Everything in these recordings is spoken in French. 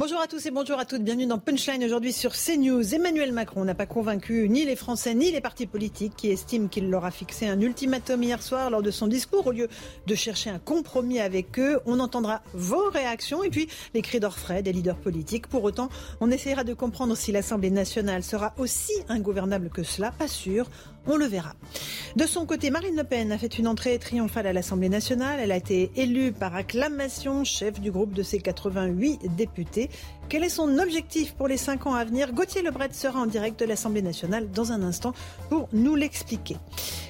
Bonjour à tous et bonjour à toutes. Bienvenue dans Punchline aujourd'hui sur CNews. Emmanuel Macron n'a pas convaincu ni les Français ni les partis politiques qui estiment qu'il leur a fixé un ultimatum hier soir lors de son discours. Au lieu de chercher un compromis avec eux, on entendra vos réactions et puis les cris d'orfraie des leaders politiques. Pour autant, on essaiera de comprendre si l'Assemblée nationale sera aussi ingouvernable que cela. Pas sûr. On le verra. De son côté, Marine Le Pen a fait une entrée triomphale à l'Assemblée nationale. Elle a été élue par acclamation chef du groupe de ses 88 députés. Quel est son objectif pour les cinq ans à venir Gauthier Lebret sera en direct de l'Assemblée nationale dans un instant pour nous l'expliquer.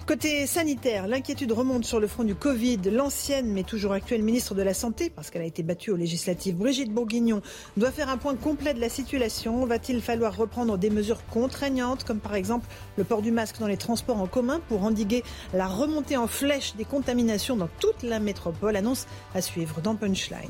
Côté sanitaire, l'inquiétude remonte sur le front du Covid. L'ancienne mais toujours actuelle ministre de la Santé, parce qu'elle a été battue aux législatives, Brigitte Bourguignon, doit faire un point complet de la situation. Va-t-il falloir reprendre des mesures contraignantes, comme par exemple le port du masque dans les transports en commun pour endiguer la remontée en flèche des contaminations dans toute la métropole Annonce à suivre dans Punchline.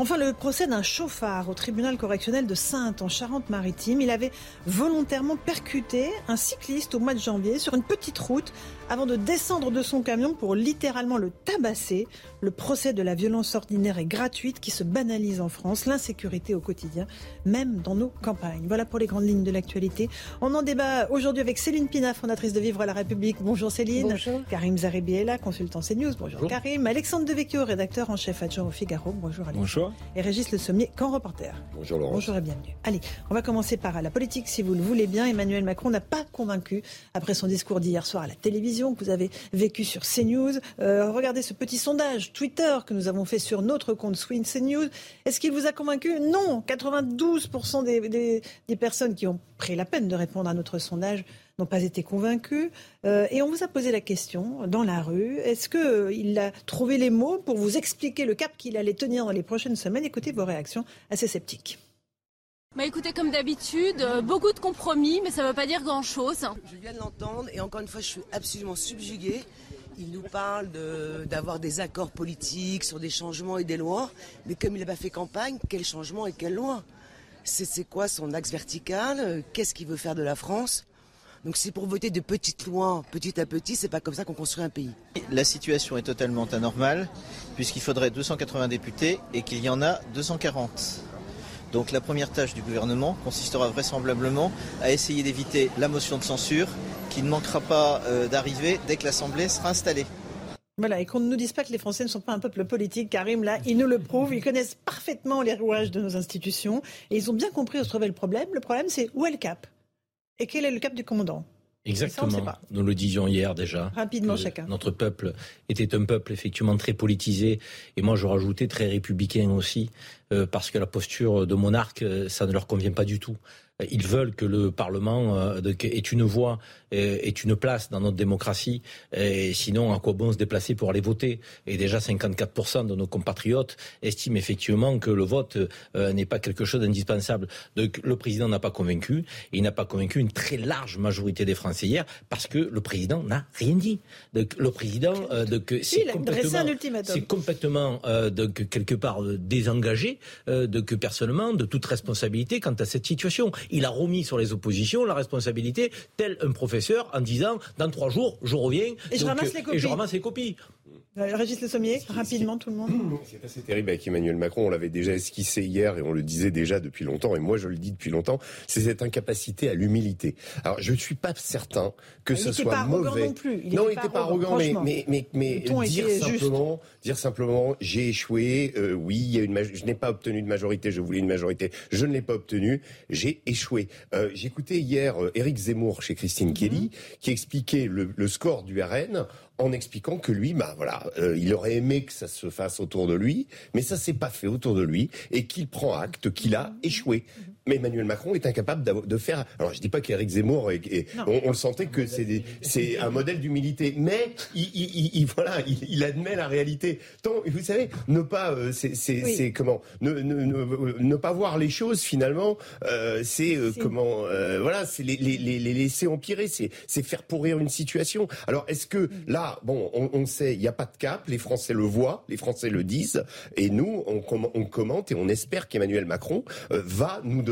Enfin, le procès d'un chauffard au tribunal correctionnel de Sainte en Charente-Maritime. Il avait volontairement percuté un cycliste au mois de janvier sur une petite route avant de descendre de son camion pour littéralement le tabasser. Le procès de la violence ordinaire et gratuite qui se banalise en France, l'insécurité au quotidien, même dans nos campagnes. Voilà pour les grandes lignes de l'actualité. On en débat aujourd'hui avec Céline Pina, fondatrice de Vivre à la République. Bonjour Céline. Bonjour. Karim Zaribi est là, consultant CNews. Bonjour, Karim. Alexandre Devecchio, rédacteur en chef adjoint au Figaro. Bonjour Alexandre. Bonjour. Et Régis Le Sommier, camp reporter. Bonjour Laurent. Bonjour et bienvenue. Allez, on va commencer par la politique si vous le voulez bien. Emmanuel Macron n'a pas convaincu après son discours d'hier soir à la télévision que vous avez vécu sur CNews. Euh, regardez ce petit sondage Twitter que nous avons fait sur notre compte Swing CNews. Est-ce qu'il vous a convaincu? Non 92% des, des, personnes qui ont pris la peine de répondre à notre sondage n'ont pas été convaincus. Euh, et on vous a posé la question dans la rue. Est-ce qu'il a trouvé les mots pour vous expliquer le cap qu'il allait tenir dans les prochaines semaines? Écoutez vos réactions assez sceptiques. Bah écoutez, comme d'habitude, euh, beaucoup de compromis, mais ça ne veut pas dire grand-chose. Je viens de l'entendre et encore une fois, je suis absolument subjuguée. Il nous parle d'avoir de, des accords politiques sur des changements et des lois, mais comme il n'a pas fait campagne, quel changement et quelle loi? C'est quoi son axe vertical? Qu'est-ce qu'il veut faire de la France? Donc c'est pour voter de petites lois petit à petit, c'est pas comme ça qu'on construit un pays. La situation est totalement anormale puisqu'il faudrait 280 députés et qu'il y en a 240. Donc la première tâche du gouvernement consistera vraisemblablement à essayer d'éviter la motion de censure qui ne manquera pas euh, d'arriver dès que l'Assemblée sera installée. Voilà, et qu'on ne nous dise pas que les Français ne sont pas un peuple politique. Karim, là, ils nous le prouvent. Ils connaissent parfaitement les rouages de nos institutions. Et ils ont bien compris où se trouvait le problème. Le problème, c'est où est le cap? Et quel est le cap du commandant? Exactement. Ça, Nous le disions hier déjà. Rapidement chacun. Notre peuple était un peuple effectivement très politisé et moi je rajoutais très républicain aussi euh, parce que la posture de monarque ça ne leur convient pas du tout. Ils veulent que le Parlement euh, ait une voix, ait une place dans notre démocratie. Et sinon, à quoi bon se déplacer pour aller voter? Et déjà, 54% de nos compatriotes estiment effectivement que le vote euh, n'est pas quelque chose d'indispensable. Donc, le président n'a pas convaincu. Il n'a pas convaincu une très large majorité des Français hier parce que le président n'a rien dit. Donc, le président, euh, c'est complètement, c'est complètement donc, quelque part désengagé de que personnellement de toute responsabilité quant à cette situation il a remis sur les oppositions la responsabilité, tel un professeur, en disant dans trois jours, je reviens et, je, ramasse les copies. et je ramasse les copies. Euh, Régis Le Sommier, rapidement, tout le monde. C'est assez terrible avec Emmanuel Macron. On l'avait déjà esquissé hier et on le disait déjà depuis longtemps. Et moi, je le dis depuis longtemps. C'est cette incapacité à l'humilité. Alors, je ne suis pas certain que ce soit pas mauvais. Non, plus. Il non, il n'était pas arrogant, mais, mais, mais, mais dire, simplement, dire simplement, j'ai échoué. Euh, oui, il y a une je n'ai pas obtenu de majorité. Je voulais une majorité. Je ne l'ai pas obtenue. J'ai échoué. Euh, J'écoutais hier euh, Éric Zemmour chez Christine Kelly, Mhm. qui expliquait le, le score du RN en expliquant que lui, bah voilà, euh, il aurait aimé que ça se fasse autour de lui, mais ça s'est pas fait autour de lui et qu'il prend acte qu'il a échoué. Mais Emmanuel Macron est incapable de faire. Alors je dis pas qu'Éric Zemmour, on, le sentait que c'est c'est un modèle d'humilité, mais il, voilà, il, admet la réalité. Tant, vous savez, ne pas, euh, c'est comment, ne, ne, ne, pas voir les choses finalement, euh, c'est euh, comment, voilà, c'est les, les, les, laisser empirer, c'est c'est faire pourrir une situation. Alors est-ce que mm. là, bon, on, on sait, il n'y a pas de cap, les Français le voient, les Français le disent, et nous, on, on commente et on espère qu'Emmanuel Macron va nous donner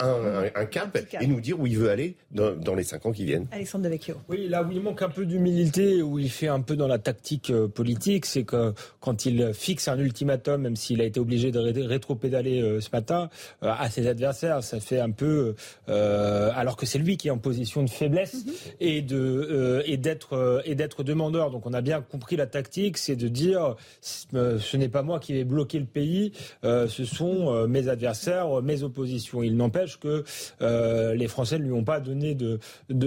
un, cap, et nous dire où il veut aller dans, les cinq ans qui viennent. Alexandre Devecchio. Oui, là où il manque un peu d'humilité, où il fait un peu dans la tactique euh, politique, c'est que quand il fixe un ultimatum, même s'il a été obligé de rétro-pédaler euh, ce matin, euh, à ses adversaires, ça fait un peu, alors que c'est lui qui est en position de faiblesse mhm. et de et d'être et d'être demandeur. Donc on a bien compris la tactique, c'est de dire ce n'est pas moi qui vais bloquer le pays, ce sont mes adversaires, mes oppositions. Il n'empêche que euh, les Français ne lui ont pas donné de,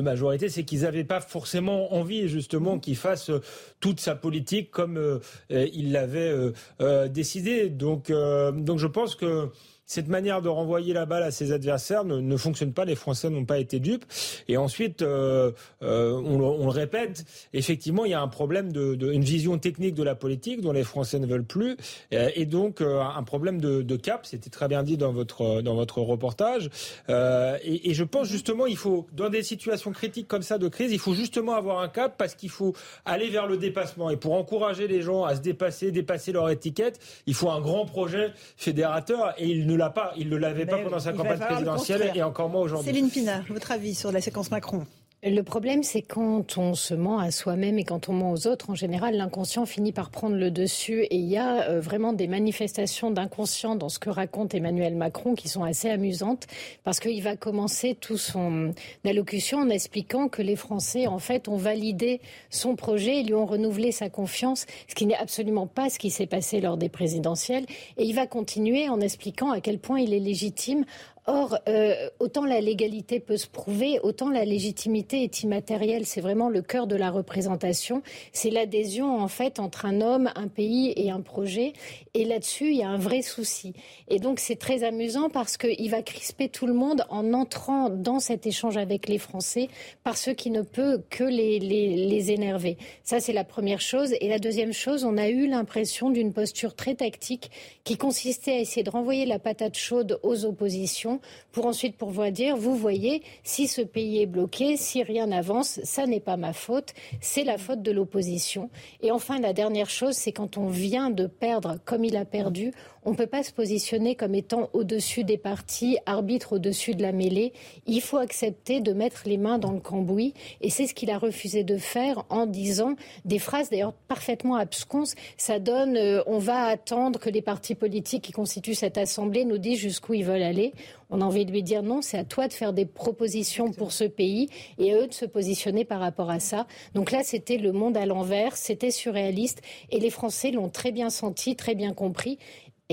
majorité, c'est qu'ils n'avaient pas forcément envie justement qu'il fasse toute sa politique comme euh, il l'avait euh, décidé. Donc je pense que cette manière de renvoyer la balle à ses adversaires ne, fonctionne pas. Les Français n'ont pas été dupes. Et ensuite, euh, euh, on, le répète, effectivement, il y a un problème de, une vision technique de la politique dont les Français ne veulent plus, euh, et donc un problème de, cap. C'était très bien dit dans votre dans votre reportage. Et, et, je pense justement, il faut dans des situations critiques comme ça de crise, il faut justement avoir un cap parce qu'il faut aller vers le dépassement. Et pour encourager les gens à se dépasser, dépasser leur étiquette, il faut un grand projet fédérateur. Et il ne pas, il ne l'avait pas pendant sa campagne présidentielle et encore moins aujourd'hui. Céline Pina, votre avis sur la séquence Macron? Le problème, c'est quand on se ment à soi-même et quand on ment aux autres, en général, l'inconscient finit par prendre le dessus. Et il y a euh, vraiment des manifestations d'inconscient dans ce que raconte Emmanuel Macron qui sont assez amusantes, parce qu'il va commencer tout son allocution en expliquant que les Français, en fait, ont validé son projet et lui ont renouvelé sa confiance, ce qui n'est absolument pas ce qui s'est passé lors des présidentielles. Et il va continuer en expliquant à quel point il est légitime Or, euh, autant la légalité peut se prouver, autant la légitimité est immatérielle. C'est vraiment le cœur de la représentation. C'est l'adhésion, en fait, entre un homme, un pays et un projet. Et là-dessus, il y a un vrai souci. Et donc, c'est très amusant parce qu'il va crisper tout le monde en entrant dans cet échange avec les Français par ce qui ne peut que les, les énerver. Ça, c'est la première chose. Et la deuxième chose, on a eu l'impression d'une posture très tactique qui consistait à essayer de renvoyer la patate chaude aux oppositions pour ensuite pouvoir dire, vous voyez, si ce pays est bloqué, si rien n'avance, ça n'est pas ma faute, c'est la faute de l'opposition. Et enfin, la dernière chose, c'est quand on vient de perdre comme il a perdu, on ne peut pas se positionner comme étant au-dessus des partis, arbitre au-dessus de la mêlée. Il faut accepter de mettre les mains dans le cambouis. Et c'est ce qu'il a refusé de faire en disant des phrases d'ailleurs parfaitement absconses. Ça donne euh, on va attendre que les partis politiques qui constituent cette assemblée nous disent jusqu'où ils veulent aller. On a envie de lui dire non, c'est à toi de faire des propositions pour ce pays et à eux de se positionner par rapport à ça. Donc là, c'était le monde à l'envers, c'était surréaliste et les Français l'ont très bien senti, très bien compris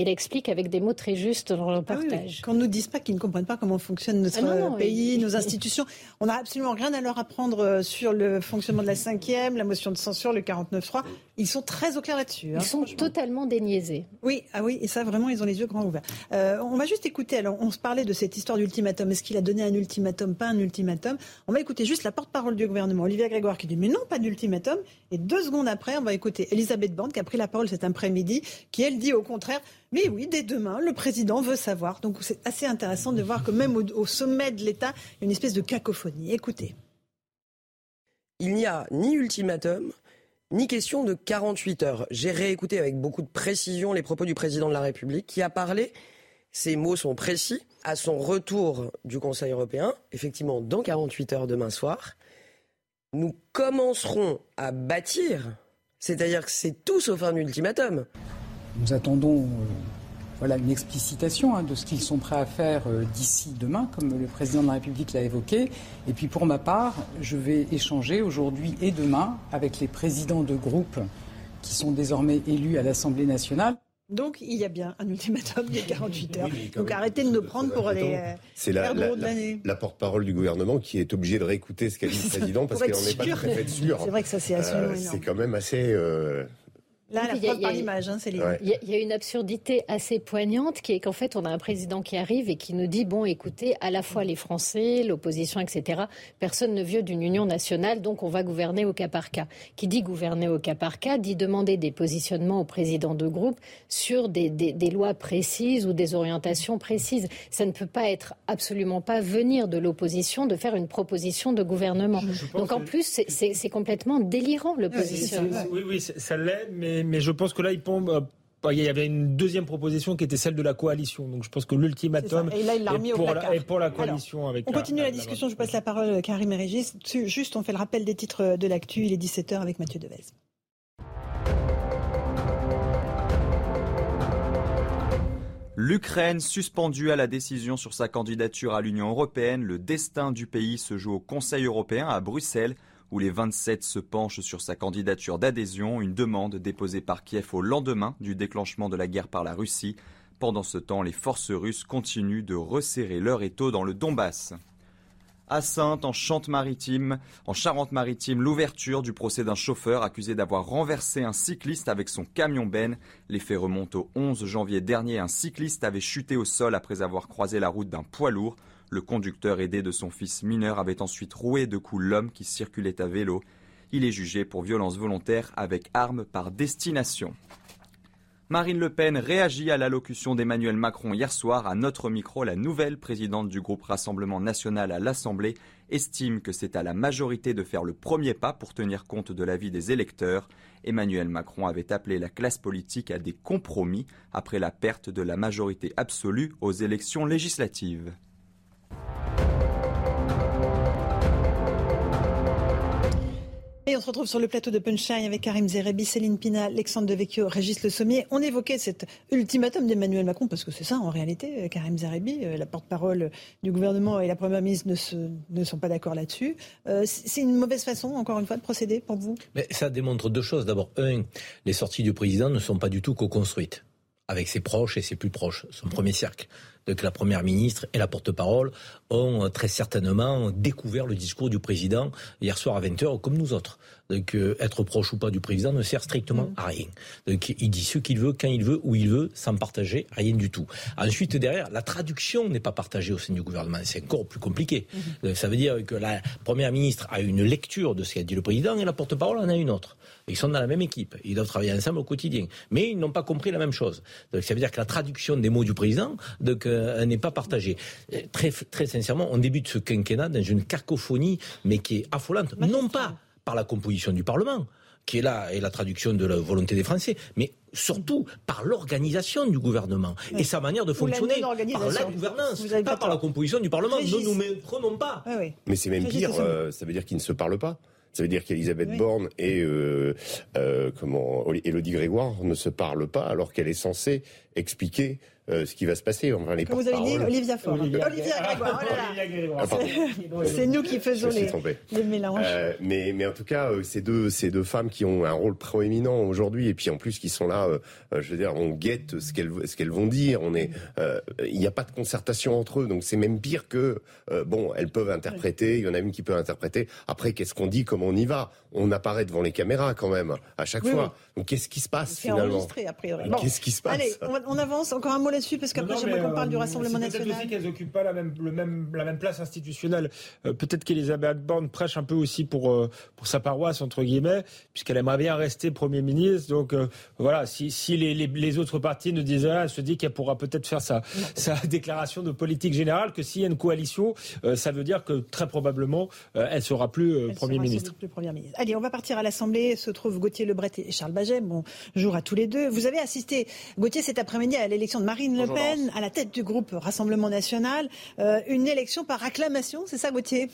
elle explique avec des mots très justes dans le ah reportage. Qu'on ne nous dise pas qu'ils ne comprennent pas comment fonctionne notre ah pays, nos institutions. On n'a absolument rien à leur apprendre euh, sur le fonctionnement de la cinquième, la motion de censure, le 49-3. Ils sont très au clair là-dessus. Hein, ils sont totalement déniaisés. Oui, ah oui, et ça vraiment, ils ont les yeux grands ouverts. Euh, on va juste écouter. Alors, on se parlait de cette histoire d'ultimatum. Est-ce qu'il a donné un ultimatum, pas un ultimatum? On va écouter juste la porte-parole du gouvernement, Olivier Grégoire, qui dit mais non, pas d'ultimatum. Et deux secondes après, on va écouter Elisabeth Borne, qui a pris la parole cet après-midi, qui elle dit au contraire mais oui, dès demain, le président veut savoir. Donc c'est assez intéressant de voir que même au, sommet de l'État, il y a une espèce de cacophonie. Écoutez. Il n'y a ni ultimatum, ni question de 48 heures. J'ai réécouté avec beaucoup de précision les propos du président de la République qui a parlé, ces mots sont précis, à son retour du Conseil européen, effectivement dans 48 heures demain soir. Nous commencerons à bâtir, c'est-à-dire que c'est tout sauf un ultimatum. Nous attendons euh, voilà, une explicitation hein, de ce qu'ils sont prêts à faire euh, d'ici demain, comme le président de la République l'a évoqué. Et puis pour ma part, je vais échanger aujourd'hui et demain avec les présidents de groupes qui sont désormais élus à l'Assemblée nationale. Donc il y a bien un ultimatum de 48 heures. Donc arrêtez de nous prendre pour les euh, C'est la, la, la, porte-parole du gouvernement qui est obligée de réécouter ce qu'a dit le président parce qu'elle n'en est pas très fait sûr. C'est vrai que ça c'est assez C'est quand même assez Là, la preuve par l'image, hein, c'est Il y, a une absurdité assez poignante qui est qu'en fait, on a un président qui arrive et qui nous dit bon, écoutez, à la fois les Français, l'opposition, etc. Personne ne veut d'une union nationale, donc on va gouverner au cas par cas. Qui dit gouverner au cas par cas dit demander des positionnements au président de groupe sur des, des lois précises ou des orientations précises. Ça ne peut pas être absolument pas venir de l'opposition de faire une proposition de gouvernement. donc en plus, c'est complètement délirant l'opposition. Oui, oui, ça l'est, mais mais, je pense que là, il tombe. Euh, il y avait une deuxième proposition qui était celle de la coalition. Donc je pense que l'ultimatum est, pour la, pour la coalition. avec on continue la, discussion. Je passe la parole à Karim et Régis. Juste, on fait le rappel des titres de l'actu. Il est 17h avec Mathieu Devez. L'Ukraine suspendue à la décision sur sa candidature à l'Union européenne. Le destin du pays se joue au Conseil européen à Bruxelles où les 27 se penchent sur sa candidature d'adhésion, une demande déposée par Kiev au lendemain du déclenchement de la guerre par la Russie. Pendant ce temps, les forces russes continuent de resserrer leur étau dans le Donbass. À Sainte, en Charente-Maritime, en Charente-Maritime, l'ouverture du procès d'un chauffeur accusé d'avoir renversé un cycliste avec son camion Ben. Les faits remontent au 11 janvier dernier. Un cycliste avait chuté au sol après avoir croisé la route d'un poids lourd. Le conducteur aidé de son fils mineur avait ensuite roué de coups l'homme qui circulait à vélo. Il est jugé pour violence volontaire avec arme par destination. Marine Le Pen réagit à l'allocution d'Emmanuel Macron hier soir. À notre micro, la nouvelle présidente du groupe Rassemblement national à l'Assemblée estime que c'est à la majorité de faire le premier pas pour tenir compte de l'avis des électeurs. Emmanuel Macron avait appelé la classe politique à des compromis après la perte de la majorité absolue aux élections législatives. Et on se retrouve sur le plateau de Punchline avec Karim Zerebi, Céline Pina, Alexandre Devecchio, Régis Le Sommier. On évoquait cet ultimatum d'Emmanuel Macron, parce que c'est ça en réalité, euh, Karim Zerebi, euh, la porte-parole du gouvernement et la première ministre ne, sont pas d'accord là-dessus. Euh, c'est une mauvaise façon, encore une fois, de procéder pour vous? Mais Ça démontre deux choses. D'abord, un, les sorties du président ne sont pas du tout co-construites avec ses proches et ses plus proches, son premier cercle. Donc la première ministre et la porte-parole ont très certainement découvert le discours du président hier soir à 20h, comme nous autres. Donc euh, être proche ou pas du président ne sert strictement mm. à rien. Donc il dit ce qu'il veut, quand il veut, où il veut, sans partager rien du tout. Ensuite, derrière, la traduction n'est pas partagée au sein du gouvernement. C'est encore plus compliqué. Mm-hmm. Ça veut dire que la première ministre a une lecture de ce qu'a dit le président et la porte-parole en a une autre. Ils sont dans la même équipe. Ils doivent travailler ensemble au quotidien. Mais ils n'ont pas compris la même chose. Donc ça veut dire que la traduction des mots du président donc, euh, n'est pas partagée. Très, très sincèrement, on débute ce quinquennat dans une cacophonie, mais qui est affolante. Non pas par la composition du Parlement, qui est là, et la traduction de la volonté des Français, mais surtout par l'organisation du gouvernement et sa manière de fonctionner par la gouvernance, pas par la composition du Parlement. Ne nous méprenons pas. Mais c'est même pire, euh, ça veut dire qu'ils ne se parlent pas. Ça veut dire qu'Elisabeth Borne et euh, euh, comment Élodie Grégoire ne se parlent pas alors qu'elle est censée expliquer euh, ce qui va se passer. Enfin, les vous avez dit, Olivia Faure. Olivia, Grégoire. Oh c'est nous qui faisons les, les, mélanges. Euh, mais, mais en tout cas, euh, ces deux, ces deux femmes qui ont un rôle proéminent aujourd'hui, et puis en plus qui sont là, je veux dire, on guette ce qu'elles ce qu'elles vont dire. On est, il n'y a pas de concertation entre eux, donc c'est même pire que bon, elles peuvent interpréter. Il y en a une qui peut interpréter. Après, qu'est-ce qu'on dit, comment on y va? On apparaît devant les caméras quand même à chaque fois. Donc qu'est-ce qui se passe finalement? Qu'est-ce qui se passe? Allez, on, avance. Encore un mot là-dessus, parce qu'après, j'aimerais qu'on parle du euh, Rassemblement national. Peut-être aussi qu'elles n'occupent pas la même, le même, la même place institutionnelle. Euh, peut-être qu'Elisabeth Borne prêche un peu aussi pour, euh, pour sa paroisse, entre guillemets, puisqu'elle aimerait bien rester Premier ministre. Donc voilà, si, si les, les, autres partis ne disent rien, elle se dit qu'elle pourra peut-être faire sa, sa déclaration de politique générale, que s'il y a une coalition, ça veut dire que très probablement, elle sera plus Premier ministre. Plus ministre. Allez, on va partir à l'Assemblée. Se trouvent Gauthier Lebret et Charles Baget. Bonjour à tous les deux. Vous avez assisté, Gauthier, cet après-midi à l'élection de Marine Le Pen à la tête du groupe Rassemblement national. Euh, une élection par acclamation, c'est ça Gauthier?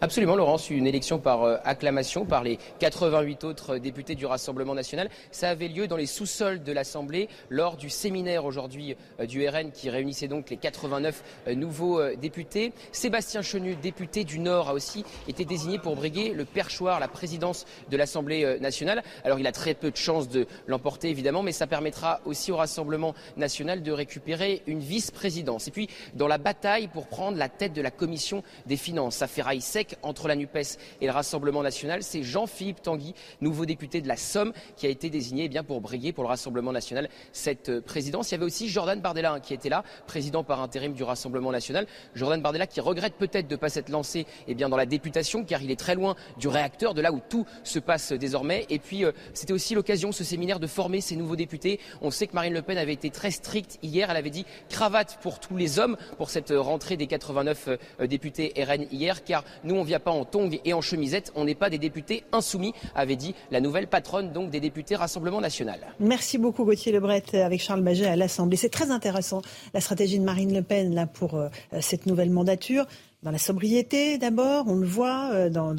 Absolument, Laurence, une élection par euh, acclamation par les 88 autres députés du Rassemblement national. Ça avait lieu dans les sous-sols de l'Assemblée lors du séminaire aujourd'hui euh, du RN qui réunissait donc les 89 euh, nouveaux députés. Sébastien Chenu, député du Nord, a aussi été désigné pour briguer le perchoir, la présidence de l'Assemblée nationale. Alors il a très peu de chances de l'emporter évidemment, mais ça permettra aussi au Rassemblement national de récupérer une vice-présidence. Et puis dans la bataille pour prendre la tête de la commission des finances, ça sec entre la NUPES et le Rassemblement national. C'est Jean-Philippe Tanguy, nouveau député de la Somme, qui a été désigné eh bien, pour briller pour le Rassemblement national cette euh, présidence. Il y avait aussi Jordan Bardella hein, qui était là, président par intérim du Rassemblement national. Jordan Bardella qui regrette peut-être de ne pas s'être lancé eh bien, dans la députation car il est très loin du réacteur, de là où tout se passe désormais. Et puis euh, c'était aussi l'occasion, ce séminaire, de former ces nouveaux députés. On sait que Marine Le Pen avait été très stricte hier. Elle avait dit cravate pour tous les hommes pour cette rentrée des 89 euh, députés RN hier, car nous on vient pas en tongs et en chemisette, on n'est pas des députés insoumis, avait dit la nouvelle patronne donc des députés Rassemblement National. Merci beaucoup Gauthier Lebret avec Charles Baget à l'Assemblée. C'est très intéressant la stratégie de Marine Le Pen là pour euh, cette nouvelle mandature dans la sobriété d'abord, on le voit, euh, dans,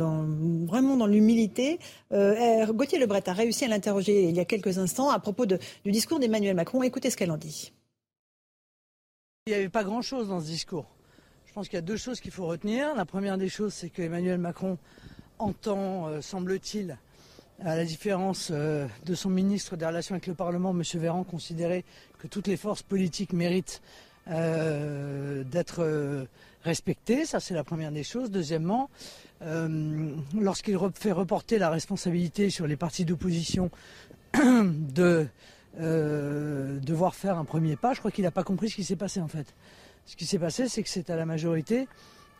vraiment dans l'humilité. Euh, Gauthier Lebret a réussi à l'interroger il y a quelques instants à propos du discours d'Emmanuel Macron. Écoutez ce qu'elle en dit. Il n'y avait pas grand-chose dans ce discours. Je pense qu'il y a deux choses qu'il faut retenir. La première des choses, c'est qu'Emmanuel Macron entend, euh, semble-t-il, à la différence de son ministre des Relations avec le Parlement, M. Véran, considérer que toutes les forces politiques méritent d'être respecté, ça c'est la première des choses. Deuxièmement, euh, lorsqu'il fait reporter la responsabilité sur les partis d'opposition de euh, devoir faire un premier pas, je crois qu'il n'a pas compris ce qui s'est passé en fait. Ce qui s'est passé, c'est que c'est à la majorité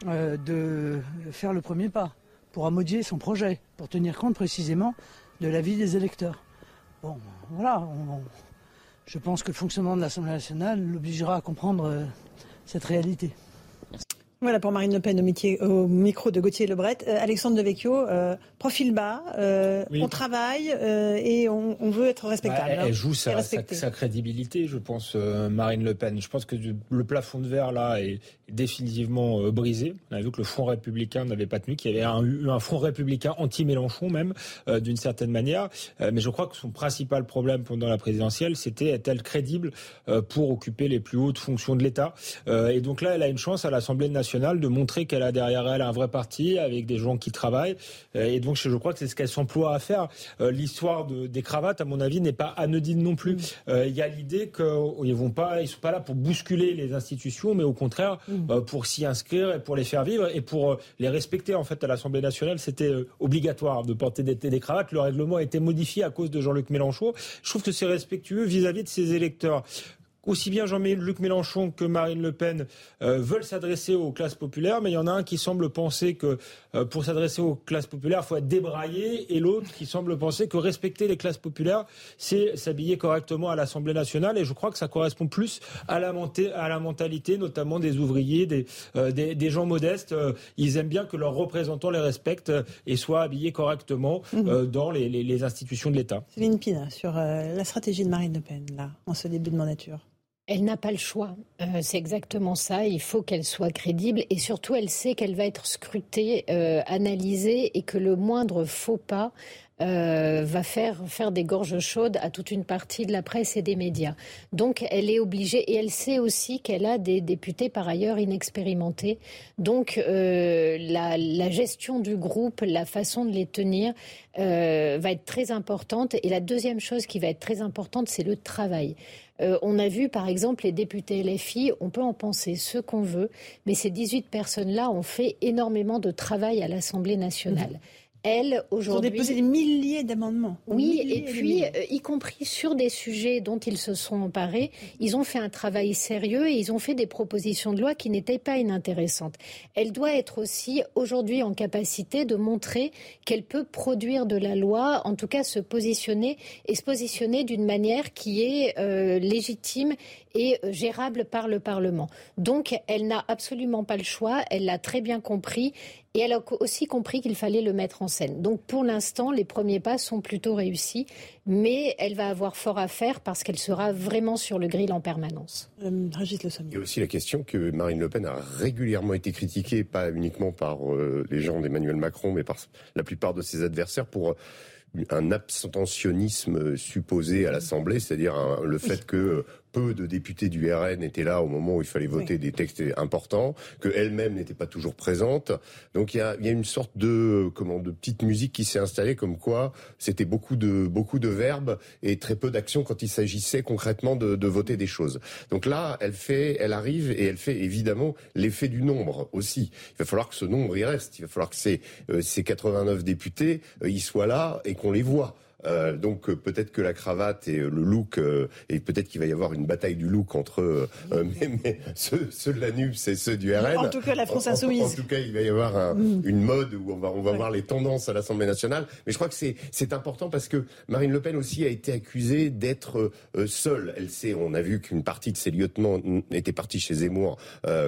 euh, de faire le premier pas pour amodier son projet, pour tenir compte précisément de l'avis des électeurs. Bon, voilà, je pense que le fonctionnement de l'Assemblée nationale l'obligera à comprendre cette réalité. Voilà pour Marine Le Pen au, micro de Gauthier Lebret. Euh, Alexandre Devecchio, euh, profil bas, euh, on travaille et on, veut être respectable. elle, joue sa, crédibilité, je pense, Marine Le Pen. Je pense que le plafond de verre là est définitivement brisé. On a vu que le Front républicain n'avait pas tenu, qu'il y avait eu un, Front républicain anti-Mélenchon même, d'une certaine manière. mais je crois que son principal problème pendant la présidentielle, c'était est-elle crédible pour occuper les plus hautes fonctions de l'État? et donc là, elle a une chance à l'Assemblée nationale de montrer qu'elle a derrière elle un vrai parti avec des gens qui travaillent. Euh, et donc, je crois que c'est ce qu'elle s'emploie à faire. Euh, l'histoire des cravates, à mon avis, n'est pas anodine non plus. Euh, il y a l'idée qu'ils ils sont pas là pour bousculer les institutions, mais au contraire mm. pour s'y inscrire et pour les faire vivre et pour les respecter. En fait, à l'Assemblée nationale, c'était obligatoire de porter des, des, cravates. Le règlement a été modifié à cause de Jean-Luc Mélenchon. Je trouve que c'est respectueux vis-à-vis de ses électeurs aussi bien Jean-Luc Mélenchon que Marine Le Pen euh, veulent s'adresser aux classes populaires, mais il y en a un qui semble penser que euh, pour s'adresser aux classes populaires, il faut être débraillé, et l'autre qui semble penser que respecter les classes populaires, c'est s'habiller correctement à l'Assemblée nationale, et je crois que ça correspond plus à la, à la mentalité, notamment des ouvriers, des, euh, des, gens modestes. ils aiment bien que leurs représentants les respectent et soient habillés correctement mmh. dans les, les, les, institutions de l'État. Céline Pina, sur la stratégie de Marine Le Pen, là, en ce début de mandature. Elle n'a pas le choix. Euh, c'est exactement ça. Il faut qu'elle soit crédible et surtout, elle sait qu'elle va être scrutée, euh, analysée et que le moindre faux pas euh, va faire faire des gorges chaudes à toute une partie de la presse et des médias. Donc, elle est obligée et elle sait aussi qu'elle a des députés par ailleurs inexpérimentés. Donc, la, la, gestion du groupe, la façon de les tenir va être très importante. Et la deuxième chose qui va être très importante, c'est le travail. Euh, on a vu, par exemple, les députés LFI, on peut en penser ce qu'on veut, mais ces 18 personnes-là ont fait énormément de travail à l'Assemblée nationale. Mmh elles, aujourd'hui. Ils ont déposé des milliers d'amendements. Oui, et puis, euh, y compris sur des sujets dont ils se sont emparés, ils ont fait un travail sérieux et ils ont fait des propositions de loi qui n'étaient pas inintéressantes. Elle doit être aussi aujourd'hui en capacité de montrer qu'elle peut produire de la loi, en tout cas se positionner et se positionner d'une manière qui est euh, légitime et euh, gérable par le Parlement. Donc, elle n'a absolument pas le choix, elle l'a très bien compris et elle a aussi compris qu'il fallait le mettre en scène. Donc pour l'instant, les premiers pas sont plutôt réussis, mais elle va avoir fort à faire parce qu'elle sera vraiment sur le grill en permanence. Euh, Il y a aussi la question que Marine Le Pen a régulièrement été critiquée, pas uniquement par euh, les gens d'Emmanuel Macron, mais par la plupart de ses adversaires pour un abstentionnisme supposé à l'Assemblée, c'est-à-dire le fait que peu de députés du RN étaient là au moment où il fallait voter des textes importants, que elle-même n'était pas toujours présente. Donc il y a, y a, une sorte de comment de petite musique qui s'est installée, comme quoi c'était beaucoup de beaucoup de verbes et très peu d'actions quand il s'agissait concrètement de, de, voter des choses. Donc là, elle fait, elle arrive et elle fait évidemment l'effet du nombre aussi. Il va falloir que ce nombre y reste. Il va falloir que ces, euh, ces 89 députés euh, y soient là et qu'on les voit. Euh, donc euh, peut-être que la cravate et euh, le look et peut-être qu'il va y avoir une bataille du look entre mais, ceux, ceux, de la NUPS et ceux du RN. En tout cas, la France insoumise. En, tout cas, il va y avoir un, mm. une mode où on va on va voir les tendances à l'Assemblée nationale. Mais je crois que c'est important parce que Marine Le Pen aussi a été accusée d'être seule. Elle sait, on a vu qu'une partie de ses lieutenants était partie chez Zemmour,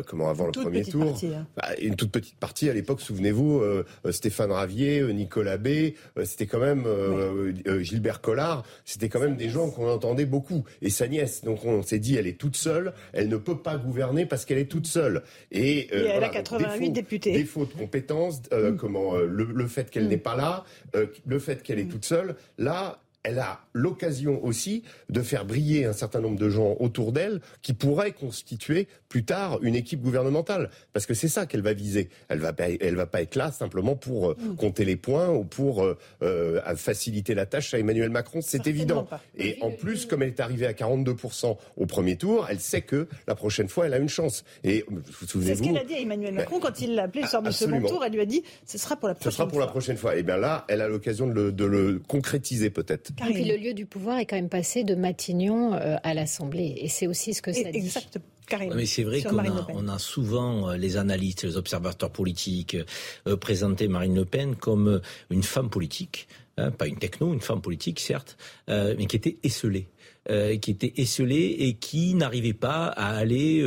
comment avant le premier tour. Partie, hein. bah, une toute petite partie à l'époque. Souvenez-vous, Stéphane Ravier, Nicolas B. C'était quand même euh, Gilbert Collard, c'était quand même des gens qu'on entendait beaucoup. Et sa nièce, donc on s'est dit, elle est toute seule, elle ne peut pas gouverner parce qu'elle est toute seule. Et, euh, elle a 88 députés. Défaut de compétences, euh, mm. comment le, fait qu'elle mm. n'est pas là, le fait qu'elle est mm. toute seule, là, elle a l'occasion aussi de faire briller un certain nombre de gens autour d'elle qui pourraient constituer plus tard une équipe gouvernementale. Parce que c'est ça qu'elle va viser. Elle va, elle va pas être là simplement pour euh, mm. compter les points ou pour euh, euh, faciliter la tâche à Emmanuel Macron. C'est évident. Et en plus, comme elle est arrivée à 42% au premier tour, elle sait que la prochaine fois, elle a une chance. Et vous C'est ce qu'elle a dit à Emmanuel ben, Macron quand il l'a appelé le du second tour. Elle lui a dit, ce sera pour la prochaine fois. Ce sera pour la prochaine fois. Et bien là, elle a l'occasion de le concrétiser peut-être. Et puis le lieu du pouvoir est quand même passé de Matignon euh, à l'Assemblée. Et c'est aussi ce que ça dit. Exactement. mais c'est vrai qu'on a, on a souvent euh, les analystes, les observateurs politiques euh, présenté Marine Le Pen comme une femme politique, hein, pas une techno, une femme politique certes, mais qui était esselée. qui était esselée et qui n'arrivait pas à aller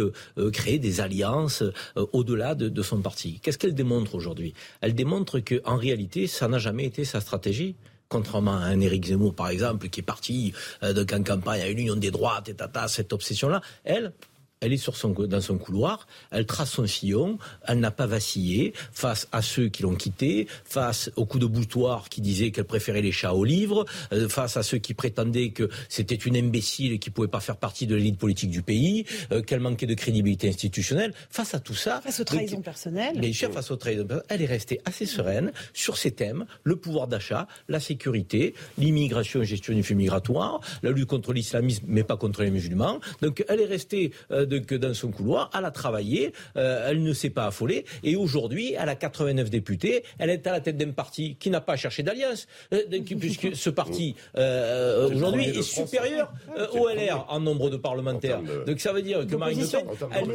créer des alliances au-delà de, de, son parti. Qu'est-ce qu'elle démontre aujourd'hui? Elle démontre qu'en réalité, ça n'a jamais été sa stratégie contrairement à un Éric Zemmour, par exemple, qui est parti euh, de campagne à une union des droites et tata, cette obsession-là, elle, elle est sur son, dans son couloir, elle trace son sillon, elle n'a pas vacillé face à ceux qui l'ont quittée, face aux coups de boutoir qui disaient qu'elle préférait les chats aux livres, euh, face à ceux qui prétendaient que c'était une imbécile et qui pouvait pas faire partie de l'élite politique du pays, euh, qu'elle manquait de crédibilité institutionnelle. Face à tout ça, face aux trahisons personnelles, bien sûr, face aux trahisons personnelles, elle est restée assez sereine sur ces thèmes le pouvoir d'achat, la sécurité, l'immigration, gestion du flux migratoire, la lutte contre l'islamisme, mais pas contre les musulmans. Donc, elle est restée euh, que dans son couloir, elle a travaillé, euh, elle ne s'est pas affolée, et aujourd'hui, elle a 89 députés, elle est à la tête d'un parti qui n'a pas cherché d'alliance, euh, puisque ce parti, euh, aujourd'hui, est supérieur au LR en nombre de parlementaires. Donc ça veut dire que Marine Le Pen, elle,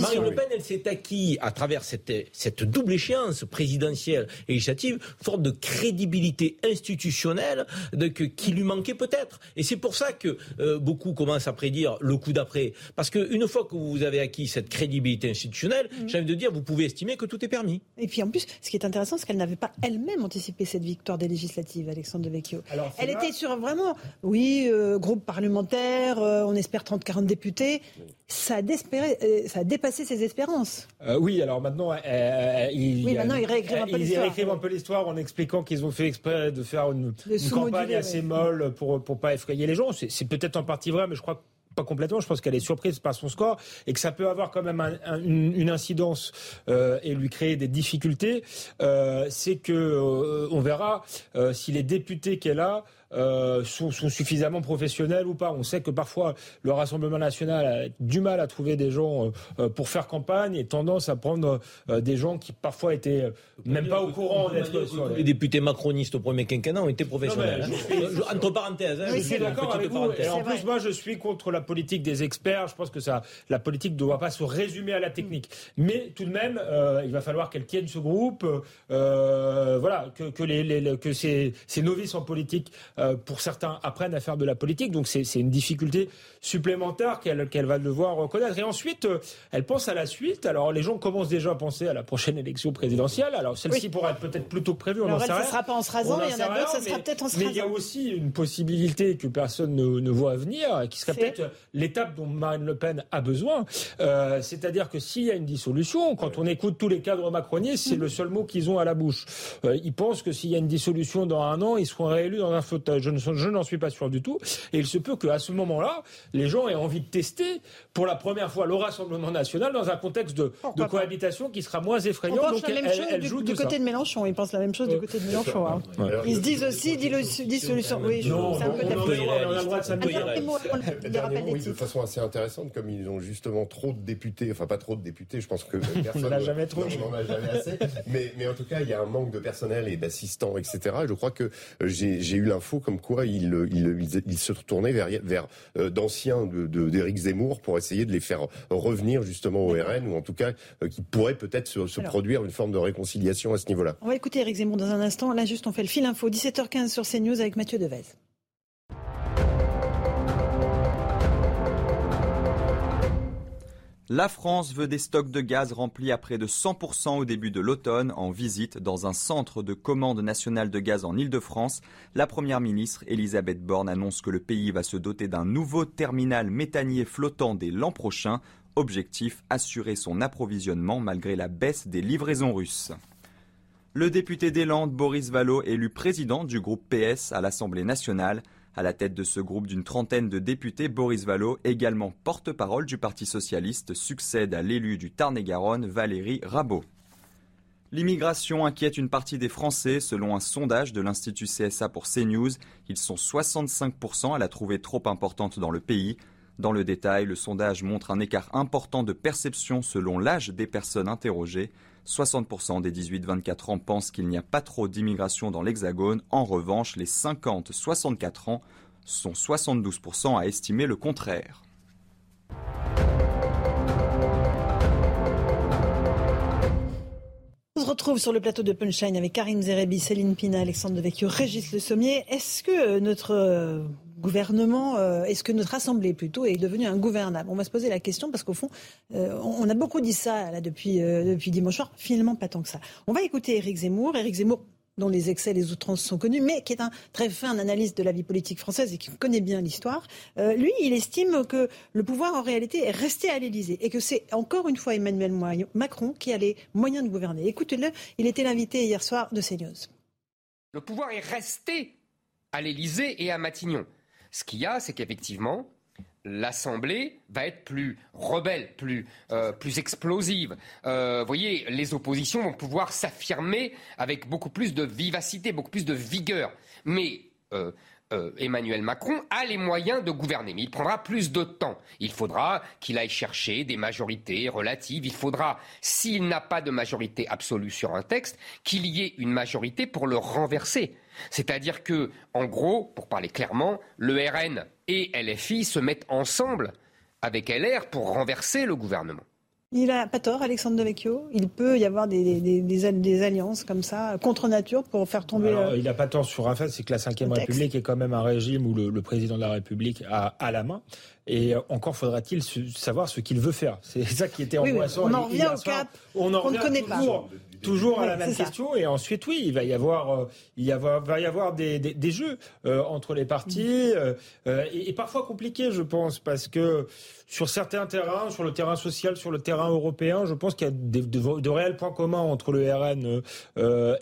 Marine Le Pen, elle s'est acquis, à travers cette, cette double échéance présidentielle et législative, forme de crédibilité institutionnelle de, que, qui lui manquait peut-être. Et c'est pour ça que beaucoup commencent à prédire le coup d'après. Parce qu'une une fois que vous avez acquis cette crédibilité institutionnelle, mmh. j'ai envie de dire, vous pouvez estimer que tout est permis. Et puis en plus, ce qui est intéressant, c'est qu'elle n'avait pas elle-même anticipé cette victoire des législatives, Alexandre de Vecchio. elle était sur vraiment, oui, euh, groupe parlementaire, euh, on espère 30-40 députés. Ça a, euh, ça a, dépassé ses espérances. oui, alors maintenant, il, oui, maintenant ils réécrivent un peu l'histoire. Ils réécrivent un peu l'histoire en expliquant qu'ils ont fait exprès de faire une, campagne assez molle pour ne pas effrayer les gens. C'est peut-être en partie vrai, mais je crois que pas complètement. Je pense qu'elle est surprise par son score et que ça peut avoir quand même une, incidence euh, et lui créer des difficultés. Euh, c'est que euh, on verra si les députés qu'elle a euh, sont, suffisamment professionnels ou pas. On sait que parfois le Rassemblement national a du mal à trouver des gens euh, euh, pour faire campagne et tendance à prendre des gens qui parfois étaient même pas au courant d'être les... députés macronistes au premier quinquennat ont été professionnels. Hein. Entre parenthèses, hein, je suis d'accord avec vous. Et en plus, moi, je suis contre la politique des experts. Je pense que ça, la politique ne doit pas se résumer à la technique. Mais tout de même, il va falloir qu'elle tienne ce groupe. voilà, que, que, les, que ces, ces novices en politique euh, pour certains, apprennent à faire de la politique. Donc c'est une difficulté supplémentaire qu'elle va devoir reconnaître. Et ensuite, euh, elle pense à la suite. Alors les gens commencent déjà à penser à la prochaine élection présidentielle. Alors celle-ci pourrait être peut-être plutôt prévue. On Alors elle, ne sera pas en se rasant, il y en a d'autres, ça sera peut-être en se rasant. Mais il y a aussi une possibilité que personne ne, voit venir, qui serait peut-être l'étape dont Marine Le Pen a besoin. Euh, c'est-à-dire que s'il y a une dissolution, quand on écoute tous les cadres macronistes, c'est le seul mot qu'ils ont à la bouche. ils pensent que s'il y a une dissolution dans un an, ils seront réélus dans un fauteuil vote. Je, je n'en suis pas sûr du tout. Et il se peut qu'à ce moment-là, les gens aient envie de tester pour la première fois le Rassemblement national dans un contexte de, de cohabitation qui sera moins effrayant. On pense la même chose du, côté de Mélenchon. Ils pensent la même chose du côté de Mélenchon. Hein. Ils se disent aussi dissolution. Oui, c'est un peu de façon assez intéressante, comme ils ont justement trop de députés, enfin pas trop de députés, je pense que personne n'en a jamais trop. On a jamais assez. Mais, mais en tout cas, il y a un manque de personnel et d'assistants, etc. je crois que j'ai eu l'info comme quoi il, il, se tournaient vers, vers euh, d'anciens d'Éric de, Zemmour pour essayer de les faire revenir justement au RN, ou en tout cas euh, qui pourrait peut-être se, se produire une forme de réconciliation à ce niveau-là. On va écouter Éric Zemmour dans un instant. Là, juste, on fait le fil info. 17h15 sur CNews avec Mathieu Devez. La France veut des stocks de gaz remplis à près de 100% au début de l'automne. En visite dans un centre de commande nationale de gaz en Ile-de-France, la première ministre Elisabeth Borne annonce que le pays va se doter d'un nouveau terminal méthanier flottant dès l'an prochain. Objectif assurer son approvisionnement malgré la baisse des livraisons russes. Le député des Landes, Boris Vallot, élu président du groupe PS à l'Assemblée nationale, à la tête de ce groupe d'une trentaine de députés, Boris Vallot, également porte-parole du Parti socialiste, succède à l'élu du Tarn-et-Garonne, Valérie Rabault. L'immigration inquiète une partie des Français. Selon un sondage de l'Institut CSA pour CNews, ils sont 65% à la trouver trop importante dans le pays. Dans le détail, le sondage montre un écart important de perception selon l'âge des personnes interrogées. 60% des 18-24 ans pensent qu'il n'y a pas trop d'immigration dans l'Hexagone. En revanche, les 50-64 ans sont 72% à estimer le contraire. On se retrouve sur le plateau de Punchline avec Karim Zerebi, Céline Pina, Alexandre Devecchio, Régis Le Sommier. Est-ce que notre euh, gouvernement, euh, est-ce que notre assemblée plutôt est devenue ingouvernable? On va se poser la question parce qu'au fond, euh, on a beaucoup dit ça là depuis dimanche soir. Finalement, pas tant que ça. On va écouter Éric Zemmour. Éric Zemmour dont les excès et les outrances sont connus, mais qui est un très fin analyste de la vie politique française et qui connaît bien l'histoire, euh, lui, il estime que le pouvoir, en réalité, est resté à l'Élysée et que c'est encore une fois Emmanuel Macron qui a les moyens de gouverner. Écoutez-le, il était l'invité hier soir de CNews. Le pouvoir est resté à l'Élysée et à Matignon. Ce qu'il y a, c'est qu'effectivement, l'Assemblée va être plus rebelle, plus, euh, explosive. Euh, vous voyez, les oppositions vont pouvoir s'affirmer avec beaucoup plus de vivacité, beaucoup plus de vigueur. Mais euh, Emmanuel Macron a les moyens de gouverner, mais il prendra plus de temps. Il faudra qu'il aille chercher des majorités relatives. Il faudra, s'il n'a pas de majorité absolue sur un texte, qu'il y ait une majorité pour le renverser. C'est-à-dire que, en gros, pour parler clairement, le RN et LFI se mettent ensemble avec LR pour renverser le gouvernement. Il n'a pas tort, Alexandre Devecchio. Il peut y avoir des, des, alliances comme ça, contre nature, pour faire tomber. il n'a pas tort sur un fait, c'est que la Ve République est quand même un régime où le, président de la République a à la main. Et encore faudra-t-il savoir ce qu'il veut faire. C'est ça qui était angoissant. on en revient au cap on en ne connaît pas. Toujours à la même question. Et ensuite, oui, il va y avoir, euh, il va y avoir des, jeux euh, entre les partis. Mm. Euh, et, parfois compliqués, je pense, parce que sur certains terrains, sur le terrain social, sur le terrain européen, je pense qu'il y a de, réels points communs entre le RN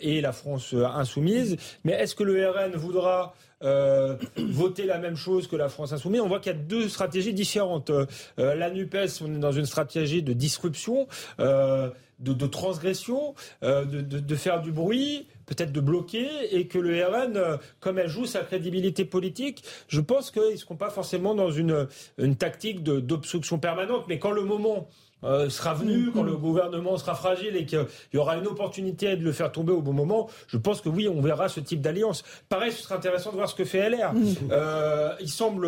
et la France insoumise. Mais est-ce que le RN voudra euh, voter la même chose que la France insoumise? On voit qu'il y a deux stratégies différentes. Euh, la NUPES, on est dans une stratégie de disruption, euh, de, transgression, de, faire du bruit, peut-être de bloquer, et que le RN, comme elle joue sa crédibilité politique, je pense qu'ils ne seront pas forcément dans une, une tactique d'obstruction permanente. Mais quand le moment euh, sera venu, quand le gouvernement sera fragile et qu'il y aura une opportunité de le faire tomber au bon moment, je pense que oui, on verra ce type d'alliance. Pareil, ce sera intéressant de voir ce que fait LR. Euh, il semble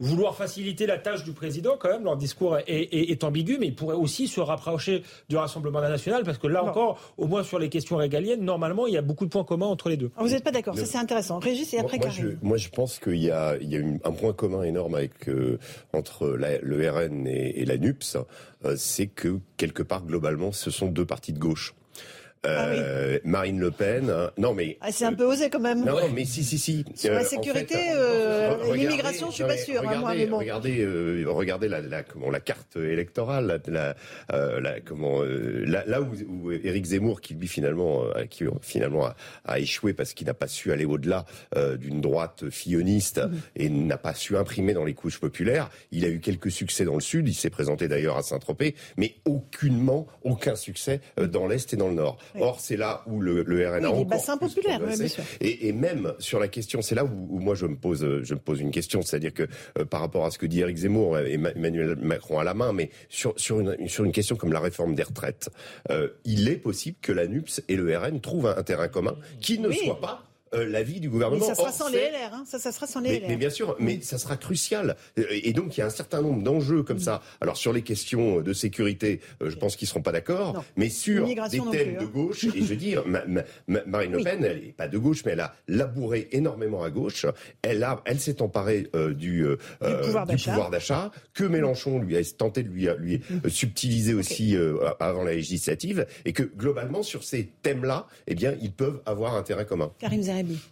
vouloir faciliter la tâche du président quand même. Leur discours est, ambigu, mais il pourrait aussi se rapprocher du Rassemblement national parce que là encore, au moins sur les questions régaliennes, normalement, il y a beaucoup de points communs entre les deux. Vous n'êtes pas d'accord Ça, c'est intéressant. Régis et après moi, je, moi, je pense qu'il y a, il y a un point commun énorme avec, euh, entre le RN et, et la NUPS c'est que quelque part globalement, ce sont deux partis de gauche. Euh, ah Marine Le Pen. Hein. Non, mais. Ah, c'est un peu osé quand même. Non, mais si, si, si. Sur la sécurité, l'immigration, je suis pas sûr. Regardez, regardez, regardez la, la, comment, la carte électorale, la, la, comment, là, où, où Éric Zemmour, qui lui finalement, qui finalement a, a échoué parce qu'il n'a pas su aller au-delà d'une droite filloniste mhm. et n'a pas su imprimer dans les couches populaires. Il a eu quelques succès dans le sud. Il s'est présenté d'ailleurs à Saint-Tropez, mais aucunement, aucun succès dans l'est et dans le nord. Or, c'est là où le, le RN a encore bassins populaires, Et, et, même sur la question, c'est là où, moi je me pose, je me pose une question, c'est-à-dire que euh, par rapport à ce que dit Eric Zemmour et Emmanuel Macron à la main, mais sur, sur, une, sur une question comme la réforme des retraites, euh, il est possible que la NUPS et le RN trouvent un, terrain commun qui ne soit pas euh, l'avis du gouvernement. Mais ça sera sans les LR, hein. ça, ça sera sans les LR. Mais bien sûr, mais ça sera crucial. Et donc il y a un certain nombre d'enjeux comme ça. Alors sur les questions de sécurité, euh, je pense qu'ils seront pas d'accord. Mais sur des thèmes de hein. gauche, et je veux dire, Marine Le Pen, elle est pas de gauche, mais elle a labouré énormément à gauche. Elle a, elle s'est emparée euh, du, pouvoir d'achat que Mélenchon lui a tenté de lui, lui mm. subtiliser aussi avant la législative, et que globalement sur ces thèmes-là, eh bien, ils peuvent avoir un terrain commun. Karim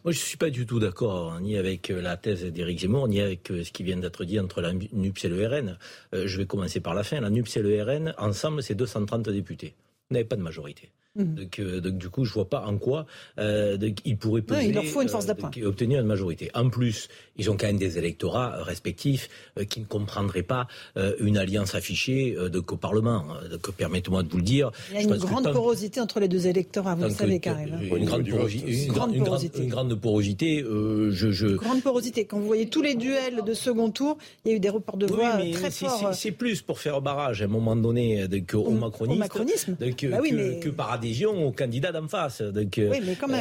moi, je ne suis pas du tout d'accord, hein, ni avec euh, la thèse d'Éric Zemmour, ni avec euh, ce qui vient d'être dit entre la NUPS et le RN. Euh, je vais commencer par la fin. La NUPS et le RN, ensemble, c'est 230 députés. Vous n'avez pas de majorité. Mhm. Donc, donc, du coup, je vois pas en quoi euh, ils pourraient peser, il leur faut une force d'appoint. obtenir une majorité. En plus, ils ont quand même des électorats respectifs euh, qui ne comprendraient pas euh, une alliance affichée euh, de qu'au Parlement. Donc, permettez-moi de vous le dire. Il y a une grande porosité entre les deux électorats, vous le savez, Karim. Une, grande, porosité. Une, grande porosité. Une grande porosité. je, je... grande porosité. Quand vous voyez tous les duels de second tour, il y a eu des reports de voix très forts. C'est plus pour faire barrage à un moment donné au, macronisme, bah que, par adhésion au candidat d'en face. Donc,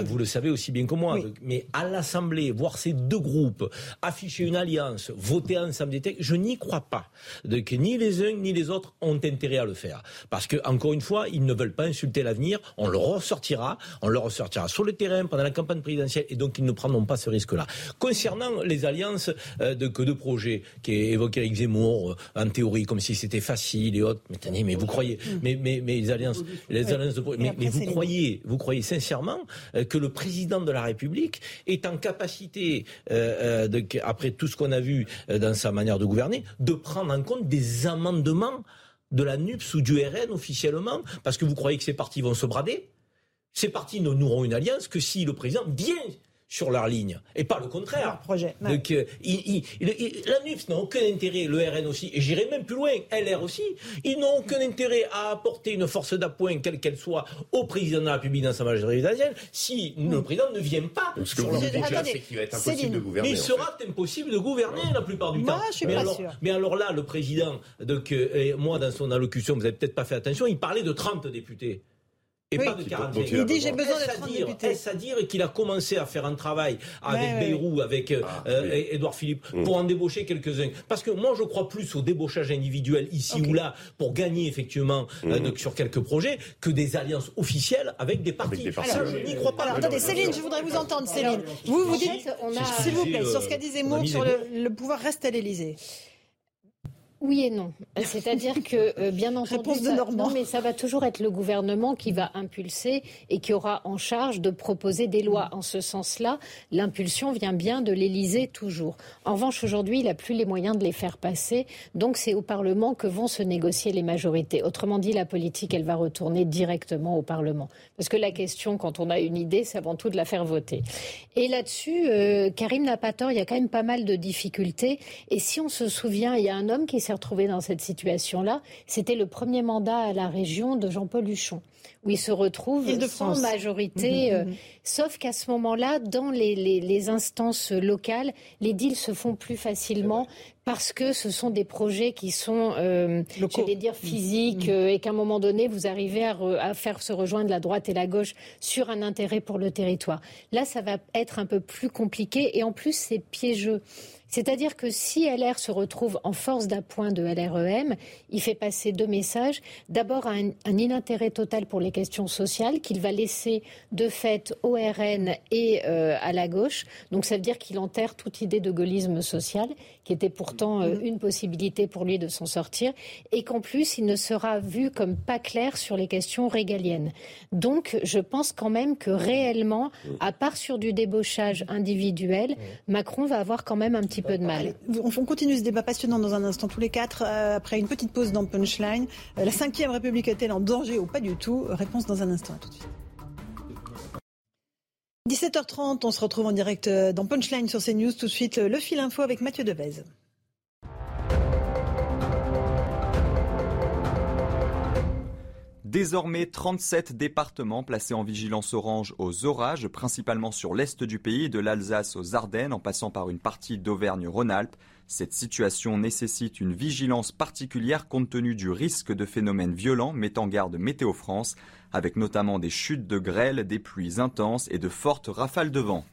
vous le savez aussi bien que moi. mais à l'Assemblée, voir ces deux groupes afficher une alliance, voter ensemble des textes, je n'y crois pas. Donc, ni les uns ni les autres ont intérêt à le faire. Parce que, encore une fois, ils ne veulent pas insulter l'avenir, on le ressortira, on le ressortira sur le terrain pendant la campagne présidentielle, et donc ils ne prendront pas ce risque-là. Concernant les alliances euh, de, que de projets qui évoqué Eric Zemmour, euh, en théorie, comme si c'était facile et autres, mais tenez, mais vous croyez, mais, mais, mais les alliances, les alliances de mais, mais vous croyez, vous croyez sincèrement euh, que le président de la République est en capacité de après tout ce qu'on a vu euh, dans sa manière de gouverner, de prendre en compte des amendements de la NUPS ou du RN officiellement, parce que vous croyez que ces partis vont se brader? Ces partis ne n'auront une alliance que si le président vient sur leur ligne, et pas le contraire. projet. Donc, euh, la NUPS n'a aucun intérêt, le RN aussi, et j'irai même plus loin, LR aussi, ils n'ont aucun intérêt à apporter une force d'appoint, quelle qu'elle soit, au président de la République dans sa majorité présidentielle, si le président ne vient pas. Ce que vous dites là, c'est qu'il va être impossible de gouverner. Mais il sera impossible de gouverner la plupart du temps. mais, alors, mais alors là, le président, donc, euh, moi, dans son allocution, vous n'avez peut-être pas fait attention, il parlait de 30 députés et pas de 45. Il dit j'ai besoin d'être député. Est-ce à dire qu'il a commencé à faire un travail avec Bayrou, avec euh, ah, euh, Édouard Philippe, mm. pour en débaucher quelques-uns? Parce que moi, je crois plus au débauchage individuel ici ou là pour gagner effectivement euh, mm. sur quelques projets que des alliances officielles avec des partis. Ça, je n'y crois pas. Alors, attendez, Céline, je voudrais vous entendre, Céline. Vous, vous dites, s'il vous plaît, sur ce qu'a dit Zemmour, sur le pouvoir reste à l'Élysée. Oui et non. C'est-à-dire que, euh, bien entendu, ça, non, mais ça va toujours être le gouvernement qui va impulser et qui aura en charge de proposer des lois. En ce sens-là, l'impulsion vient bien de l'Élysée toujours. En revanche, aujourd'hui, il n'a plus les moyens de les faire passer. Donc, c'est au Parlement que vont se négocier les majorités. Autrement dit, la politique, elle va retourner directement au Parlement. Parce que la question, quand on a une idée, c'est avant tout de la faire voter. Et là-dessus, euh, Karim n'a pas tort. Il y a quand même pas mal de difficultés. Et si on se souvient, il y a un homme qui s'est retrouvé dans cette situation-là, c'était le premier mandat à la région de Jean-Paul Huchon, où il se retrouve sans majorité. Mhm, euh, mhm. sauf qu'à ce moment-là, dans les, instances locales, les deals se font plus facilement parce que ce sont des projets qui sont, euh, j'allais dire, physiques, mhm. euh, et qu'à un moment donné, vous arrivez à, à, faire se rejoindre la droite et la gauche sur un intérêt pour le territoire. Là, ça va être un peu plus compliqué, et en plus, c'est piégeux. C'est-à-dire que si LR se retrouve en force d'appoint de LREM, il fait passer deux messages. D'abord, un, inintérêt total pour les questions sociales qu'il va laisser de fait au RN et euh, à la gauche. Donc ça veut dire qu'il enterre toute idée de gaullisme social, qui était pourtant euh, mm. une possibilité pour lui de s'en sortir, et qu'en plus, il ne sera vu comme pas clair sur les questions régaliennes. Donc, je pense quand même que réellement, mm. à part sur du débauchage individuel. Macron va avoir quand même un petit peu de mal. on continue ce débat passionnant dans un instant tous les quatre, euh, après une petite pause dans Punchline. Euh, la cinquième République est-elle en danger ou pas du tout? Réponse dans un instant, tout de suite. 17h30, on se retrouve en direct euh, dans Punchline sur CNews. Tout de suite, le fil info avec Mathieu Devez. Désormais, 37 départements placés en vigilance orange aux orages, principalement sur l'est du pays, de l'Alsace aux Ardennes, en passant par une partie d'Auvergne-Rhône-Alpes. Cette situation nécessite une vigilance particulière compte tenu du risque de phénomènes violents, met en garde Météo France, avec notamment des chutes de grêle, des pluies intenses et de fortes rafales de vent.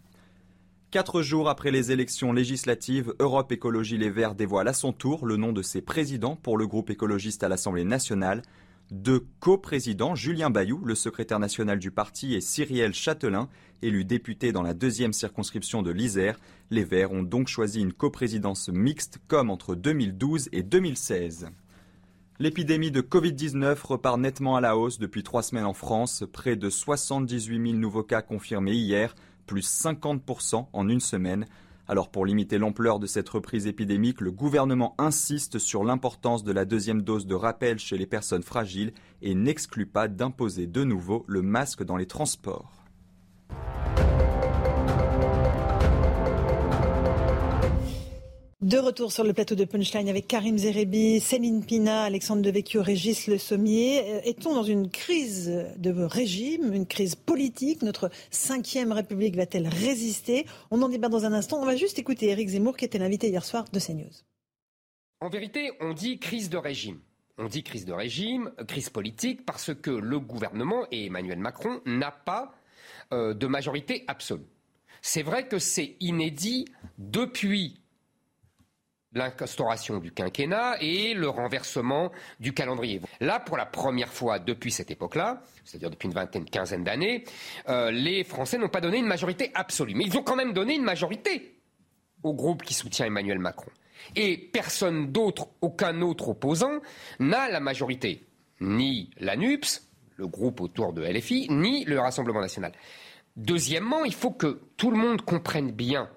Quatre jours après les élections législatives, Europe Écologie Les Verts dévoile à son tour le nom de ses présidents pour le groupe écologiste à l'Assemblée nationale. Deux coprésidents, Julien Bayou, le secrétaire national du parti, et Cyrielle Châtelain, élu député dans la deuxième circonscription de l'Isère. Les Verts ont donc choisi une coprésidence mixte comme entre 2012 et 2016. L'épidémie de Covid-19 repart nettement à la hausse depuis trois semaines en France. Près de 78 000 nouveaux cas confirmés hier, plus 50% en une semaine. Alors pour limiter l'ampleur de cette reprise épidémique, le gouvernement insiste sur l'importance de la deuxième dose de rappel chez les personnes fragiles et n'exclut pas d'imposer de nouveau le masque dans les transports. De retour sur le plateau de Punchline avec Karim Zerebi, Céline Pina, Alexandre Devecchio, Régis Le Sommier. Euh, est-on dans une crise de régime, une crise politique? Notre cinquième République va-t-elle résister? On en débat dans un instant. On va juste écouter Éric Zemmour qui était l'invité hier soir de CNews. En vérité, on dit crise de régime. On dit crise de régime, crise politique, parce que le gouvernement et Emmanuel Macron n'a pas euh, de majorité absolue. C'est vrai que c'est inédit depuis l'instauration du quinquennat et le renversement du calendrier. Là, pour la première fois depuis cette époque-là, c'est-à-dire depuis une vingtaine, quinzaine d'années, euh, les Français n'ont pas donné une majorité absolue. Mais ils ont quand même donné une majorité au groupe qui soutient Emmanuel Macron. Et personne d'autre, aucun autre opposant, n'a la majorité. Ni la NUPS, le groupe autour de LFI, ni le Rassemblement national. Deuxièmement, il faut que tout le monde comprenne bien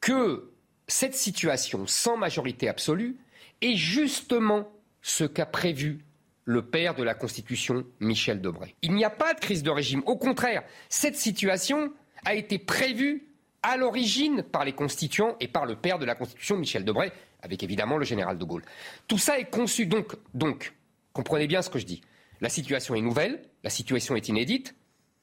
que cette situation sans majorité absolue est justement ce qu'a prévu le père de la Constitution, Michel Debré. Il n'y a pas de crise de régime. Au contraire, cette situation a été prévue à l'origine par les constituants et par le père de la Constitution, Michel Debré, avec évidemment le général de Gaulle. Tout ça est conçu. Donc, donc, comprenez bien ce que je dis. La situation est nouvelle, la situation est inédite,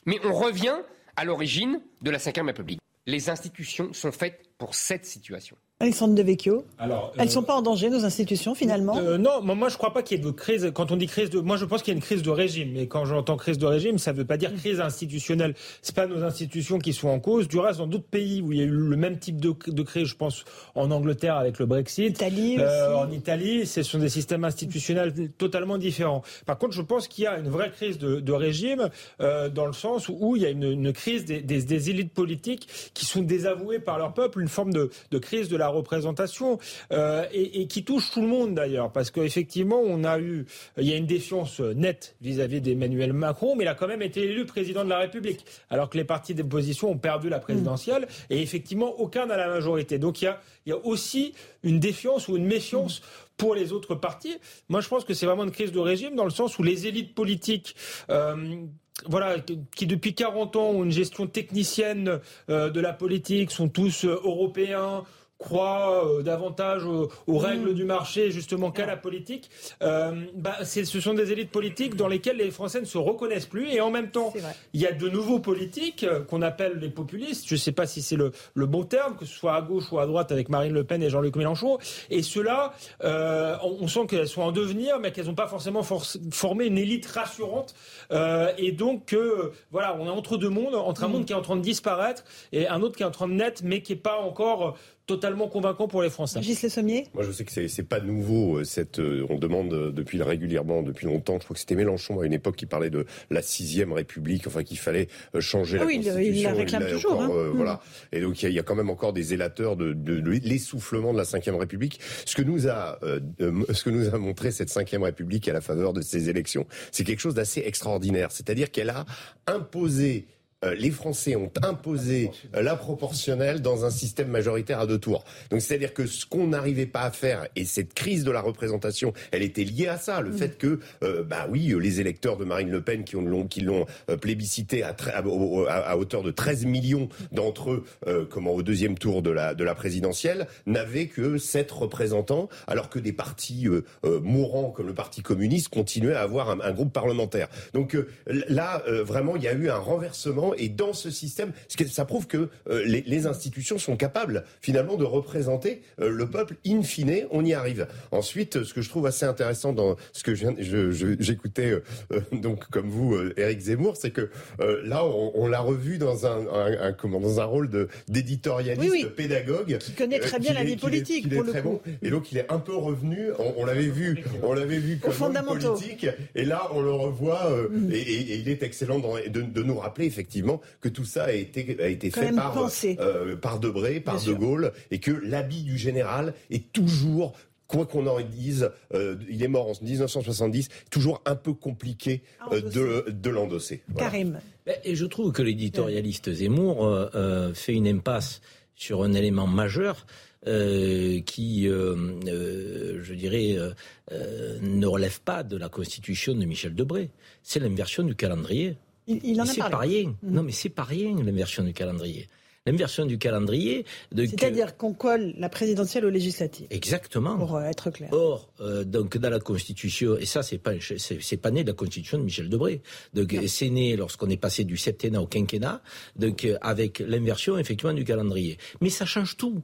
mais on revient à l'origine de la Ve République. Les institutions sont faites pour cette situation. Alexandre Devecchio. Alors, elles ne sont pas en danger, nos institutions, finalement? Euh, Non, moi je ne crois pas qu'il y ait de crise. Quand on dit crise de. Moi je pense qu'il y a une crise de régime. Mais quand j'entends crise de régime, ça ne veut pas dire crise institutionnelle. Ce pas nos institutions qui sont en cause. Du reste, dans d'autres pays où il y a eu le même type de, de crise, je pense en Angleterre avec le Brexit, Italie euh, en Italie, ce sont des systèmes institutionnels totalement différents. Par contre, je pense qu'il y a une vraie crise de, de régime euh, dans le sens où, il y a une, une crise des, des, des, élites politiques qui sont désavouées par leur peuple, une forme de, de crise de la représentation euh, et, qui touche tout le monde d'ailleurs, parce qu'effectivement, on a eu, il y a une défiance nette vis-à-vis d'Emmanuel Macron, mais il a quand même été élu président de la République, alors que les partis d'opposition ont perdu la présidentielle et effectivement aucun n'a la majorité. Donc il y a, il y a aussi une défiance ou une méfiance pour les autres partis. Moi, je pense que c'est vraiment une crise de régime dans le sens où les élites politiques euh, voilà, qui depuis 40 ans ont une gestion technicienne euh, de la politique, sont tous euh, européens, croient euh, davantage aux, règles mmh. du marché justement qu'à la politique, euh, bah, ce sont des élites politiques dans lesquelles les Français ne se reconnaissent plus. Et en même temps il y a de nouveaux politiques euh, qu'on appelle les populistes, je ne sais pas si c'est le, le, bon terme, que ce soit à gauche ou à droite avec Marine Le Pen et Jean-Luc Mélenchon, et ceux-là, euh, on, on, sent qu'elles sont en devenir mais qu'elles n'ont pas forcément formé une élite rassurante. Et donc voilà, on est entre deux mondes, entre un mmh. monde qui est en train de disparaître et un autre qui est en train de naître mais qui n'est pas encore totalement convaincant pour les Français. Gilles Le Sommier Moi, je sais que c'est pas nouveau. Cette, on demande depuis régulièrement, depuis longtemps. Je crois que c'était Mélenchon à une époque qui parlait de la sixième République, enfin qu'il fallait changer ah la oui, constitution. Il la réclame toujours. hein. Voilà. Et donc il y, a quand même encore des élateurs de, de, de l'essoufflement de la cinquième République. Ce que nous a, euh, ce que nous a montré cette cinquième République à la faveur de ces élections, c'est quelque chose d'assez extraordinaire. C'est-à-dire qu'elle a imposé euh, les Français ont imposé euh, la proportionnelle dans un système majoritaire à deux tours. Donc c'est-à-dire que ce qu'on n'arrivait pas à faire, et cette crise de la représentation, elle était liée à ça, le mm. fait que, euh, bah oui, les électeurs de Marine Le Pen qui l'ont qui l'ont plébiscité à, à, hauteur de 13 millions d'entre eux, comment au deuxième tour de la de la présidentielle, n'avaient que sept représentants, alors que des partis mourants comme le Parti communiste continuaient à avoir un, un groupe parlementaire. Donc là, vraiment, il y a eu un renversement et dans ce système, ça prouve que euh, les, institutions sont capables finalement de représenter euh, le peuple. In fine, on y arrive. Ensuite, ce que je trouve assez intéressant dans ce que j'écoutais euh, donc comme vous, Éric Zemmour, c'est que là, on, l'a revu dans un, comment, dans un rôle d'éditorialiste pédagogue qui connaît très bien la vie politique pour le coup. Et donc, il est un peu revenu. On, l'avait vu, on l'avait vu comme homme politique, et là, on le revoit. Mm. Et, il est excellent de, de nous rappeler effectivement que tout ça a été, a été fait par, euh, par Debré, par De Gaulle, et que l'habit du général est toujours quoi qu'on en dise, euh, il est mort en 1970, toujours un peu compliqué euh, de, de l'endosser. Karim. Et je trouve que l'éditorialiste Zemmour fait une impasse sur un élément majeur. qui, je dirais, ne relève pas de la constitution de Michel Debré. C'est l'inversion du calendrier. Il, en a C'est pas rien. Mm. Non, mais c'est pas rien l'inversion du calendrier. L'inversion du calendrier. C'est-à-dire qu'on colle la présidentielle aux législatives. Exactement. Pour euh, être clair. Or, euh, donc dans la Constitution, et ça c'est pas c'est pas né de la Constitution de Michel Debré. Donc c'est né lorsqu'on est passé du septennat au quinquennat, donc euh, avec l'inversion effectivement du calendrier. Mais ça change tout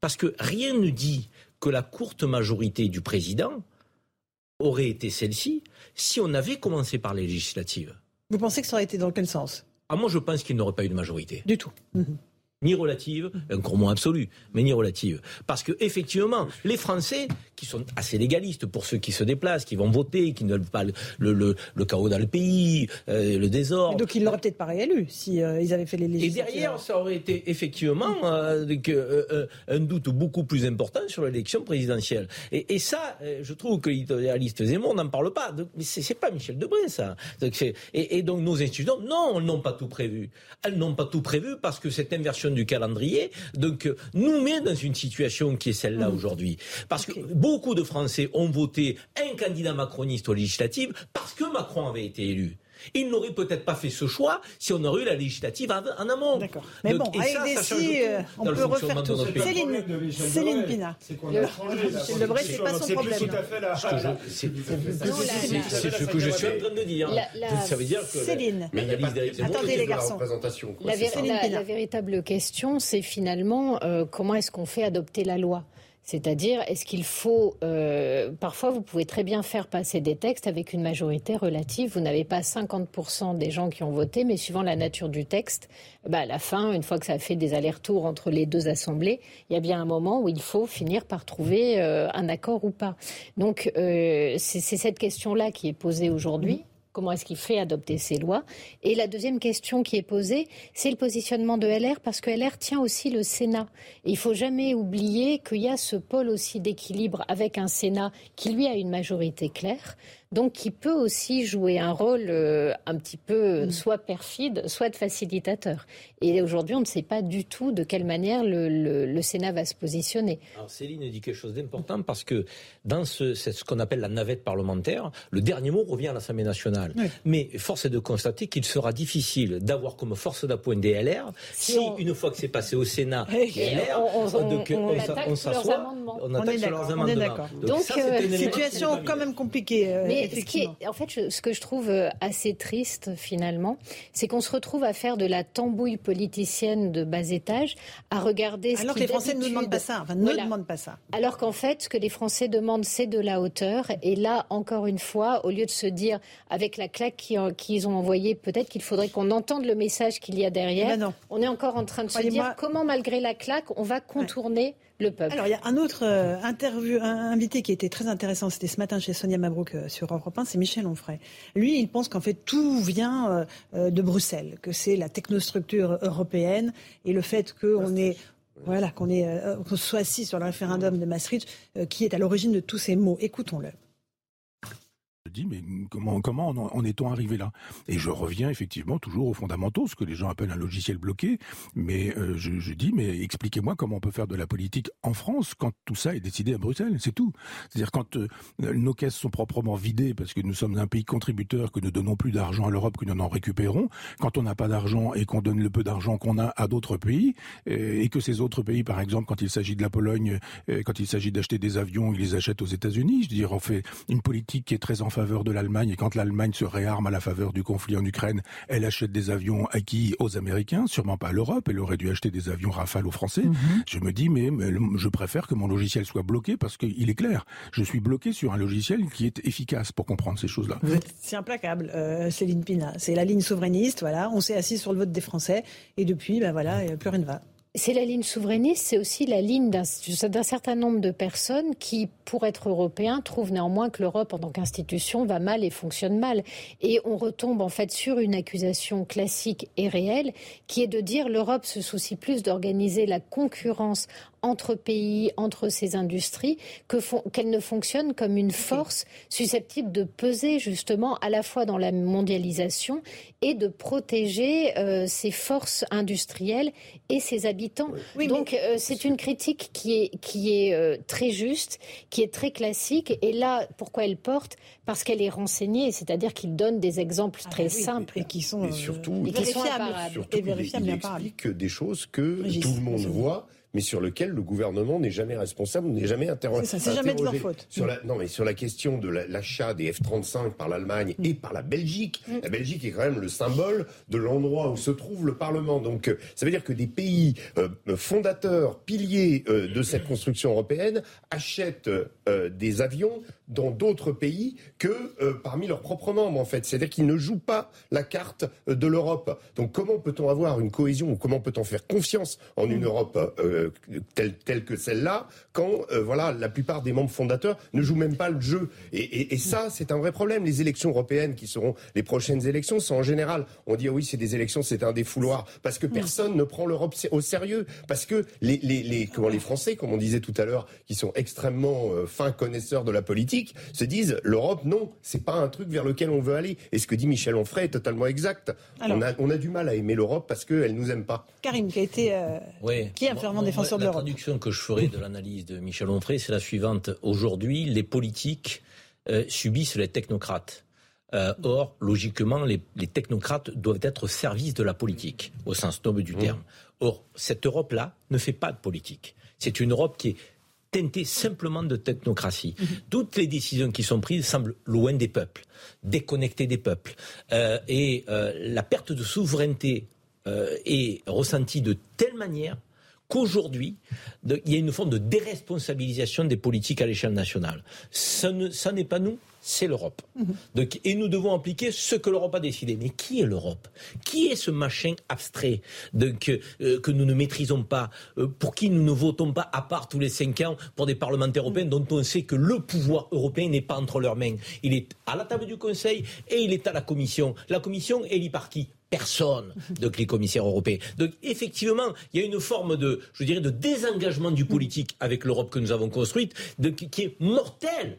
parce que rien ne dit que la courte majorité du président aurait été celle-ci si on avait commencé par les législatives. Vous pensez que ça aurait été dans quel sens? Ah, Moi, je pense qu'il n'aurait pas eu de majorité. Du tout. Mhm ni relative, un gros mot absolu, mais ni relative. Parce que effectivement, les Français, qui sont assez légalistes pour ceux qui se déplacent, qui vont voter, qui ne veulent pas le, le, chaos dans le pays, euh, le désordre. donc ils l'auraient peut-être pas réélu si euh, ils avaient fait les législatives. Et derrière, ça aurait été effectivement euh, un doute beaucoup plus important sur l'élection présidentielle. Et, et ça, je trouve que l'éditorialiste Zemmour n'en parle pas. Mais c'est pas Michel Debré, ça. Donc et, et donc nos institutions, non, elles n'ont pas tout prévu. Elles n'ont pas tout prévu parce que cette inversion du calendrier, donc euh, nous met dans une situation qui est celle-là mmh. aujourd'hui. Parce que beaucoup de Français ont voté un candidat macroniste aux législatives parce que Macron avait été élu. Il n'aurait peut-être pas fait ce choix si on aurait eu la législative en amont. D'accord. Mais bon, avec des euh, on peut refaire tout. Céline, Céline Pina. C'est le vrai, c'est pas son problème. C'est ce que je suis en train de dire. Ça veut dire que. Céline. Attendez les garçons. La véritable question, c'est finalement euh, comment est-ce qu'on fait adopter la loi? C'est-à-dire, est-ce qu'il faut... Euh, parfois, vous pouvez très bien faire passer des textes avec une majorité relative. Vous n'avez pas 50% des gens qui ont voté, mais suivant la nature du texte, bah, à la fin, une fois que ça a fait des allers-retours entre les deux assemblées, il y a bien un moment où il faut finir par trouver euh, un accord ou pas. Donc, euh, c'est cette question-là qui est posée aujourd'hui. Comment est-ce qu'il fait adopter ces lois Et la deuxième question qui est posée, c'est le positionnement de LR, parce que LR tient aussi le Sénat. il il faut jamais oublier qu'il y a ce pôle aussi d'équilibre avec un Sénat qui, lui, a une majorité claire donc qui peut aussi jouer un rôle euh, un petit peu mm. soit perfide, soit de facilitateur. Et aujourd'hui, on ne sait pas du tout de quelle manière le, Sénat va se positionner. Alors Céline dit quelque chose d'important parce que dans ce, ce qu'on appelle la navette parlementaire, le dernier mot revient à l'Assemblée nationale. Mais force est de constater qu'il sera difficile d'avoir comme force d'appoint des LR si, une fois que c'est passé au Sénat, LR, on, s'assoit, on, attaque sur leurs amendements. Donc, euh, situation quand même compliquée. Euh, ce qui est, en fait, ce que je trouve euh, assez triste finalement, c'est qu'on se retrouve à faire de la tambouille politicienne de bas étage, à regarder. Alors que les Français ne demandent pas ça, enfin, ne demandent pas ça. Alors qu'en fait, ce que les Français demandent, c'est de la hauteur. Et là, encore une fois, au lieu de se dire avec la claque qu'ils ont envoyée, peut-être qu'il faudrait qu'on entende le message qu'il y a derrière. Ben on est encore en train de se dire comment, malgré la claque, on va contourner le peuple. Alors il y a un autre euh, interview, un invité qui était très intéressant, c'était ce matin chez Sonia Mabrouk euh, sur Europe 1, c'est Michel Onfray. Lui, il pense qu'en fait tout vient euh, de Bruxelles, que c'est la technostructure européenne et le fait qu'on est voilà, qu'on soit assis sur le référendum de Maastricht qui est à l'origine de tous ces mots. Écoutons-le dis, mais comment, en, est-on arrivé là? Et je reviens effectivement toujours aux fondamentaux, ce que les gens appellent un logiciel bloqué. Mais euh, je, dis, mais expliquez-moi comment on peut faire de la politique en France quand tout ça est décidé à Bruxelles, c'est tout. C'est-à-dire quand euh, nos caisses sont proprement vidées parce que nous sommes un pays contributeur, que nous donnons plus d'argent à l'Europe que nous en récupérons, quand on n'a pas d'argent et qu'on donne le peu d'argent qu'on a à d'autres pays, euh, et que ces autres pays, par exemple, quand il s'agit de la Pologne, quand il s'agit d'acheter des avions, ils les achètent aux États-Unis. Je veux dire, on fait une politique qui est très en faveur faveur de l'Allemagne et quand l'Allemagne se réarme à la faveur du conflit en Ukraine, elle achète des avions acquis aux Américains, sûrement pas à l'Europe. Elle aurait dû acheter des avions Rafale aux Français. Mhm. Je me dis, mais, je préfère que mon logiciel soit bloqué parce qu'il est clair. Je suis bloqué sur un logiciel qui est efficace pour comprendre ces choses-là. C'est implacable, euh, Céline Pina. C'est la ligne souverainiste. Voilà, on s'est assis sur le vote des Français et depuis, ben voilà, plus rien ne va. C'est la ligne souverainiste, c'est aussi la ligne d'un certain nombre de personnes qui, pour être européens, trouvent néanmoins que l'Europe en tant qu'institution va mal et fonctionne mal. Et on retombe en fait sur une accusation classique et réelle qui est de dire l'Europe se soucie plus d'organiser la concurrence entre pays, entre ces industries, qu'elle ne fonctionne comme une force susceptible de peser justement à la fois dans la mondialisation et de protéger euh, ses forces industrielles et ses habitants. Donc euh, c'est une critique qui est, qui est euh, très juste, qui est très classique. Et là, pourquoi elle porte? Parce qu'elle est renseignée, c'est-à-dire qu'il donne des exemples ah très bah simples. Et qui sont, surtout, et qui sont et vérifiables. Il, explique des choses que tout le monde voit mais sur lequel le gouvernement n'est jamais responsable, n'est jamais interrogé. Ça, c'est jamais de leur faute. Sur la, non, mais sur la question de l'achat des F-35 par l'Allemagne et par la Belgique, mm. la Belgique est quand même le symbole de l'endroit où se trouve le Parlement. Donc, euh, ça veut dire que des pays euh, fondateurs, piliers euh, de cette construction européenne, achètent des avions dans d'autres pays que parmi leurs propres membres, en fait. C'est-à-dire qu'ils ne jouent pas la carte de l'Europe. Donc, comment peut-on avoir une cohésion ou comment peut-on faire confiance en une mm. Europe telle, que celle-là, quand euh, voilà la plupart des membres fondateurs ne jouent même pas le jeu. Et, ça, c'est un vrai problème. Les élections européennes qui seront les prochaines élections sont en général, on dit ah oui, c'est des élections, c'est un défouloir, parce que personne ne prend l'Europe au sérieux, parce que les, les, comment, les Français, comme on disait tout à l'heure, qui sont extrêmement euh, fins connaisseurs de la politique, se disent l'Europe, non, c'est pas un truc vers lequel on veut aller. Et ce que dit Michel Onfray est totalement exact. on, a, on a du mal à aimer l'Europe parce qu'elle nous aime pas. Karim, qui a été, euh, qui est fervent défenseur la traduction que je ferai de l'analyse de Michel Onfray, c'est la suivante. Aujourd'hui, les politiques euh, subissent les technocrates. Euh, or, logiquement, les, technocrates doivent être au service de la politique, au sens noble du terme. Or, cette Europe-là ne fait pas de politique. C'est une Europe qui est teintée simplement de technocratie. Toutes les décisions qui sont prises semblent loin des peuples, déconnectées des peuples. Euh, et la perte de souveraineté est ressentie de telle manière qu'aujourd'hui, il y a une forme de déresponsabilisation des politiques à l'échelle nationale. Ça, n'est pas nous, c'est l'Europe. Mhm. Et nous devons appliquer ce que l'Europe a décidé. Mais qui est l'Europe? Qui est ce machin abstrait euh, que nous ne maîtrisons pas euh, Pour qui nous ne votons pas, à part tous les cinq ans, pour des parlementaires européens dont on sait que le pouvoir européen n'est pas entre leurs mains? Il est à la table du Conseil et il est à la Commission. La Commission élit par qui personne de les commissaires européens. Donc effectivement, il y a une forme de, je dirais, de désengagement du politique avec l'Europe que nous avons construite, qui est mortelle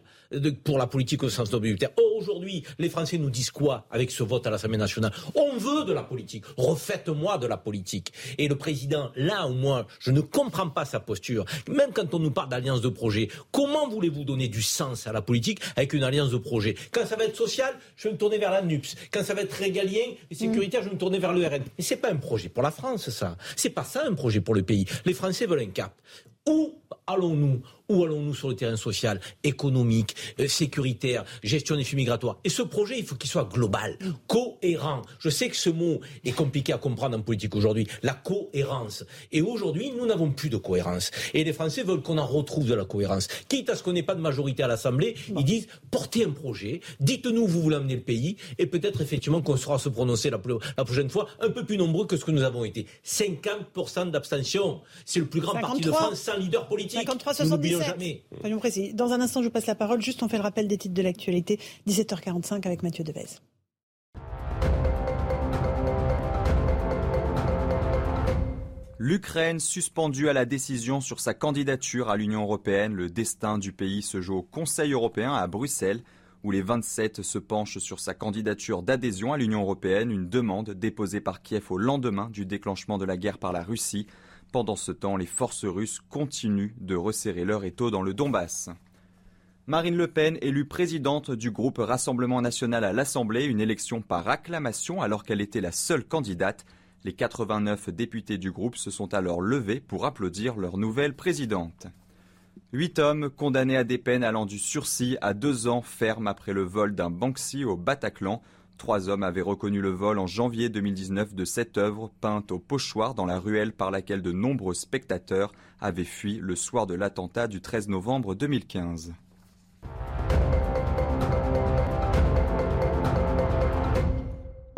pour la politique au sens terme. Or, aujourd'hui, les Français nous disent quoi avec ce vote à l'Assemblée nationale? On veut de la politique. Refaites-moi de la politique. Et le président, là où moi, je ne comprends pas sa posture, même quand on nous parle d'alliance de projet, comment voulez-vous donner du sens à la politique avec une alliance de projet? Quand ça va être social, je vais me tourner vers la NUPS. Quand ça va être régalien et sécuritaire, je vais me tourner vers le RN. Mais c'est pas un projet pour la France, ça. C'est pas ça un projet pour le pays. Les Français veulent un cap. Où allons-nous? Où allons-nous sur le terrain social, économique, euh, sécuritaire, gestion des flux migratoires? Et ce projet, il faut qu'il soit global, cohérent. Je sais que ce mot est compliqué à comprendre en politique aujourd'hui, la cohérence. Et aujourd'hui, nous n'avons plus de cohérence. Et les Français veulent qu'on en retrouve de la cohérence. Quitte à ce qu'on n'ait pas de majorité à l'Assemblée, ils disent portez un projet, dites-nous où vous voulez amener le pays, et peut-être effectivement qu'on saura se prononcer la, la, prochaine fois un peu plus nombreux que ce que nous avons été. 50% d'abstention. C'est le plus grand parti de France sans leader politique. 53 77. jamais. précis. Dans un instant, je vous passe la parole. Juste, on fait le rappel des titres de l'actualité. 17h45 avec Mathieu Devez. L'Ukraine suspendue à la décision sur sa candidature à l'Union européenne. Le destin du pays se joue au Conseil européen à Bruxelles, où les 27 se penchent sur sa candidature d'adhésion à l'Union européenne, une demande déposée par Kiev au lendemain du déclenchement de la guerre par la Russie. Pendant ce temps, les forces russes continuent de resserrer leur étau dans le Donbass. Marine Le Pen élue présidente du groupe Rassemblement national à l'Assemblée, une élection par acclamation alors qu'elle était la seule candidate. Les 89 députés du groupe se sont alors levés pour applaudir leur nouvelle présidente. Huit hommes condamnés à des peines allant du sursis à deux ans ferme après le vol d'un Banksy au Bataclan. Trois hommes avaient reconnu le vol en janvier 2019 de cette œuvre peinte au pochoir dans la ruelle par laquelle de nombreux spectateurs avaient fui le soir de l'attentat du 13 novembre 2015.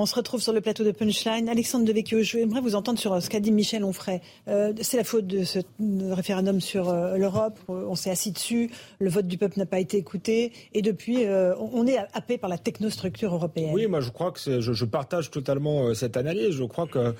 On se retrouve sur le plateau de Punchline. Alexandre Devecchio, je voudrais vous entendre sur euh, ce qu'a dit Michel Onfray. Euh, c'est la faute de ce référendum sur euh, l'Europe. On s'est assis dessus. Le vote du peuple n'a pas été écouté. Et depuis, on est happé par la technostructure européenne. Oui, moi je crois que je, je, partage totalement cette analyse. Je crois que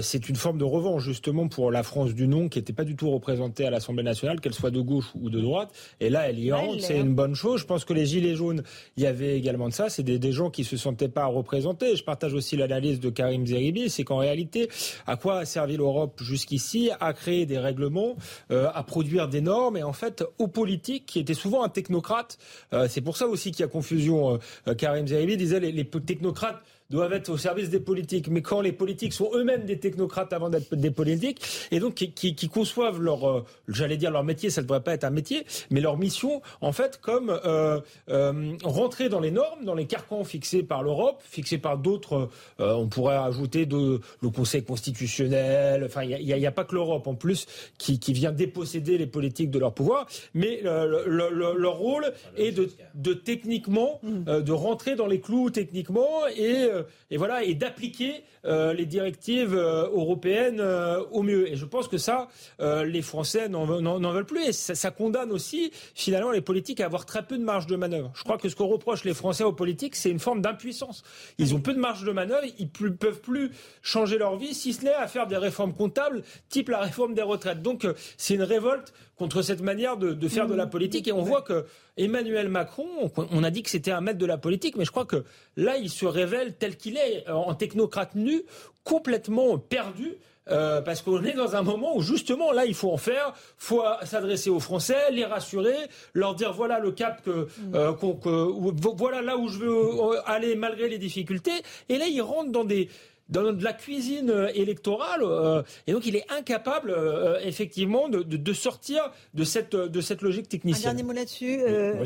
c'est une forme de revanche justement pour la France du non qui n'était pas du tout représentée à l'Assemblée nationale, qu'elle soit de gauche ou de droite. Et là, elle y rentre. C'est une bonne chose. Je pense que les Gilets jaunes, il y avait également de ça. C'est des, des, gens qui se sentaient pas représentés. Je partage aussi l'analyse de Karim Zeribi, c'est qu'en réalité, à quoi a servi l'Europe jusqu'ici? À créer des règlements, euh, à produire des normes, et en fait, aux politiques, qui étaient souvent un technocrate. Euh, c'est pour ça aussi qu'il y a confusion. Euh, Karim Zeribi disait les technocrates doivent être au service des politiques. Mais quand les politiques sont eux-mêmes des technocrates avant d'être des politiques, et donc qui, qui, qui conçoivent leur, euh, j'allais dire leur métier, ça ne devrait pas être un métier, mais leur mission, en fait, comme euh, euh, rentrer dans les normes, dans les carcans fixés par l'Europe, fixés par d'autres, euh, on pourrait ajouter de, le Conseil constitutionnel, enfin, il n'y a, a, pas que l'Europe en plus qui, qui vient déposséder les politiques de leur pouvoir, mais le, le, leur rôle est de, de techniquement, mmh. de rentrer dans les clous techniquement et et voilà, et d'appliquer euh, les directives euh, européennes euh, au mieux. Et je pense que ça, les Français n'en veulent plus. Et ça, condamne aussi, finalement, les politiques à avoir très peu de marge de manœuvre. Je crois que ce qu'on reproche les Français aux politiques, c'est une forme d'impuissance. Ils ont peu de marge de manœuvre, ils ne peuvent plus changer leur vie, si ce n'est à faire des réformes comptables, type la réforme des retraites. Donc, c'est une révolte contre cette manière de, de faire de la politique. Et on voit que Emmanuel Macron, on a dit que c'était un maître de la politique, mais je crois que là, il se révèle tel qu'il est, en technocrate nu, complètement perdu. Euh, parce qu'on est dans un moment où justement là il faut en faire, faut s'adresser aux Français, les rassurer, leur dire voilà le cap que, euh, que voilà là où je veux aller malgré les difficultés. Et là il rentre dans des dans de la cuisine euh, électorale. Euh, et donc, il est incapable, euh, effectivement, de, de, sortir de cette, de cette logique technicienne. Un dernier mot là-dessus.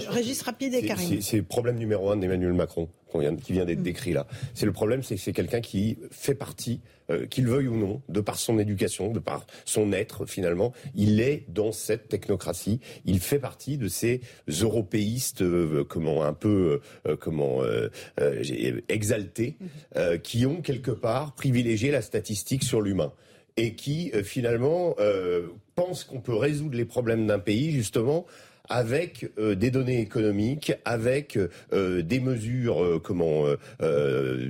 Régis rapide et Karim. C'est le problème numéro un d'Emmanuel Macron qui vient d'être mm. décrit là. C'est le problème, c'est que c'est quelqu'un qui fait partie, qu'il veuille ou non, de par son éducation, de par son être finalement, il est dans cette technocratie. Il fait partie de ces européistes, comment un peu, comment exaltés, mm-hmm. qui ont quelque part privilégier la statistique sur l'humain et qui euh, finalement euh, pense qu'on peut résoudre les problèmes d'un pays justement avec euh, des données économiques, avec des mesures comment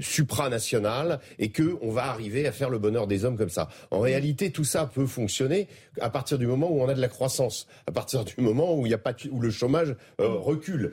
supranationales, et que on va arriver à faire le bonheur des hommes comme ça. En réalité, tout ça peut fonctionner à partir du moment où on a de la croissance, à partir du moment où il a pas où le chômage recule,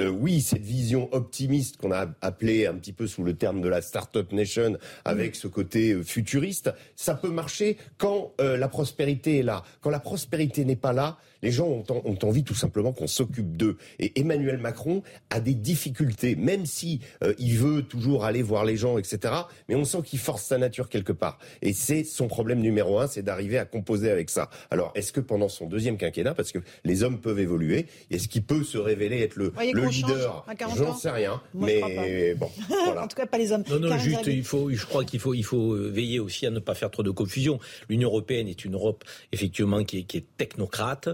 euh, oui, cette vision optimiste qu'on a appelée un petit peu sous le terme de la Startup Nation, avec ce côté euh, futuriste, ça peut marcher quand euh, la prospérité est là. Quand la prospérité n'est pas là, les gens ont, ont envie tout simplement qu'on s'occupe d'eux. Et Emmanuel Macron a des difficultés, même si il veut toujours aller voir les gens, etc. Mais on sent qu'il force sa nature quelque part. Et c'est son problème numéro un, c'est d'arriver à composer avec ça. Alors, est-ce que pendant son deuxième quinquennat, parce que les hommes peuvent évoluer, est-ce qu'il peut se révéler être le, le leader J'en sais rien, mais bon. en tout cas, pas les hommes. Non, non, juste, il faut, je crois qu'il faut, il faut euh, veiller aussi à ne pas faire trop de confusion. L'Union européenne est une Europe effectivement qui est, qui est technocrate,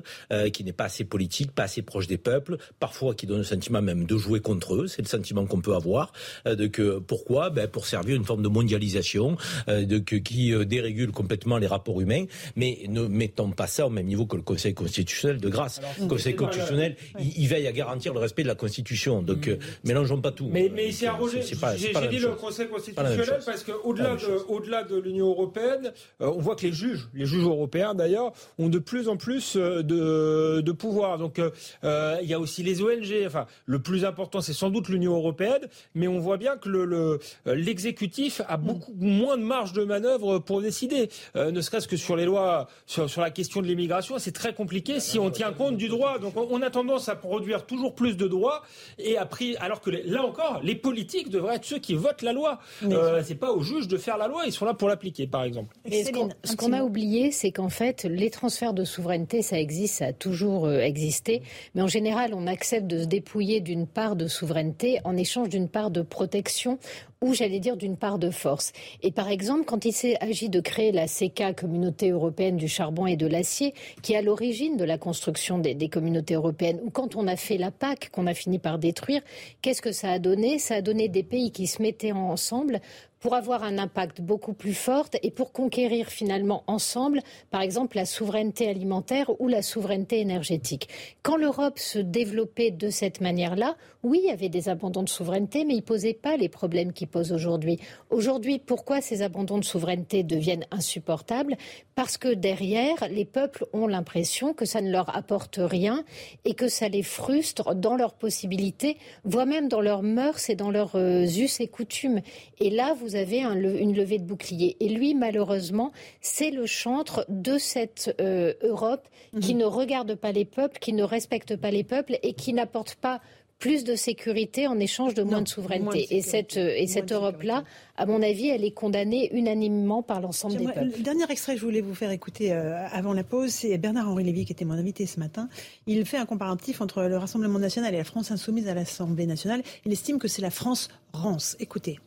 qui n'est pas assez politique, pas assez proche des peuples, parfois qui donne le sentiment même de jouer contre eux. C'est le sentiment qu'on peut avoir. de que pourquoi? Ben, Pour servir une forme de mondialisation, de que, qui dérégule complètement les rapports humains. Mais ne mettons pas ça au même niveau que le Conseil constitutionnel de grâce. le Conseil constitutionnel, il, veille à garantir le respect de la Constitution. Donc mm. mélangeons pas tout. Mais, mais c'est arrogé. J'ai dit le Conseil constitutionnel parce qu'au-delà de, au-delà de l'Union européenne, on voit que les juges, les juges européens d'ailleurs, ont de plus en plus de, de pouvoir. Donc il y a aussi les ONG. Enfin, le plus important, c'est sans doute l'Union européenne, mais on voit bien que le, l'exécutif a beaucoup moins de marge de manœuvre pour décider. ne serait-ce que sur les lois, sur, sur la question de l'immigration, c'est très compliqué si on tient compte du droit. Donc on, a tendance à produire toujours plus de droits et après, alors que là encore, les politiques devraient être ceux qui votent la loi. Euh, c'est pas aux juges de faire la loi, ils sont là pour l'appliquer, par exemple. ce qu'on a oublié, c'est qu'en fait, les transferts de souveraineté, ça existe, ça a toujours euh, existé, mais en général, on accepte de se dépouiller d'une part de souveraineté en échange d'une part de protection ou j'allais dire d'une part de force. Et par exemple, quand il s'agit de créer la CECA, Communauté européenne du charbon et de l'acier, qui est à l'origine de la construction des, communautés européennes, ou quand on a fait la PAC, qu'on a fini par détruire, qu'est-ce que ça a donné? Ça a donné des pays qui se mettaient ensemble pour avoir un impact beaucoup plus fort et pour conquérir finalement ensemble, par exemple, la souveraineté alimentaire ou la souveraineté énergétique. Quand l'Europe se développait de cette manière-là, oui, il y avait des abandons de souveraineté, mais ils ne posaient pas les problèmes qu'ils posent aujourd'hui. Aujourd'hui, pourquoi ces abandons de souveraineté deviennent insupportables? Parce que derrière, les peuples ont l'impression que ça ne leur apporte rien et que ça les frustre dans leurs possibilités, voire même dans leurs mœurs et dans leurs euh, us et coutumes. Et là, vous avez une levée de bouclier. Et lui, malheureusement, c'est le chantre de cette euh, Europe qui mhm. ne regarde pas les peuples, qui ne respecte pas les peuples et qui n'apporte pas plus de sécurité en échange de moins de souveraineté. et cette, euh, et cette Europe-là, à mon avis, elle est condamnée unanimement par l'ensemble des peuples. Le dernier extrait que je voulais vous faire écouter euh, avant la pause, c'est Bernard-Henri Lévy qui était mon invité ce matin. Il fait un comparatif entre le Rassemblement national et la France insoumise à l'Assemblée nationale. Il estime que c'est la France rance. Écoutez.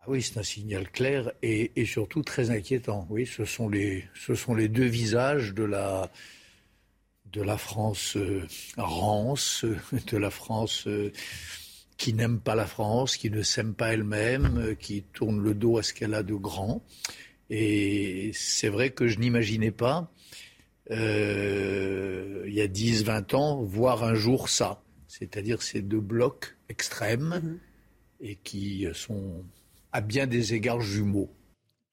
Ah oui, c'est un signal clair et, et, surtout très inquiétant. Oui, ce sont les, ce sont les deux visages de la, de la France euh, rance, de la France euh, qui n'aime pas la France, qui ne s'aime pas elle-même, euh, qui tourne le dos à ce qu'elle a de grand. Et c'est vrai que je n'imaginais pas, il y a 10, 20 ans, voir un jour ça. C'est-à-dire ces deux blocs extrêmes mm-hmm. et qui sont à bien des égards jumeaux.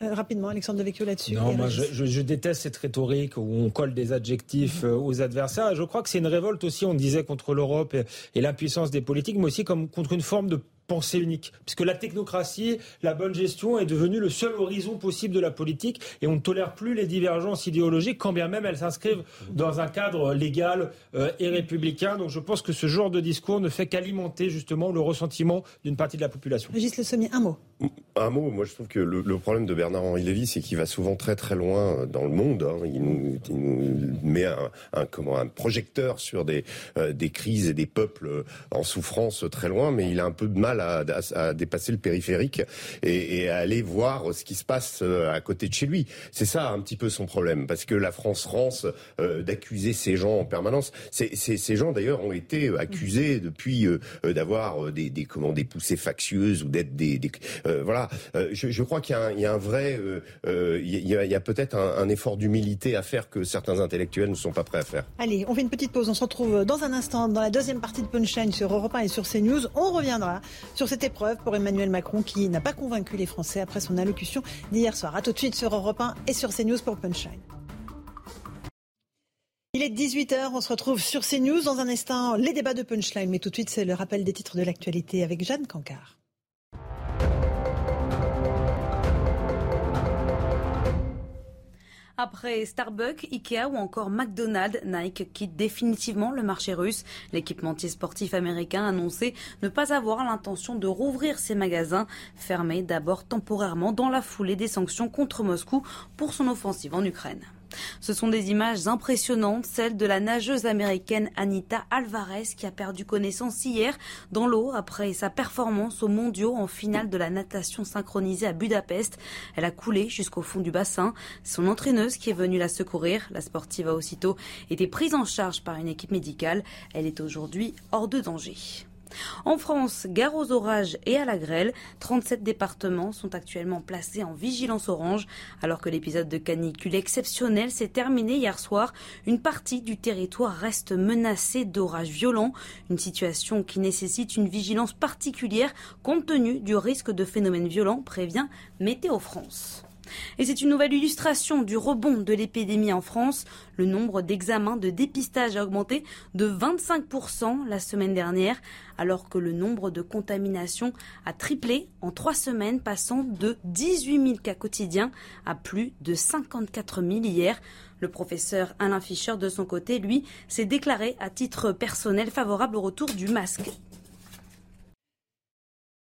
Euh, rapidement, Alexandre Devecchio là-dessus. Non, moi je, déteste cette rhétorique où on colle des adjectifs euh, aux adversaires. Je crois que c'est une révolte aussi, on disait, contre l'Europe et l'impuissance des politiques, mais aussi comme contre une forme de pensée unique. Puisque la technocratie, la bonne gestion est devenue le seul horizon possible de la politique et on ne tolère plus les divergences idéologiques quand bien même elles s'inscrivent dans un cadre légal euh, et républicain. Donc je pense que ce genre de discours ne fait qu'alimenter justement le ressentiment d'une partie de la population. Régis Le Sommier, un mot. Un mot, moi je trouve que le, problème de Bernard-Henri Lévy, c'est qu'il va souvent très très loin dans le monde. Hein. Il, nous, met un, comment, un projecteur sur des, euh, des crises et des peuples en souffrance très loin, mais il a un peu de mal à, dépasser le périphérique et, à aller voir ce qui se passe euh, à côté de chez lui. C'est ça un petit peu son problème, parce que la France rance euh, d'accuser ces gens en permanence. ces gens d'ailleurs ont été accusés depuis euh, d'avoir des, des poussées factieuses ou d'être des, voilà. Je, crois qu'il y, a un vrai, il y a, peut-être un, effort d'humilité à faire que certains intellectuels ne sont pas prêts à faire. Allez, on fait une petite pause. On se retrouve dans un instant dans la deuxième partie de Punchline sur Europe 1 et sur CNews. On reviendra sur cette épreuve pour Emmanuel Macron qui n'a pas convaincu les Français après son allocution d'hier soir. A tout de suite sur Europe 1 et sur CNews pour Punchline. Il est 18h, on se retrouve sur CNews dans un instant, les débats de Punchline. Mais tout de suite, c'est le rappel des titres de l'actualité avec Jeanne Cancard. Après Starbucks, Ikea ou encore McDonald's, Nike quitte définitivement le marché russe. L'équipementier sportif américain a annoncé ne pas avoir l'intention de rouvrir ses magasins, fermés d'abord temporairement dans la foulée des sanctions contre Moscou pour son offensive en Ukraine. Ce sont des images impressionnantes, celles de la nageuse américaine Anita Alvarez qui a perdu connaissance hier dans l'eau après sa performance aux mondiaux en finale de la natation synchronisée à Budapest. Elle a coulé jusqu'au fond du bassin. Son entraîneuse qui est venue la secourir. La sportive a aussitôt été prise en charge par une équipe médicale. Elle est aujourd'hui hors de danger. En France, gare aux orages et à la grêle, 37 départements sont actuellement placés en vigilance orange. Alors que l'épisode de canicule exceptionnel s'est terminé hier soir, une partie du territoire reste menacée d'orages violents, une situation qui nécessite une vigilance particulière compte tenu du risque de phénomènes violents, prévient Météo France. Et c'est une nouvelle illustration du rebond de l'épidémie en France. Le nombre d'examens de dépistage a augmenté de 25% la semaine dernière, alors que le nombre de contaminations a triplé en trois semaines, passant de 18 000 cas quotidiens à plus de 54 000 hier. Le professeur Alain Fischer, de son côté, lui, s'est déclaré à titre personnel favorable au retour du masque.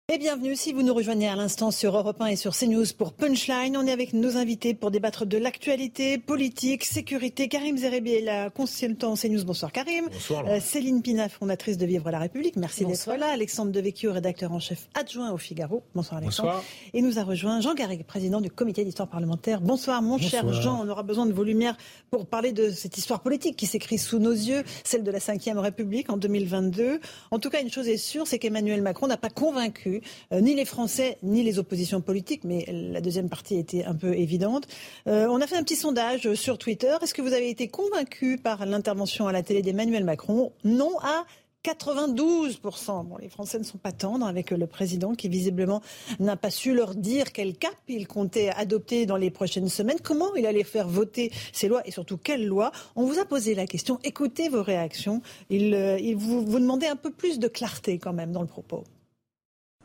Et bienvenue si vous nous rejoignez à l'instant sur Europe 1 et sur CNews pour Punchline. On est avec nos invités pour débattre de l'actualité politique, sécurité. Karim Zerebi la consultant CNews. Bonsoir Karim. Bonsoir. Euh, Céline Pina, fondatrice de Vivre la République. Merci d'être là. Alexandre Devecchio, rédacteur en chef adjoint au Figaro. Bonsoir Alexandre. Bonsoir. Et nous a rejoint Jean Garrigue, président du comité d'histoire parlementaire. Bonsoir mon cher. Jean. On aura besoin de vos lumières pour parler de cette histoire politique qui s'écrit sous nos yeux, celle de la Ve République en 2022. En tout cas, une chose est sûre, c'est qu'Emmanuel Macron n'a pas convaincu euh, ni les Français ni les oppositions politiques, mais la deuxième partie était un peu évidente. Euh, on a fait un petit sondage sur Twitter. Est-ce que vous avez été convaincu par l'intervention à la télé d'Emmanuel Macron? Non à 92%. Bon, les Français ne sont pas tendres avec le président qui visiblement n'a pas su leur dire quel cap il comptait adopter dans les prochaines semaines, comment il allait faire voter ces lois et surtout quelles lois? On vous a posé la question, écoutez vos réactions. Il, euh, vous, vous demandait un peu plus de clarté quand même dans le propos.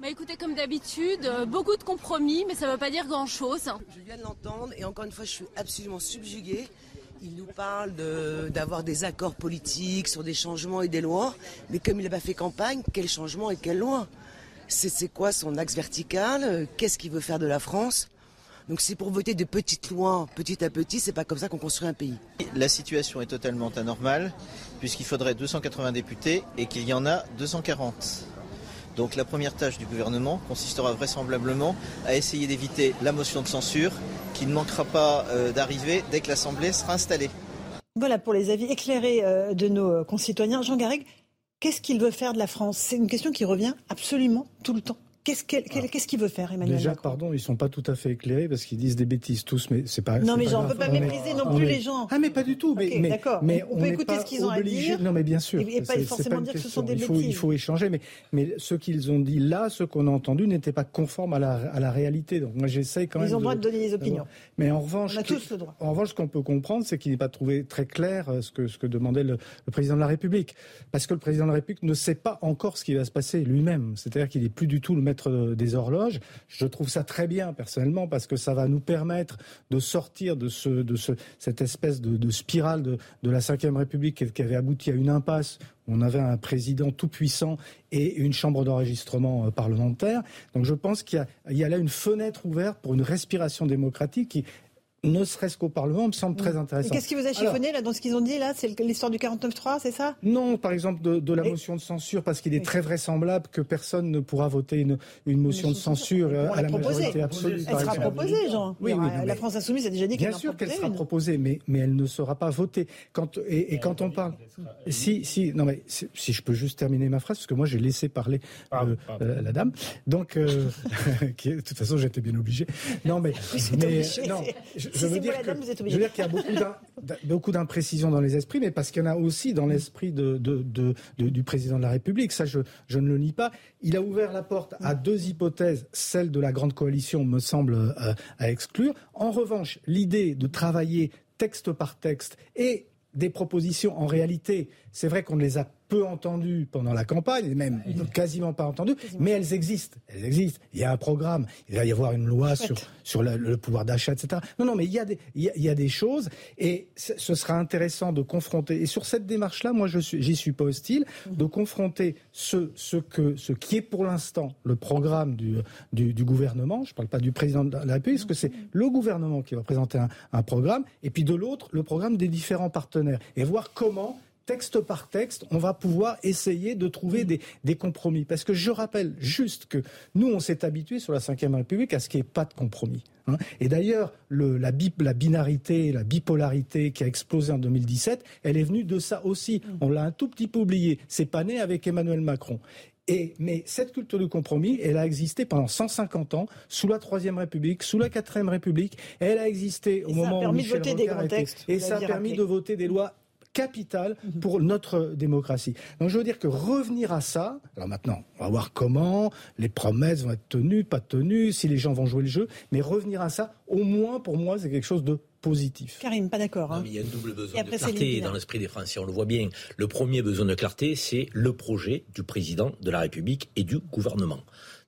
Bah écoutez, comme d'habitude, euh, beaucoup de compromis, mais ça ne veut pas dire grand-chose. Je viens de l'entendre et encore une fois, je suis absolument subjuguée. Il nous parle de- d'avoir des accords politiques sur des changements et des lois, mais comme il n'a pas fait campagne, quel changement et quelle loi? C'est c'est quoi son axe vertical? Qu'est-ce qu'il veut faire de la France? Donc c'est pour voter de petites lois, petit à petit, c'est pas comme ça qu'on construit un pays. La situation est totalement anormale puisqu'il faudrait 280 députés et qu'il y en a 240. Donc la première tâche du gouvernement consistera vraisemblablement à essayer d'éviter la motion de censure qui ne manquera pas euh, d'arriver dès que l'Assemblée sera installée. Voilà pour les avis éclairés euh, de nos concitoyens. Jean Garrigue, qu'est-ce qu'il veut faire de la France? C'est une question qui revient absolument tout le temps. Qu'est-ce quel- qu'est-ce qu'il veut faire, Emmanuel Déjà, Macron? pardon, ils sont pas tout à fait éclairés parce qu'ils disent des bêtises tous, mais c'est pas. Non, mais on grave. peut pas On mépriser non on plus est- les gens. Ah, mais pas du tout. Mais, Ok, mais, d'accord. mais On peut n'est écouter ce qu'ils ont à obligé- dire. Non, mais bien sûr. Et- et pas forcément dire que ce sont des il faut, bêtises. il faut échanger. Mais, mais ce qu'ils ont dit là, ce qu'on a entendu, n'était pas conforme à la, à la réalité. Donc moi, j'essaie quand Ils même. ont le droit de donner des opinions. Mais en revanche, On a tous le droit. En revanche, ce qu'on peut comprendre, c'est qu'il n'est pas trouvé très clair euh, ce que, ce que demandait le, le président de la République. Parce que le président de la République ne sait pas encore ce qui va se passer lui-même. C'est-à-dire qu'il n'est plus du tout le euh, des horloges. Je trouve ça très bien, personnellement, parce que ça va nous permettre de sortir de, ce, de ce, cette espèce de, spirale de, de la Ve République qui- avait abouti à une impasse on avait un président tout puissant et une chambre d'enregistrement euh, parlementaire. Donc je pense qu'il y y a là une fenêtre ouverte pour une respiration démocratique qui, ne serait-ce qu'au Parlement, me semble très Et intéressante. qu'est-ce qui vous a Alors, chiffonné là dans ce qu'ils ont dit là? C'est l'histoire du 49.3, c'est ça? Non, par exemple, de, de la motion de censure, parce qu'il est très vraisemblable que personne ne pourra voter une, une motion de censure euh, à l'a la proposée. majorité absolue. Elle sera exemple. proposée, Jean. Oui, oui, non, la France Insoumise a déjà dit qu'elle Bien en sûr qu'elle sera une. proposée, mais, mais elle ne sera pas votée. Quand, et, et quand on parle... Si, si, non mais si si je peux juste terminer ma phrase, parce que moi j'ai laissé parler euh, euh, la dame. Donc, euh, de toute façon j'étais bien obligé. Non mais... Mais obligé, non, je, je veux dire qu'il y a beaucoup d'im- d'im- beaucoup d'imprécisions dans les esprits, mais parce qu'il y en a aussi dans l'esprit de, de- de- de- du président de la République. Ça, je, je ne le nie pas. Il a ouvert la porte à deux hypothèses. Celle de la grande coalition me semble euh, à exclure. En revanche, l'idée de travailler texte par texte et des propositions en réalité c'est vrai qu'on les a peu entendues pendant la campagne, même quasiment pas entendues, mais elles existent. Elles existent. Il y a un programme, il va y avoir une loi sur, sur le, pouvoir d'achat, etc. Non, non, mais il y a des, il y a, des choses et ce sera intéressant de confronter. Et sur cette démarche-là, moi, je suis, j'y suis pas hostile, mhm. de confronter ce, ce, que, ce qui est pour l'instant le programme du, du, du gouvernement. Je parle pas du président de la République, parce que c'est le gouvernement qui va présenter un, un programme, et puis de l'autre, le programme des différents partenaires, et voir comment texte par texte, on va pouvoir essayer de trouver des, des compromis. Parce que je rappelle juste que nous, on s'est habitué sur la Ve République à ce qu'il n'y ait pas de compromis. Hein. Et d'ailleurs, la, la binarité, la bipolarité qui a explosé en 2017, elle est venue de ça aussi. On l'a un tout petit peu oublié. C'est pas né avec Emmanuel Macron. Et, mais cette culture du compromis, elle a existé pendant 150 ans, sous la Troisième République, sous la Quatrième République. Elle a existé au moment où Michel Rocard était, et ça a permis de voter des lois capital mhm. pour notre démocratie. Donc je veux dire que revenir à ça, alors maintenant, on va voir comment, les promesses vont être tenues, pas tenues, si les gens vont jouer le jeu, mais revenir à ça, au moins pour moi, c'est quelque chose de positif. Karim, pas d'accord. Hein. il y a un double besoin de clarté dans l'esprit des Français, on le voit bien. Le premier besoin de clarté, c'est le projet du président de la République et du gouvernement.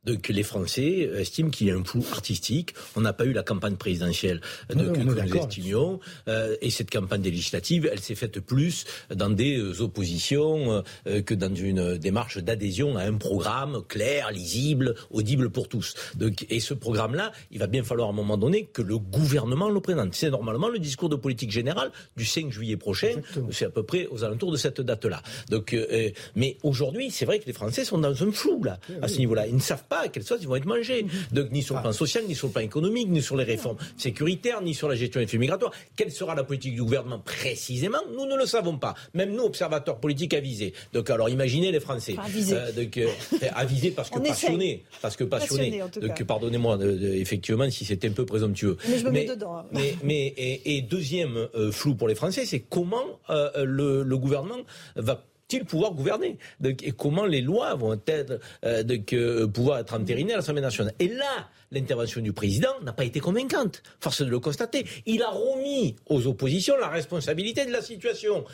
Donc les Français estiment qu'il y a un flou artistique. On n'a pas eu la campagne présidentielle que nous estimions. Euh, et cette campagne législative, elle s'est faite plus dans des euh, oppositions euh, que dans une démarche d'adhésion à un programme clair, lisible, audible pour tous. Donc, et ce programme-là, il va bien falloir à un moment donné que le gouvernement le présente. C'est normalement le discours de politique générale du 5 juillet prochain. C'est à peu près aux alentours de cette date-là. Donc, mais aujourd'hui, c'est vrai que les Français sont dans un flou là, à ce niveau-là. Ils ne savent pas à quelle sauce ils vont être mangés. Donc, ni sur le plan social, ni sur le plan économique, ni sur les réformes sécuritaires, ni sur la gestion des flux migratoires. Quelle sera la politique du gouvernement précisément Nous ne le savons pas. Même nous, observateurs politiques avisés. Donc, alors, imaginez les Français. Avisés. Euh, donc, euh, avisés parce que passionnés. Parce que passionnés. donc, pardonnez-moi, effectivement, si c'était un peu présomptueux. Mais je me mets dedans. Mais, et, deuxième euh, flou pour les Français, c'est comment le, le gouvernement va pouvoir gouverner Et comment les lois vont être, euh, pouvoir être entérinées à l'Assemblée nationale Et là, l'intervention du président n'a pas été convaincante. Force de le constater. Il a remis aux oppositions la responsabilité de la situation.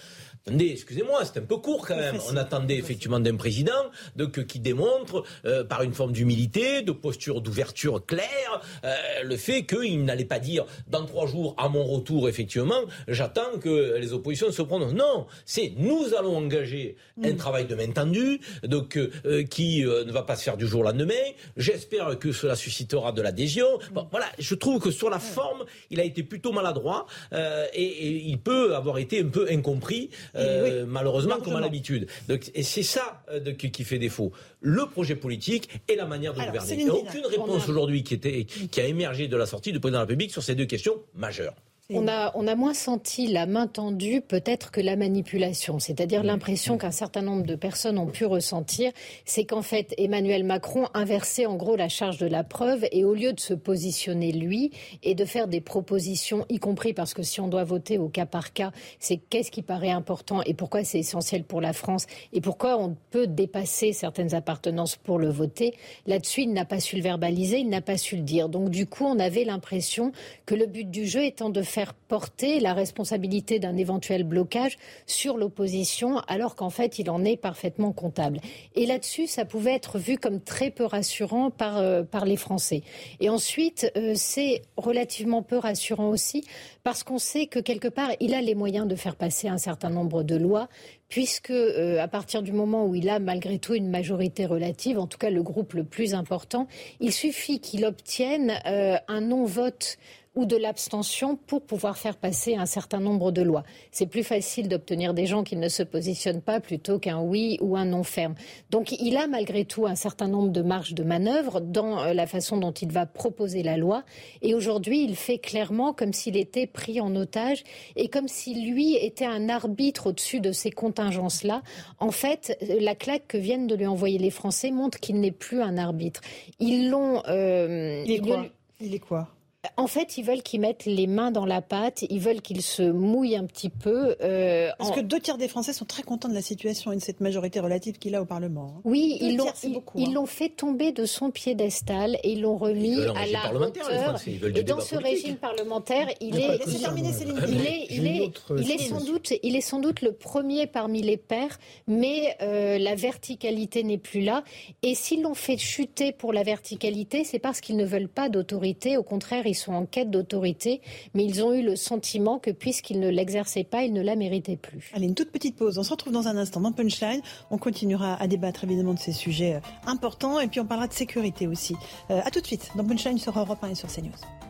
Attendez, excusez-moi, c'est un peu court quand même. On attendait effectivement d'un président donc, qui démontre euh, par une forme d'humilité, de posture d'ouverture claire, euh, le fait qu'il n'allait pas dire dans trois jours à mon retour, effectivement, j'attends que les oppositions se prononcent. Non, c'est nous allons engager un mm. travail de main tendue, donc euh, qui ne va pas se faire du jour au lendemain. J'espère que cela suscitera de l'adhésion. Bon, voilà, je trouve que sur la forme, il a été plutôt maladroit et, et, il peut avoir été un peu incompris. Euh, malheureusement, comme à l'habitude. Et c'est ça euh, qui fait défaut. Le projet politique et la manière de gouverner. Il n'y a aucune réponse aujourd'hui qui, qui a émergé de la sortie du président de la République sur ces deux questions majeures. On a, on a moins senti la main tendue peut-être que la manipulation, c'est-à-dire l'impression qu'un certain nombre de personnes ont pu ressentir, c'est qu'en fait Emmanuel Macron inversait en gros la charge de la preuve et au lieu de se positionner lui et de faire des propositions, y compris parce que si on doit voter au cas par cas, c'est qu'est-ce qui paraît important et pourquoi c'est essentiel pour la France et pourquoi on peut dépasser certaines appartenances pour le voter. Là-dessus, il n'a pas su le verbaliser, il n'a pas su le dire. Donc du coup, on avait l'impression que le but du jeu étant de faire porter la responsabilité d'un éventuel blocage sur l'opposition, alors qu'en fait, il en est parfaitement comptable. Et là-dessus, ça pouvait être vu comme très peu rassurant par, euh, les Français. Et ensuite, euh, c'est relativement peu rassurant aussi parce qu'on sait que quelque part, il a les moyens de faire passer un certain nombre de lois, puisque euh, à partir du moment où il a malgré tout une majorité relative, en tout cas le groupe le plus important, il suffit qu'il obtienne un non-vote ou de l'abstention pour pouvoir faire passer un certain nombre de lois. C'est plus facile d'obtenir des gens qui ne se positionnent pas plutôt qu'un oui ou un non ferme. Donc il a malgré tout un certain nombre de marges de manœuvre dans euh, la façon dont il va proposer la loi. Et aujourd'hui, il fait clairement comme s'il était pris en otage et comme si lui était un arbitre au-dessus de ces contingences-là. En fait, la claque que viennent de lui envoyer les Français montre qu'il n'est plus un arbitre. Ils l'ont. Euh, il est quoi Il est quoi? En fait, ils veulent qu'ils mettent les mains dans la pâte, ils veulent qu'ils se mouillent un petit peu. Euh, Parce que deux tiers des Français sont très contents de la situation et de cette majorité relative qu'il a au Parlement. Hein. Oui, ils l'ont, ils, hein. l'ont fait tomber de son piédestal et ils l'ont remis à la hauteur. Et dans ce régime parlementaire, il est, il est, il est, il est sans doute, il est sans doute le premier parmi les pairs, mais euh, la verticalité n'est plus là. Et s'ils l'ont fait chuter pour la verticalité, c'est parce qu'ils ne veulent pas d'autorité. Au contraire, ils sont en quête d'autorité, mais ils ont eu le sentiment que puisqu'ils ne l'exerçaient pas, ils ne la méritaient plus. Allez, une toute petite pause. On se retrouve dans un instant dans Punchline. On continuera à débattre évidemment de ces sujets euh, importants et puis on parlera de sécurité aussi. Euh, à tout de suite dans Punchline sur Europe 1 et sur CNews.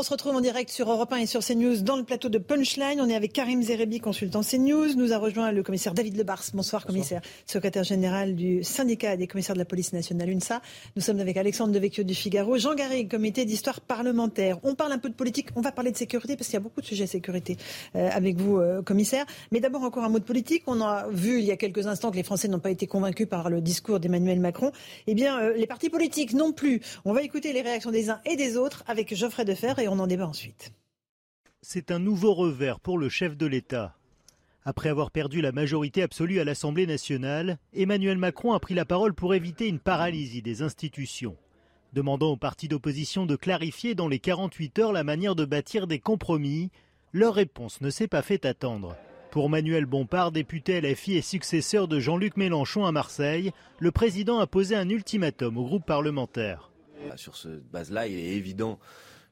On se retrouve en direct sur Europe 1 et sur CNews dans le plateau de Punchline. On est avec Karim Zerebi, consultant CNews. Nous a rejoint le commissaire David Lebars. Bonsoir, commissaire, secrétaire général du syndicat des commissaires de la police nationale UNSA. Nous sommes avec Alexandre Devecchio du Figaro, Jean Garrigue, comité d'histoire parlementaire. On parle un peu de politique, on va parler de sécurité parce qu'il y a beaucoup de sujets sécurité euh, avec vous, euh, commissaire. Mais d'abord encore un mot de politique. On a vu il y a quelques instants que les Français n'ont pas été convaincus par le discours d'Emmanuel Macron. Eh bien, euh, les partis politiques non plus. On va écouter les réactions des uns et des autres avec Geoffrey Defer et on en débat ensuite. C'est un nouveau revers pour le chef de l'État. Après avoir perdu la majorité absolue à l'Assemblée nationale, Emmanuel Macron a pris la parole pour éviter une paralysie des institutions. Demandant aux partis d'opposition de clarifier dans les 48 heures la manière de bâtir des compromis, leur réponse ne s'est pas fait attendre. Pour Manuel Bompard, député LFI et successeur de Jean-Luc Mélenchon à Marseille, le président a posé un ultimatum au groupe parlementaire. Sur cette base-là, il est évident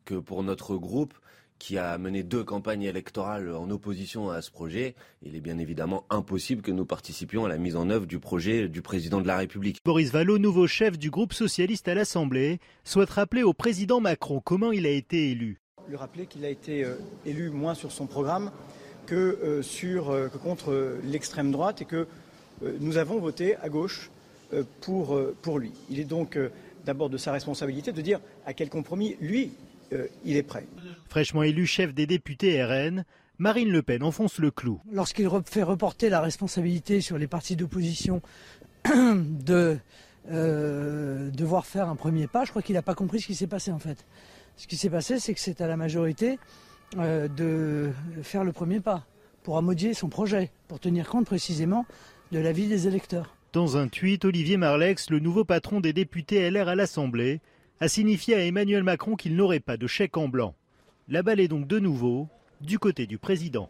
que pour notre groupe, qui a mené deux campagnes électorales en opposition à ce projet, il est bien évidemment impossible que nous participions à la mise en œuvre du projet du président de la République. Boris Vallaud, nouveau chef du groupe socialiste à l'Assemblée, souhaite rappeler au président Macron comment il a été élu. Lui rappeler qu'il a été euh, élu moins sur son programme que, euh, sur, euh, que contre l'extrême droite et que nous avons voté à gauche pour, pour lui. Il est donc d'abord de sa responsabilité de dire à quel compromis lui euh, il est prêt. Fraîchement élu chef des députés RN, Marine Le Pen enfonce le clou. Lorsqu'il fait reporter la responsabilité sur les partis d'opposition de euh, devoir faire un premier pas, je crois qu'il n'a pas compris ce qui s'est passé en fait. Ce qui s'est passé, c'est que c'est à la majorité euh, de faire le premier pas pour amodier son projet, pour tenir compte précisément de l'avis des électeurs. Dans un tweet, Olivier Marlex, le nouveau patron des députés LR à l'Assemblée, a signifié à Emmanuel Macron qu'il n'aurait pas de chèque en blanc. La balle est donc de nouveau du côté du président.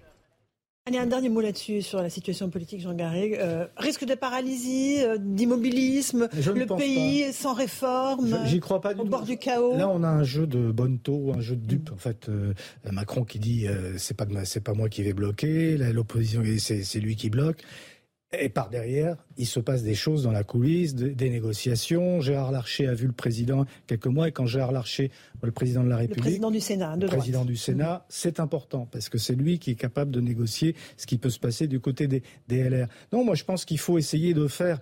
Allez, un dernier mot là-dessus, sur la situation politique, Jean Garrigue. Euh, risque de paralysie, euh, d'immobilisme, le pays sans réforme, J'y crois pas au bord du chaos. Là, on a un jeu de bonne taux, un jeu de dupe. En fait, euh, Macron qui dit c'est pas c'est pas moi qui vais bloquer, l'opposition c'est lui qui bloque. Et par derrière, il se passe des choses dans la coulisse, des négociations. Gérard Larcher a vu le président quelques mois, et quand Gérard Larcher, le président de la République, le président du Sénat, le président du Sénat, c'est important parce que c'est lui qui est capable de négocier ce qui peut se passer du côté des, des LR. Non, moi je pense qu'il faut essayer de faire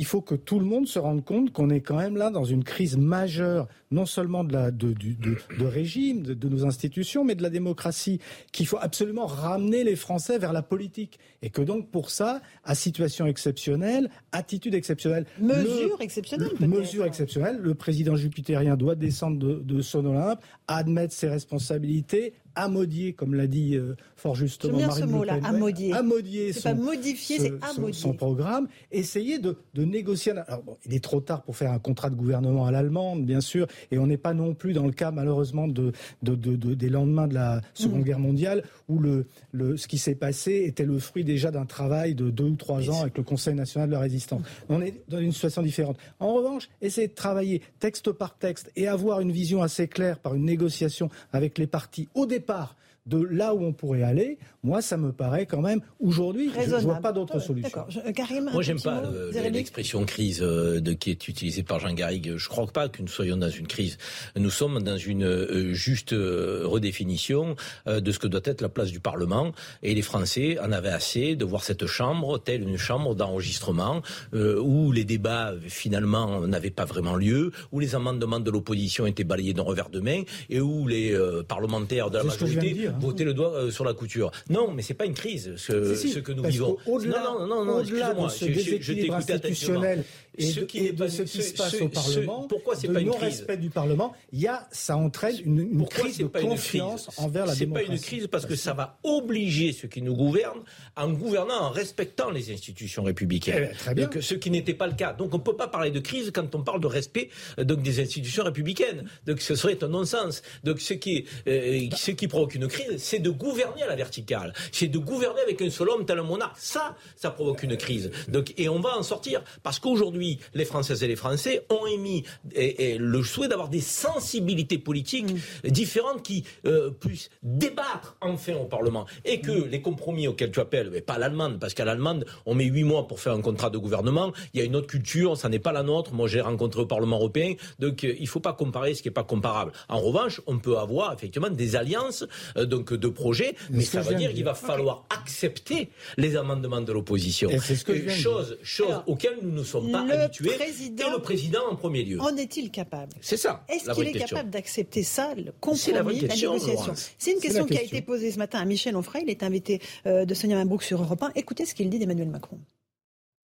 il faut que tout le monde se rende compte qu'on est quand même là dans une crise majeure, non seulement de, la, de, de, régime, de, nos institutions, mais de la démocratie, qu'il faut absolument ramener les Français vers la politique. Et que donc, pour ça, à situation exceptionnelle, attitude exceptionnelle. Mesure exceptionnelle, Mesure exceptionnelle. Le président jupitérien doit descendre de, son Olympe, admettre ses responsabilités, amodier, comme l'a dit euh, fort justement Marine ce mot-là, amodier. Amodier son, pas modifier, c'est amodier. Son, programme, essayer de, de négocier. Alors bon, il est trop tard pour faire un contrat de gouvernement à l'allemande, bien sûr, et on n'est pas non plus dans le cas malheureusement de, de, de des lendemains de la Seconde mm. Guerre mondiale où le, le ce qui s'est passé était le fruit déjà d'un travail de deux ou trois ans avec le Conseil national de la résistance. On est dans une situation différente. En revanche, essayer de travailler texte par texte et avoir une vision assez claire par une négociation avec les partis au départ départ de là où on pourrait aller, moi, ça me paraît quand même, aujourd'hui, je ne vois pas d'autre solution. Euh, Karim, moi, j'aime pas l'expression crise euh, de, qui est utilisée par Jean Garrigue. Je ne crois pas que nous soyons dans une crise. Nous sommes dans une euh, juste redéfinition de ce que doit être la place du Parlement. Et les Français en avaient assez de voir cette chambre telle une chambre d'enregistrement où les débats, finalement, n'avaient pas vraiment lieu, où les amendements de l'opposition étaient balayés d'un revers de main et où les parlementaires de la majorité. Voter le doigt euh, sur la couture. Non, mais c'est pas une crise ce, ce que nous vivons. Au-delà, non, non, non, non, au-delà de ce déséquilibre institutionnel et, de, ce qui se passe au Parlement, pourquoi c'est pas une non-respect du Parlement, il y a, ça entraîne une, crise de confiance envers la démocratie. C'est pas une crise parce que ça va obliger ceux qui nous gouvernent en gouvernant en respectant les institutions républicaines. Eh très bien. Donc, ce qui n'était pas le cas. Donc on ne peut pas parler de crise quand on parle de respect donc, des institutions républicaines. Donc ce serait un non-sens. Donc ce qui, euh, ce qui provoque une crise, c'est de gouverner à la verticale. C'est de gouverner avec un seul homme tel un monarque. Ça, ça provoque une crise. Donc, et on va en sortir. Parce qu'aujourd'hui, les Françaises et les Français ont émis et, le souhait d'avoir des sensibilités politiques mm. différentes qui euh, puissent débattre enfin au Parlement. Et que mm. les compromis auxquels tu appelles, mais pas l'Allemande, parce qu'à l'Allemande, on met huit mois pour faire un contrat de gouvernement. Il y a une autre culture, ça n'est pas la nôtre. Moi, j'ai rencontré au Parlement européen. Donc, euh, il ne faut pas comparer ce qui n'est pas comparable. En revanche, on peut avoir effectivement des alliances euh, donc de projets, mais ça veut dire qu'il va falloir accepter les amendements de l'opposition. C'est ce que chose, chose auxquelles nous ne sommes pas habitués. Président, et le président en premier lieu. En est-il capable? C'est ça. Est-ce qu'il est capable d'accepter ça, le compromis, la, négociation? C'est une question qui a été posée ce matin à Michel Onfray. Il est invité euh, de Sonia Mabrouk sur Europe 1. Écoutez ce qu'il dit d'Emmanuel Macron.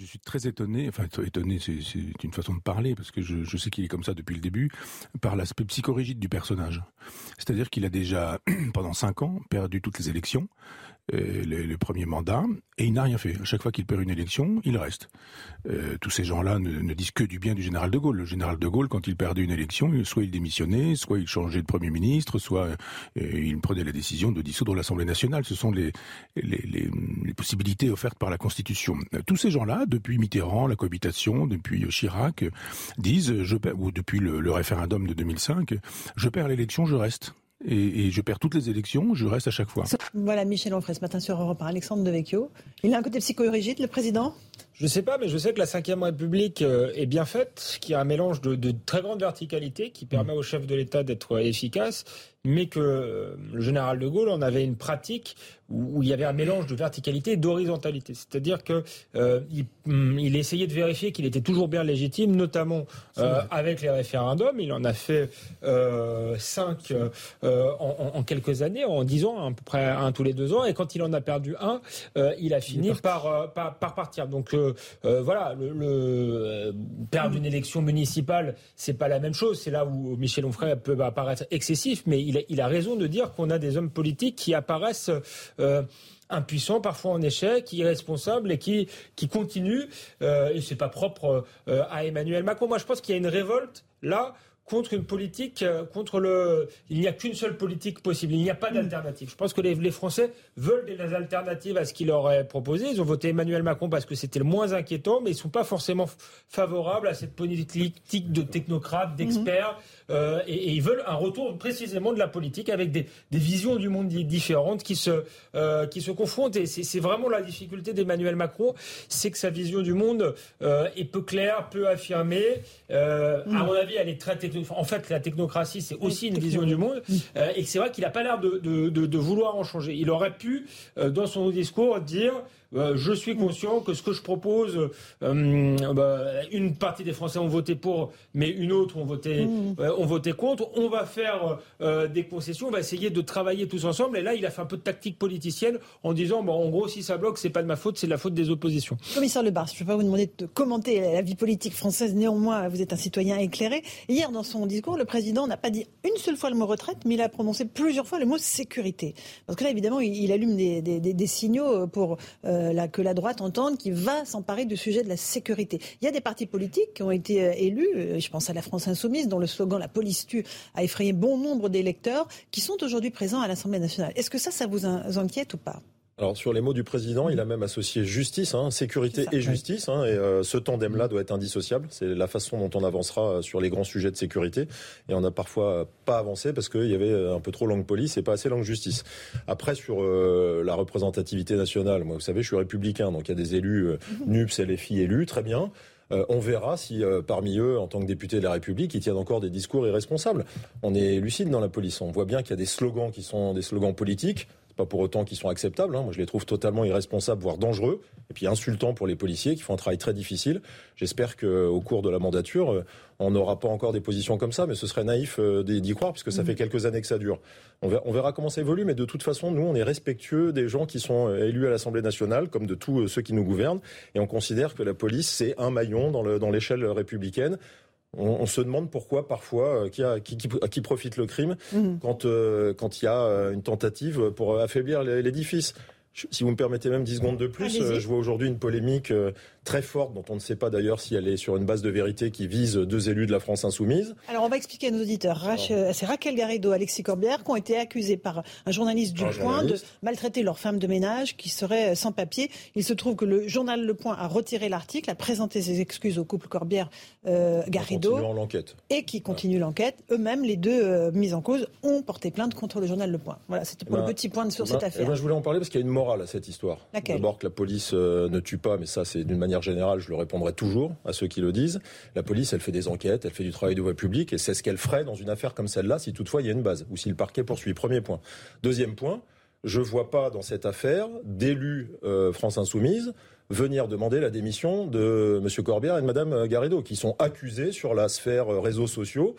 Je suis très étonné, enfin étonné, c'est une façon de parler, parce que je, je sais qu'il est comme ça depuis le début, par l'aspect psychorigide du personnage. C'est-à-dire qu'il a déjà, pendant cinq ans, perdu toutes les élections, euh, le, premier mandat, et il n'a rien fait. À chaque fois qu'il perd une élection, il reste. Euh, tous ces gens-là ne, disent que du bien du général de Gaulle. Le général de Gaulle, quand il perdait une élection, soit il démissionnait, soit il changeait de Premier ministre, soit euh, il prenait la décision de dissoudre l'Assemblée nationale. Ce sont les, les, possibilités offertes par la Constitution. Tous ces gens-là, depuis Mitterrand, la cohabitation, depuis Chirac, disent, je ou depuis le référendum de 2005, je perds l'élection, je reste et, je perds toutes les élections, je reste à chaque fois. Voilà Michel Onfray ce matin sur Europe 1, Alexandre Devecchio. Il a un côté psychorigide, le président? Je ne sais pas, mais je sais que la Ve République euh, est bien faite, qu'il y a un mélange de, de très grande verticalité qui permet au chef de l'État d'être efficace, mais que euh, le général de Gaulle en avait une pratique où, il y avait un mélange de verticalité et d'horizontalité. C'est-à-dire qu'il euh, mm, il, essayait de vérifier qu'il était toujours bien légitime, notamment euh, avec les référendums. Il en a fait euh, cinq en, quelques années, en dix ans, à peu près un tous les deux ans. Et quand il en a perdu un, il a fini par, par, partir. Donc voilà, le, perdre une élection municipale, c'est pas la même chose. C'est là où Michel Onfray peut apparaître excessif, mais il a, raison de dire qu'on a des hommes politiques qui apparaissent euh, impuissants, parfois en échec, irresponsables et qui, continuent. Euh, et c'est pas propre euh, à Emmanuel Macron. Moi, je pense qu'il y a une révolte là contre une politique, euh, contre le. Il n'y a qu'une seule politique possible. Il n'y a pas d'alternative. Je pense que les, les, Français veulent des alternatives à ce qu'il leur est proposé. Ils ont voté Emmanuel Macron parce que c'était le moins inquiétant, mais ils ne sont pas forcément favorables à cette politique de technocrates, d'experts. Euh, et, ils veulent un retour précisément de la politique avec des, des visions du monde différentes qui se, euh, qui se confrontent. Et c'est vraiment la difficulté d'Emmanuel Macron, c'est que sa vision du monde euh, est peu claire, peu affirmée. Euh, À mon avis, elle est très technologique en fait, la technocratie, c'est aussi une vision du monde. Euh, et c'est vrai qu'il n'a pas l'air de, vouloir en changer. Il aurait pu, euh, dans son discours, dire euh, je suis conscient que ce que je propose, euh, bah, une partie des Français ont voté pour, mais une autre ont voté, mmh. euh, ont voté contre. On va faire des concessions, on va essayer de travailler tous ensemble. Et là, il a fait un peu de tactique politicienne en disant, bon, en gros, si ça bloque, c'est pas de ma faute, c'est de la faute des oppositions. Commissaire Lebar, je ne vais pas vous demander de commenter la vie politique française. Néanmoins, vous êtes un citoyen éclairé. Hier, dans son discours, le président n'a pas dit une seule fois le mot retraite, mais il a prononcé plusieurs fois le mot sécurité. Parce que là, évidemment, il, allume des, des signaux pour euh, que la droite entende qui va s'emparer du sujet de la sécurité. Il y a des partis politiques qui ont été euh, élus, euh, je pense à la France Insoumise, dont le slogan La police tue a effrayé bon nombre d'électeurs, qui sont aujourd'hui présents à l'Assemblée nationale. Est-ce que ça, ça vous inquiète ou pas? Alors sur les mots du président, il a même associé justice, hein, sécurité et justice, hein, et euh, ce tandem-là doit être indissociable. C'est la façon dont on avancera euh, sur les grands sujets de sécurité. Et on n'a parfois pas avancé parce qu'il y avait un peu trop langue police et pas assez langue justice. Après sur euh, la représentativité nationale, moi vous savez, je suis républicain, donc il y a des élus mhm. NUPS, LFI élus, très bien. on verra si parmi eux, en tant que députés de la République, ils tiennent encore des discours irresponsables. On est lucide dans la police. On voit bien qu'il y a des slogans qui sont des slogans politiques pas pour autant qu'ils sont acceptables. Hein. Moi, je les trouve totalement irresponsables, voire dangereux. Et puis insultant pour les policiers qui font un travail très difficile. J'espère qu'au cours de la mandature, euh, on n'aura pas encore des positions comme ça, mais ce serait naïf euh, d'y croire, puisque ça mm. fait quelques années que ça dure. On verra, comment ça évolue, mais de toute façon, nous, on est respectueux des gens qui sont euh, élus à l'Assemblée nationale, comme de tous ceux qui nous gouvernent, et on considère que la police, c'est un maillon dans l'échelle républicaine. On, se demande pourquoi parfois qui, a, qui, qui, profite le crime mm. quand quand il y a une tentative pour affaiblir l'édifice. Si vous me permettez même 10 secondes de plus, je vois aujourd'hui une polémique très forte, dont on ne sait pas d'ailleurs si elle est sur une base de vérité qui vise deux élus de la France insoumise. Alors on va expliquer à nos auditeurs. C'est Raquel Garrido, Alexis Corbière qui ont été accusés par un journaliste du Point de maltraiter leur femme de ménage qui serait sans papier. Il se trouve que le journal Le Point a retiré l'article, a présenté ses excuses au couple Corbière euh, l'enquête. Et qui continue l'enquête. Eux-mêmes, les deux euh, mis en cause, ont porté plainte contre le journal Le Point. Voilà, c'était pour le ben, petit point sur eh cette ben, affaire. Eh ben, je voulais en parler parce qu'il y a une morale à cette histoire. D'abord que la police euh, ne tue pas, mais ça c'est d'une manière générale, je le répondrai toujours à ceux qui le disent. La police, elle fait des enquêtes, elle fait du travail de voie publique, et c'est ce qu'elle ferait dans une affaire comme celle-là si toutefois il y a une base, ou si le parquet poursuit. Premier point. Deuxième point, je ne vois pas dans cette affaire d'élus euh, France Insoumise venir demander la démission de M. Corbière et de Mme Garrido, qui sont accusés sur la sphère euh, réseaux sociaux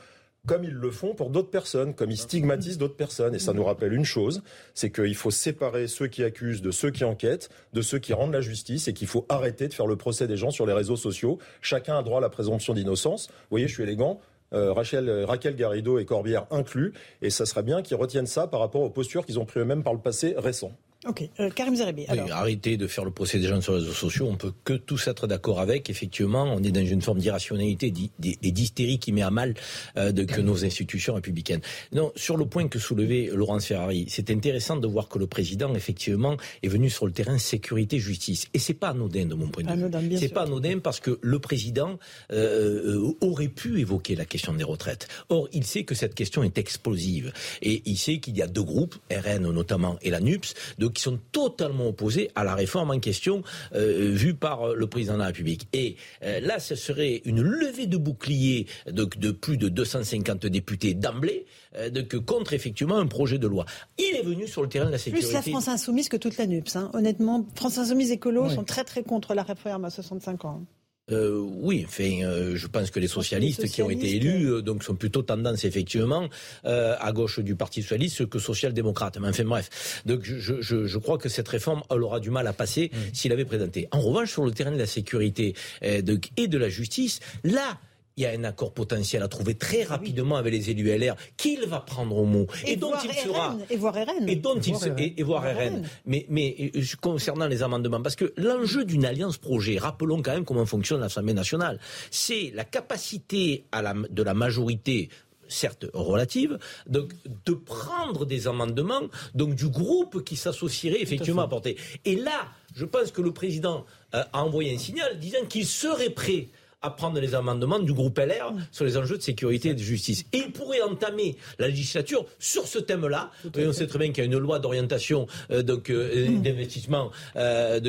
comme ils le font pour d'autres personnes, comme ils stigmatisent d'autres personnes. Et ça nous rappelle une chose, c'est qu'il faut séparer ceux qui accusent de ceux qui enquêtent, de ceux qui rendent la justice, et qu'il faut arrêter de faire le procès des gens sur les réseaux sociaux. Chacun a droit à la présomption d'innocence. Vous voyez, je suis élégant. Euh, Rachel, Raquel Garrido et Corbière inclus, et ça serait bien qu'ils retiennent ça par rapport aux postures qu'ils ont pris eux-mêmes par le passé récent. Ok, euh, Karim Zeribi. Alors... arrêtez de faire le procès des gens sur les réseaux sociaux. On peut que tous être d'accord avec. Effectivement, on est dans une forme d'irrationalité et d'hystérie qui met à mal euh, de, que nos institutions républicaines. Non, sur le point que soulevait Laurence Ferrari, c'est intéressant de voir que le président, effectivement, est venu sur le terrain sécurité-justice. Et c'est pas anodin de mon point de vue. C'est pas anodin parce que le président euh, aurait pu évoquer la question des retraites. Or, il sait que cette question est explosive et il sait qu'il y a deux groupes, RN notamment et la NUPS, de qui sont totalement opposés à la réforme en question euh, vue par le président de la République. Et euh, là, ce serait une levée de bouclier de, plus de 250 députés d'emblée euh, contre effectivement un projet de loi. Il est venu sur le terrain de la sécurité. Plus la France insoumise que toute la NUPS. Hein. Honnêtement, France insoumise écolo sont très très contre la réforme à 65 ans. Euh, oui, enfin, euh, je pense que les socialistes, qui ont été élus euh, donc sont plutôt tendance effectivement à gauche du Parti socialiste que social-démocrate. Mais enfin bref, donc je, je, je, crois que cette réforme elle aura du mal à passer s'il avait présenté. En revanche, sur le terrain de la sécurité et de la justice, là, il y a un accord potentiel à trouver très ah rapidement avec les élus LR qu'il va prendre au mot et, dont il sera et voir RN et dont il et, voir RN. Mais mais euh, concernant les amendements parce que l'enjeu d'une alliance projet, rappelons quand même comment fonctionne l'Assemblée nationale, c'est la capacité à la, de la majorité certes relative, donc de prendre des amendements donc du groupe qui s'associerait effectivement à porter. Et là, je pense que le président euh, a envoyé un signal disant qu'il serait prêt à prendre les amendements du groupe LR sur les enjeux de sécurité et de justice. Et il pourrait entamer la législature sur ce thème-là. on sait très bien qu'il y a une loi d'orientation euh, donc euh, mmh. d'investissement euh,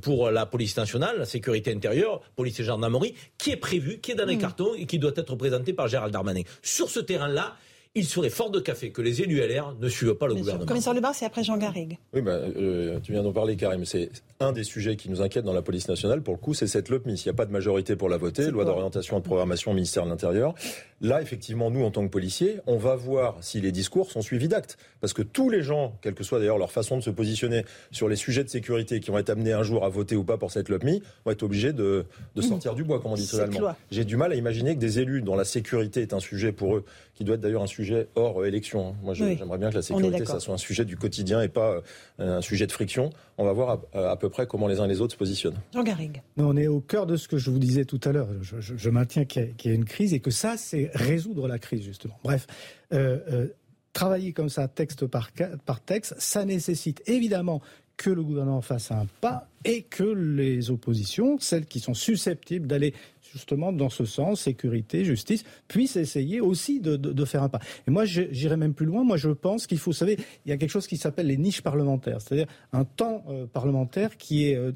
pour la police nationale, la sécurité intérieure, police et gendarmerie, qui est prévue, qui est dans les mmh. cartons et qui doit être présentée par Gérald Darmanin. Sur ce terrain-là, il serait fort de café que les élus LR ne suivent pas le gouvernement. Sûr. Commissaire Lebar, c'est après Jean Garrigue. Oui, bah, euh, tu viens d'en parler, Karim. C'est un des sujets qui nous inquiète dans la police nationale. Pour le coup, c'est cette LOPMI. Il n'y a pas de majorité pour la voter, loi d'orientation et de programmation au ministère de l'Intérieur. Là, effectivement, nous, en tant que policiers, on va voir si les discours sont suivis d'actes. Parce que tous les gens, quelle que soit d'ailleurs leur façon de se positionner sur les sujets de sécurité qui vont être amenés un jour à voter ou pas pour cette LOPMI, vont être obligés de, de sortir du bois, comme on dit totalement. J'ai du mal à imaginer que des élus dont la sécurité est un sujet pour eux, qui doit être d'ailleurs un sujet hors élection, Hein. Moi, j'aimerais bien que la sécurité, ça soit un sujet du quotidien et pas euh, un sujet de friction. On va voir à, peu près comment les uns et les autres se positionnent. Jean Garrigue. On est au cœur de ce que je vous disais tout à l'heure. Je, maintiens qu'il y, a une crise et que ça, c'est résoudre la crise, justement. Bref. Euh, euh, travailler comme ça, texte par, par texte, ça nécessite évidemment que le gouvernement fasse un pas et que les oppositions, celles qui sont susceptibles d'aller justement dans ce sens, sécurité, justice, puissent essayer aussi de, faire un pas. Et moi, j'irai même plus loin. Moi, je pense qu'il faut, vous savez, il y a quelque chose qui s'appelle les niches parlementaires, c'est-à-dire un temps euh, parlementaire qui est euh,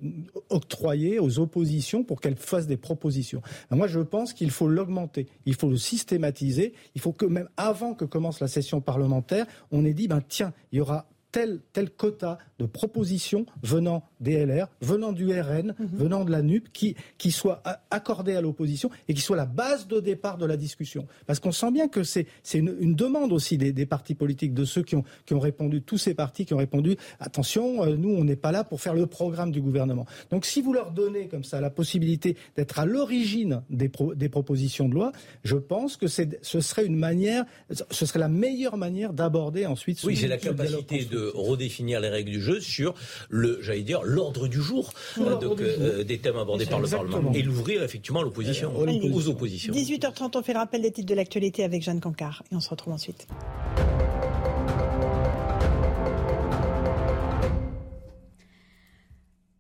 octroyé aux oppositions pour qu'elles fassent des propositions. moi, je pense qu'il faut l'augmenter, il faut le systématiser, il faut que même avant que commence la session parlementaire, on ait dit, ben tiens, il y aura tel, tel quota de propositions venant des LR, venant du RN, mhm. venant de la NUP, qui, qui soit accordé à l'opposition et qui soit la base de départ de la discussion. Parce qu'on sent bien que c'est une, une, demande aussi des, des, partis politiques, de ceux qui ont, qui ont répondu, tous ces partis qui ont répondu, attention, euh, nous, on n'est pas là pour faire le programme du gouvernement. Donc si vous leur donnez comme ça la possibilité d'être à l'origine des, des propositions de loi, je pense que ce serait une manière, ce serait la meilleure manière d'aborder ensuite ce Oui, c'est la capacité de redéfinir les règles du jeu sur le, j'allais dire, l'ordre du jour, euh, euh, des thèmes abordés par le Parlement. Et l'ouvrir effectivement à l'opposition, aux oppositions. 18h30, on fait le rappel des titres de l'actualité avec Jeanne Cancard. Et on se retrouve ensuite.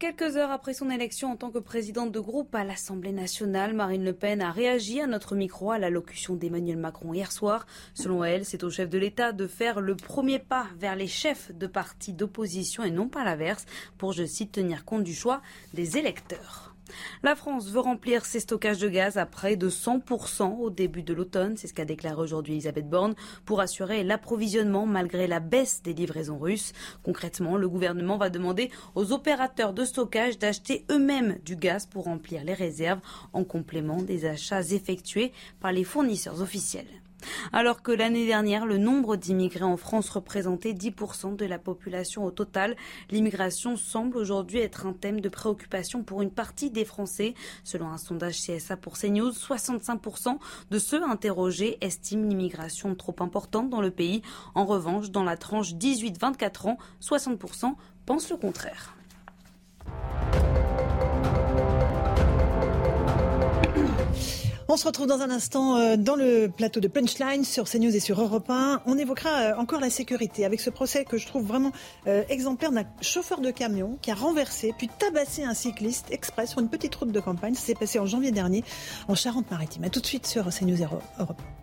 Quelques heures après son élection en tant que présidente de groupe à l'Assemblée nationale, Marine Le Pen a réagi à notre micro à l'allocution d'Emmanuel Macron hier soir. Selon elle, c'est au chef de l'État de faire le premier pas vers les chefs de partis d'opposition et non pas l'inverse pour, je cite, tenir compte du choix des électeurs. La France veut remplir ses stockages de gaz à près de 100% au début de l'automne, c'est ce qu'a déclaré aujourd'hui Elisabeth Borne, pour assurer l'approvisionnement malgré la baisse des livraisons russes. Concrètement, le gouvernement va demander aux opérateurs de stockage d'acheter eux-mêmes du gaz pour remplir les réserves en complément des achats effectués par les fournisseurs officiels. Alors que l'année dernière, le nombre d'immigrés en France représentait 10% de la population au total, l'immigration semble aujourd'hui être un thème de préoccupation pour une partie des Français. Selon un sondage CSA pour CNews, 65% de ceux interrogés estiment l'immigration trop importante dans le pays. En revanche, dans la tranche 18-24 ans, 60% pensent le contraire. On se retrouve dans un instant euh, dans le plateau de Punchline sur CNews et sur Europe 1. On évoquera euh, encore la sécurité avec ce procès que je trouve vraiment euh, exemplaire d'un chauffeur de camion qui a renversé puis tabassé un cycliste express sur une petite route de campagne. Ça s'est passé en janvier dernier en Charente-Maritime. Tout de suite sur CNews et Europe 1.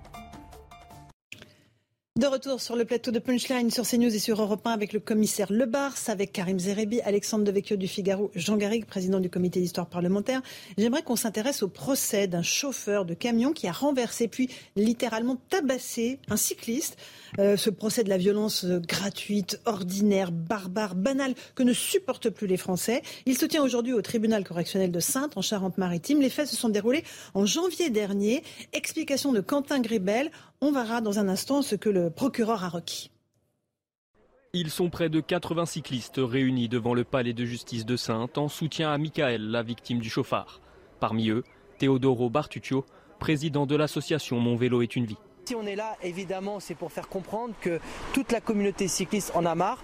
De retour sur le plateau de Punchline sur CNews et sur Europe 1 avec le commissaire Lebars, avec Karim Zerebi, Alexandre Devecchio du Figaro, Jean Garrigue, président du comité d'histoire parlementaire. J'aimerais qu'on s'intéresse au procès d'un chauffeur de camion qui a renversé puis littéralement tabassé un cycliste. Euh, ce procès de la violence euh, gratuite, ordinaire, barbare, banale que ne supportent plus les Français. Il se tient aujourd'hui au tribunal correctionnel de Sainte en Charente-Maritime. Les faits se sont déroulés en janvier dernier. Explication de Quentin Gribel. On verra dans un instant ce que le procureur a requis. Ils sont près de 80 cyclistes réunis devant le palais de justice de Sainte en soutien à Michael, la victime du chauffard. Parmi eux, Teodoro Bartuccio, président de l'association Mon vélo est une vie. Si on est là, évidemment, c'est pour faire comprendre que toute la communauté cycliste en a marre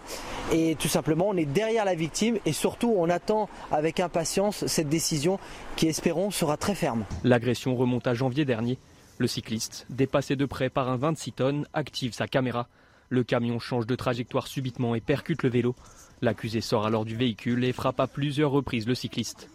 et tout simplement on est derrière la victime et surtout on attend avec impatience cette décision qui, espérons, sera très ferme. L'agression remonte à janvier dernier le cycliste, dépassé de près par un 26 tonnes, active sa caméra. Le camion change de trajectoire subitement et percute le vélo. L'accusé sort alors du véhicule et frappe à plusieurs reprises le cycliste.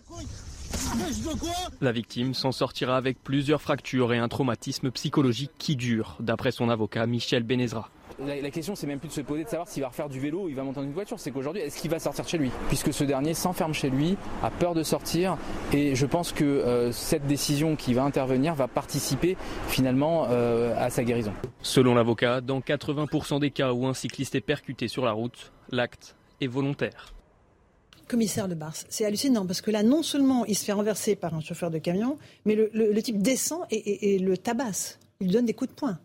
La victime s'en sortira avec plusieurs fractures et un traumatisme psychologique qui dure, d'après son avocat Michel Benezra. La, question, c'est même plus de se poser de savoir s'il va refaire du vélo ou il va monter dans une voiture. C'est qu'aujourd'hui, est-ce qu'il va sortir chez lui? Puisque ce dernier s'enferme chez lui, a peur de sortir. Et je pense que euh, cette décision qui va intervenir va participer finalement euh, à sa guérison. Selon l'avocat, dans 80% des cas où un cycliste est percuté sur la route, l'acte est volontaire commissaire de Bars. C'est hallucinant parce que là, non seulement il se fait renverser par un chauffeur de camion, mais le, type descend et, et, le tabasse. Il lui donne des coups de poing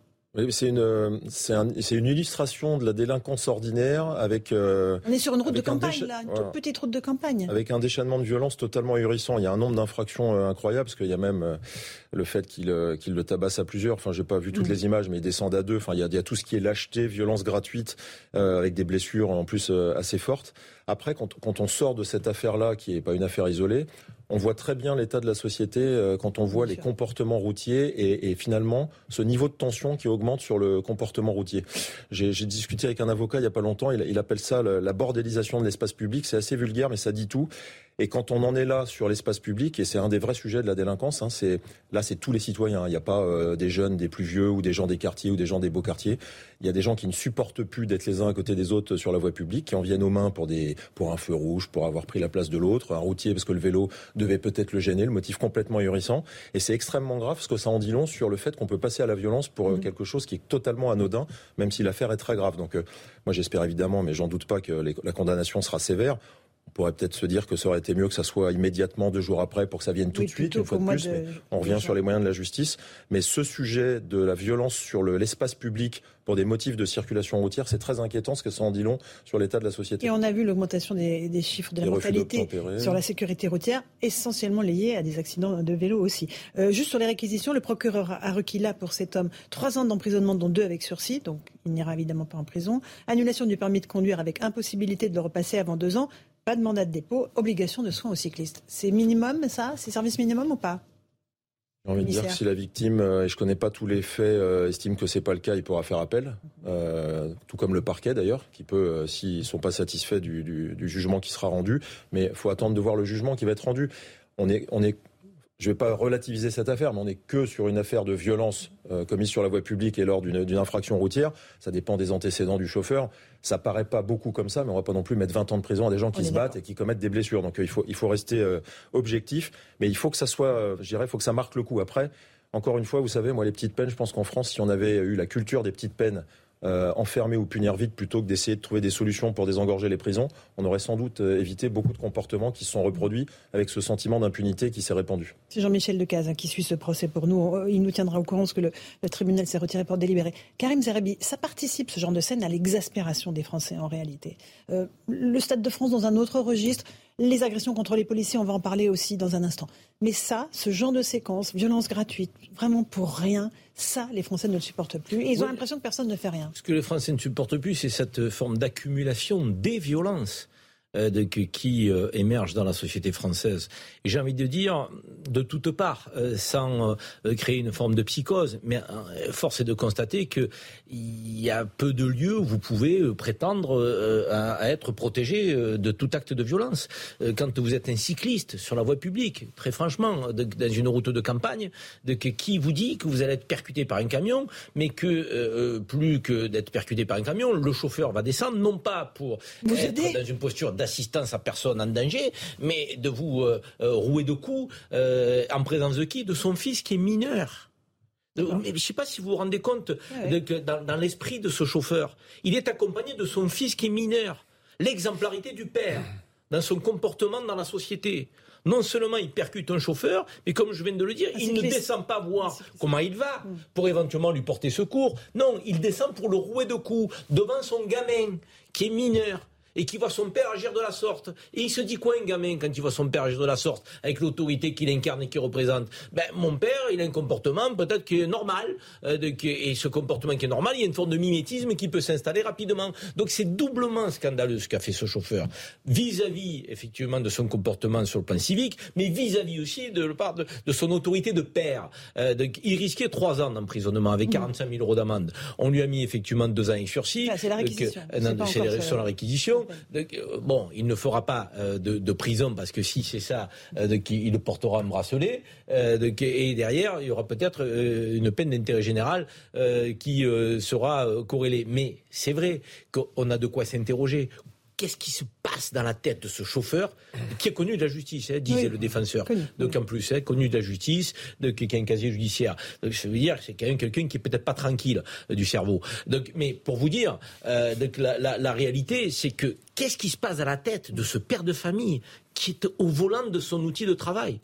c'est une, c'est une illustration de la délinquance ordinaire avec. Euh, On est sur une route de campagne, là, une toute petite route de campagne. Avec un déchaînement de violence totalement ahurissant. Il y a un nombre d'infractions euh, incroyables, parce qu'il y a même euh, le fait qu'il le tabasse à plusieurs. Enfin, j'ai pas vu toutes les images, mais il descend à deux. Enfin, il y a, il y a tout ce qui est lâcheté, violence gratuite, avec des blessures en plus assez fortes. Après, quand, quand on sort de cette affaire-là, qui n'est pas une affaire isolée, on voit très bien l'état de la société euh, quand on voit les comportements routiers et, finalement ce niveau de tension qui augmente sur le comportement routier. J'ai discuté avec un avocat il n'y a pas longtemps, il, il appelle ça la bordélisation de l'espace public. C'est assez vulgaire, mais ça dit tout. Et quand on en est là sur l'espace public, et c'est un des vrais sujets de la délinquance, hein, c'est là c'est tous les citoyens. Il n'y a pas euh, des jeunes, des plus vieux, ou des gens des quartiers, ou des gens des beaux quartiers. Il y a des gens qui ne supportent plus d'être les uns à côté des autres sur la voie publique, qui en viennent aux mains pour des pour un feu rouge, pour avoir pris la place de l'autre, un routier parce que le vélo devait peut-être le gêner, le motif complètement ahurissant. Et c'est extrêmement grave parce que ça en dit long sur le fait qu'on peut passer à la violence pour mmh. quelque chose qui est totalement anodin, même si l'affaire est très grave. Donc moi j'espère évidemment, mais j'en doute pas que la condamnation sera sévère. On pourrait peut-être se dire que ça aurait été mieux que ça soit immédiatement, deux jours après, pour que ça vienne tout de suite, une fois de plus. on revient sur les moyens de la justice. Mais ce sujet de la violence sur l'espace public pour des motifs de circulation routière, c'est très inquiétant, ce que ça en dit long sur l'état de la société. Et on a vu l'augmentation des, chiffres de la mortalité sur la sécurité routière, essentiellement liée à des accidents de vélo aussi. Euh, juste sur les réquisitions, le procureur a requis là pour cet homme trois ans d'emprisonnement, dont deux avec sursis, donc il n'ira évidemment pas en prison. Annulation du permis de conduire avec impossibilité de le repasser avant deux ans. Pas de mandat de dépôt, obligation de soins aux cyclistes. C'est minimum, ça? C'est service minimum ou pas? J'ai envie de dire que si la victime, euh, et je connais pas tous les faits, euh, estime que c'est pas le cas, il pourra faire appel, euh, tout comme le parquet d'ailleurs, qui peut, s'ils sont pas satisfaits du, du, jugement qui sera rendu, mais il faut attendre de voir le jugement qui va être rendu. On est, on est je ne vais pas relativiser cette affaire, mais on n'est que sur une affaire de violence euh, commise sur la voie publique et lors d'une infraction routière. Ça dépend des antécédents du chauffeur. Ça paraît pas beaucoup comme ça, mais on va pas non plus mettre 20 ans de prison à des gens qui se battent et qui commettent des blessures. Donc euh, il, faut, il faut rester euh, objectif, mais il faut que ça soit, je dirais, il faut que ça marque le coup. Après, encore une fois, vous savez, moi, les petites peines, je pense qu'en France, si on avait eu la culture des petites peines euh, enfermer ou punir vite plutôt que d'essayer de trouver des solutions pour désengorger les prisons, on aurait sans doute euh, évité beaucoup de comportements qui se sont reproduits avec ce sentiment d'impunité qui s'est répandu. C'est Jean-Michel Decaze hein, qui suit ce procès pour nous. Euh, il nous tiendra au courant parce que le, tribunal s'est retiré pour délibérer. Karim Zerabi, ça participe, ce genre de scène, à l'exaspération des Français en réalité. le Stade de France dans un autre registre, les agressions contre les policiers, on va en parler aussi dans un instant. Mais ça, ce genre de séquence, violence gratuite, vraiment pour rien, ça, les Français ne le supportent plus. Et ils ont l'impression que personne ne fait rien. Ce que les Français ne supportent plus, c'est cette forme d'accumulation des violences. Euh, de, qui euh, émerge dans la société française. Et j'ai envie de dire, de toutes parts, euh, sans créer une forme de psychose, mais force est de constater qu'il y a peu de lieux où vous pouvez prétendre à, être protégé de tout acte de violence. Quand vous êtes un cycliste sur la voie publique, très franchement, dans une route de campagne, de, qui vous dit que vous allez être percuté par un camion, mais que plus que d'être percuté par un camion, le chauffeur va descendre, non pas pour être dans une posture assistance à personne en danger, mais de vous euh, euh, rouer de coups euh, en présence de qui? De son fils qui est mineur. je ne sais pas si vous vous rendez compte dans, l'esprit de ce chauffeur, il est accompagné de son fils qui est mineur. L'exemplarité du père dans son comportement dans la société. Non seulement il percute un chauffeur, mais comme je viens de le dire, il ne descend pas voir comment il va mm. pour éventuellement lui porter secours. Non, il descend pour le rouer de coups devant son gamin qui est mineur et qui voit son père agir de la sorte. Et il se dit quoi un gamin quand il voit son père agir de la sorte, avec l'autorité qu'il incarne et qu'il représente? Ben mon père, il a un comportement peut-être qui est normal, euh, et ce comportement qui est normal, il y a une forme de mimétisme qui peut s'installer rapidement. Donc c'est doublement scandaleux ce qu'a fait ce chauffeur vis-à-vis effectivement de son comportement sur le plan civique, mais vis-à-vis aussi de, de, de, son autorité de père. Euh, il risquait trois ans d'emprisonnement avec 45 mmh. 000 euros d'amende. On lui a mis effectivement deux ans avec sursis. Ah, c'est la réquisition. Euh, sur la réquisition. Euh, bon, il ne fera pas euh, de, prison parce que si c'est ça, euh, il portera un bracelet. et derrière, il y aura peut-être une peine d'intérêt général qui sera corrélée. Mais c'est vrai qu'on a de quoi s'interroger qu'est-ce qui se passe dans la tête de ce chauffeur qui est connu de la justice, hein, disait le défenseur. Donc en plus, hein, connu de la justice, de, qui a un casier judiciaire. Donc je veux dire, c'est quand même quelqu'un qui est peut-être pas tranquille euh, du cerveau. Donc, mais pour vous dire, euh, donc, la, la, la réalité, c'est que qu'est-ce qui se passe dans la tête de ce père de famille qui est au volant de son outil de travail?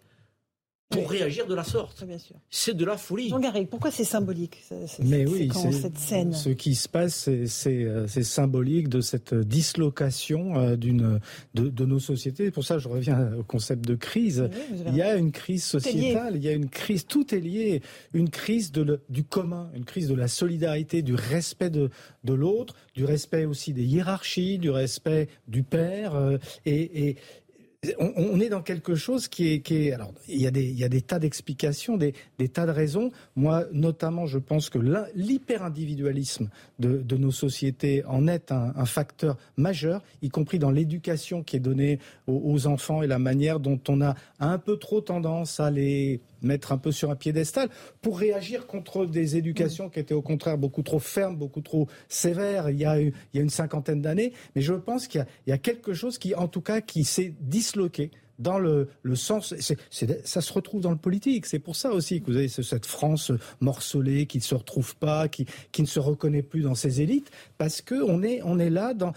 Pour réagir de la sorte. C'est de la folie. Jean Garrigue, pourquoi c'est symbolique Mais oui, cette scène Ce qui se passe, c'est euh, symbolique de cette dislocation euh, d'une de, de, nos sociétés. Pour ça, je reviens au concept de crise. il y a une crise sociétale, il y a une crise, tout est lié. Une crise de le, du commun, une crise de la solidarité, du respect de, de l'autre, du respect aussi des hiérarchies, du respect du père. Euh, et, et, on, est dans quelque chose qui est, qui est alors il y a des, il y a des tas d'explications, des, des, tas de raisons. Moi, notamment, je pense que l'hyper-individualisme de, de, nos sociétés en est un, facteur majeur, y compris dans l'éducation qui est donnée aux, enfants et la manière dont on a un peu trop tendance à les mettre un peu sur un piédestal pour réagir contre des éducations qui étaient au contraire beaucoup trop fermes, beaucoup trop sévères il y a, il y a une cinquantaine d'années. Mais je pense qu'il y, a quelque chose qui, en tout cas, qui s'est disloqué dans le, le sens. ça se retrouve dans le politique. C'est pour ça aussi que vous avez cette France morcelée qui ne se retrouve pas, qui, qui ne se reconnaît plus dans ses élites, parce que on est, on est là dans,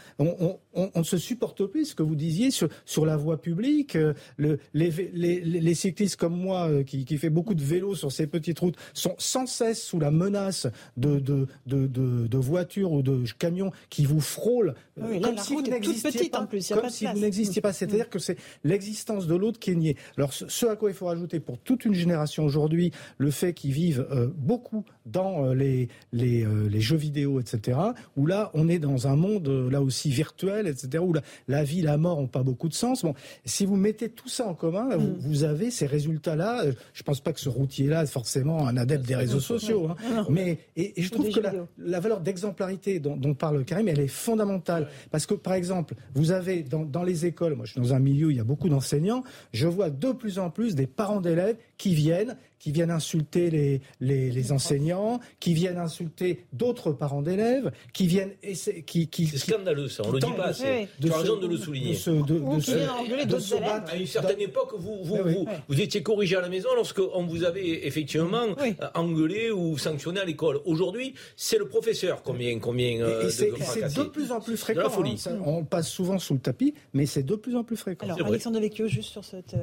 on, ne se supporte plus. Ce que vous disiez sur, sur la voie publique, euh, le, les, les, les, cyclistes comme moi euh, qui, qui fait beaucoup de vélo sur ces petites routes sont sans cesse sous la menace de, de, de, de, de voitures ou de camions qui vous frôlent oui, comme si vous n'existiez pas. En plus, comme si vous n'existiez pas. C'est-à-dire que c'est l'existence de l'autre qui est niée. Alors, ce à quoi il faut rajouter pour toute une génération aujourd'hui, le fait qu'ils vivent euh, beaucoup dans euh, les, les, euh, les, jeux vidéo, etc., où là, on est dans un monde, là aussi, virtuel, etc., où la, la vie, la mort n'ont pas beaucoup de sens. Bon, si vous mettez tout ça en commun, vous, mm. vous, avez ces résultats-là. Je pense pas que ce routier-là est forcément un adepte des réseaux sociaux. Hein. Mais, et, je trouve que la, la, valeur d'exemplarité dont, dont parle Karim, elle est fondamentale. Parce que, par exemple, vous avez dans, dans les écoles, moi je suis dans un milieu où il y a beaucoup d'enseignants, je vois de plus en plus des parents d'élèves qui viennent qui viennent insulter les, les, les enseignants, qui viennent insulter d'autres parents d'élèves, qui viennent qui, qui c'est scandaleux ça, on le dit pas assez. Tu as raison de le souligner. De se, de, de, de se battre. À une certaine époque, vous vous, vous, vous, étiez corrigé à la maison lorsqu'on vous avait effectivement euh, engueulé ou sanctionné à l'école. Aujourd'hui, c'est le professeur combien combien euh, c'est de, plus en plus fréquent. Hein. on passe souvent sous le tapis, mais c'est de plus en plus fréquent. Alors, Alexandre Devecchio, juste sur cette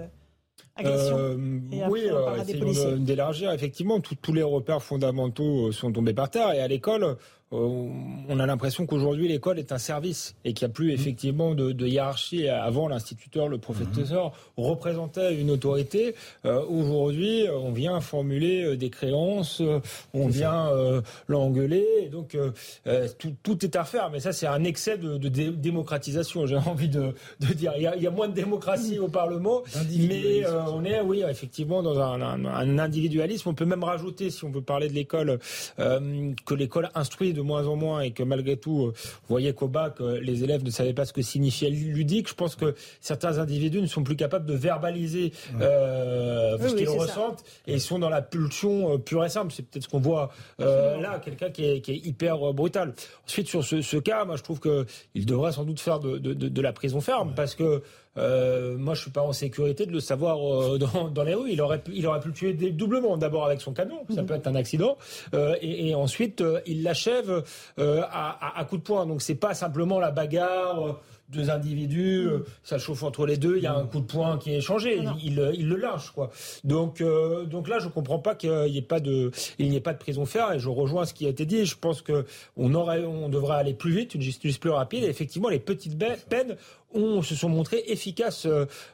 euh, oui, euh, d'élargir. Effectivement, tous les repères fondamentaux euh, sont tombés par terre. Et à l'école, on a l'impression qu'aujourd'hui l'école est un service et qu'il n'y a plus effectivement de, de hiérarchie. Avant, l'instituteur, le professeur mhm. représentait une autorité. Euh, aujourd'hui, on vient formuler euh, des créances, on vient l'engueuler. Donc tout, tout, est à faire. Mais ça, c'est un excès de, de démocratisation. J'ai envie de, de dire. Il y, a, il y, a, moins de démocratie au Parlement, mais on est, oui, effectivement, dans un, un, un, individualisme. On peut même rajouter, si on veut parler de l'école, que l'école instruit de de moins en moins et que malgré tout, euh, vous voyez qu'au bac, euh, les élèves ne savaient pas ce que signifiait ludique, je pense que certains individus ne sont plus capables de verbaliser euh, ce qu'ils ressentent et ils sont dans la pulsion pure et simple. C'est peut-être ce qu'on voit là, quelqu'un qui est, qui est, hyper brutal. Ensuite, sur ce, ce, cas, moi, je trouve qu'il devrait sans doute faire de, de, de, la prison ferme parce que euh, moi, je suis pas en sécurité de le savoir euh, dans, dans, les rues. Il aurait pu, il aurait pu le tuer doublement. D'abord avec son camion, ça mhm. peut être un accident, euh, et, et, ensuite il l'achève à, à, à, coup de poing. Donc c'est pas simplement la bagarre deux individus, euh, ça chauffe entre les deux, il y a un coup de poing qui est échangé, il, il, le lâche quoi. Donc donc là je comprends pas qu'il n'y ait pas de il n'y ait pas de prison ferme et je rejoins ce qui a été dit. Je pense que on aurait on devrait aller plus vite, une justice plus rapide et effectivement les petites peines ont, se sont montrées efficaces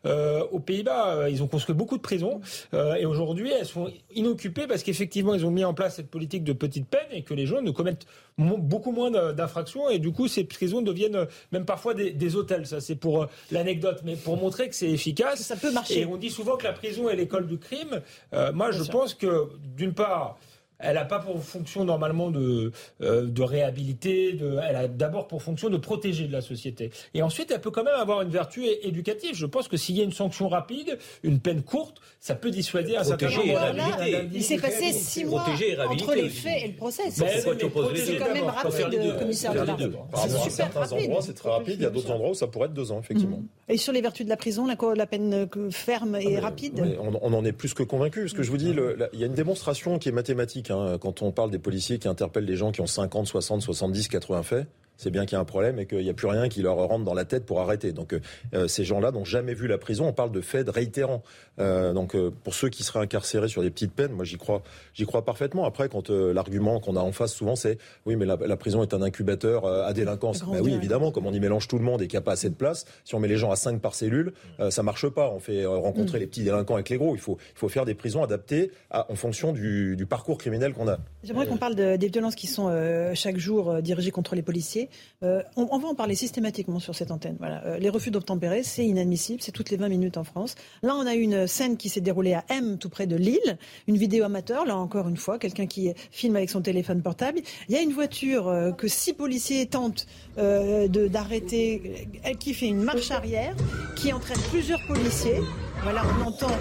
euh, aux Pays-Bas. Ils ont construit beaucoup de prisons et aujourd'hui elles sont inoccupées parce qu'effectivement ils ont mis en place cette politique de petites peines et que les gens ne commettent beaucoup moins d'infractions et du coup ces prisons deviennent même parfois des des hôtels. Ça, c'est pour euh, l'anecdote, mais pour montrer que c'est efficace. Ça peut marcher. Et on dit souvent que la prison est l'école du crime. Euh, moi, je pense que d'une part, elle n'a pas pour fonction normalement de, euh, de réhabiliter, de, elle a d'abord pour fonction de protéger de la société. Et ensuite, elle peut quand même avoir une vertu éducative. Je pense que s'il y a une sanction rapide, une peine courte, ça peut dissuader un certain nombre Il s'est passé six mois entre les faits et le procès. C'est quand même rapide, commissaire de C'est certains endroits, c'est très rapide. Il y a d'autres endroits où ça pourrait être deux ans, effectivement. Mm. Et sur les vertus de la prison, la, peine ferme et ah, rapide on, en est plus que convaincu. Parce que je vous dis, il y a une démonstration qui est mathématique Hein, quand on parle des policiers qui interpellent des gens qui ont 50, 60, 70, 80 faits c'est bien qu'il y a un problème et qu'il n'y a plus rien qui leur rentre dans la tête pour arrêter. Donc euh, ces gens-là n'ont jamais vu la prison. On parle de faits réitérants. Euh, donc euh, pour ceux qui seraient incarcérés sur des petites peines, moi j'y crois, j'y crois parfaitement. Après, quand l'argument qu'on a en face souvent, c'est oui, mais la, prison est un incubateur à délinquance. Ben oui, évidemment, comme on y mélange tout le monde et qu'il n'y a pas assez de place, si on met les gens à 5 par cellule, ça marche pas. On fait rencontrer mm. les petits délinquants avec les gros. Il faut, il faut faire des prisons adaptées en fonction du, du parcours criminel qu'on a. J'aimerais qu'on parle de, des violences qui sont chaque jour dirigées contre les policiers. On, on, va en parler systématiquement sur cette antenne. Euh, les refus d'obtempérer, c'est inadmissible, c'est toutes les 20 minutes en France. Là, on a une scène qui s'est déroulée à M, tout près de Lille, une vidéo amateur, là encore une fois, quelqu'un qui filme avec son téléphone portable. Il y a une voiture euh, que six policiers tentent euh, d'arrêter, elle qui fait une marche arrière, qui entraîne plusieurs policiers. Voilà, on entend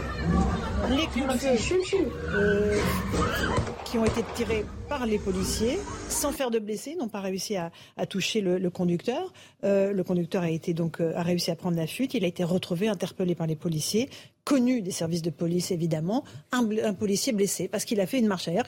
les coups de feu euh, qui ont été tirés par les policiers sans faire de blessés. N'ont pas réussi à, toucher le, conducteur. Euh, le conducteur a été donc a réussi à prendre la fuite. Il a été retrouvé, interpellé par les policiers connu des services de police évidemment, un, policier blessé parce qu'il a fait une marche arrière,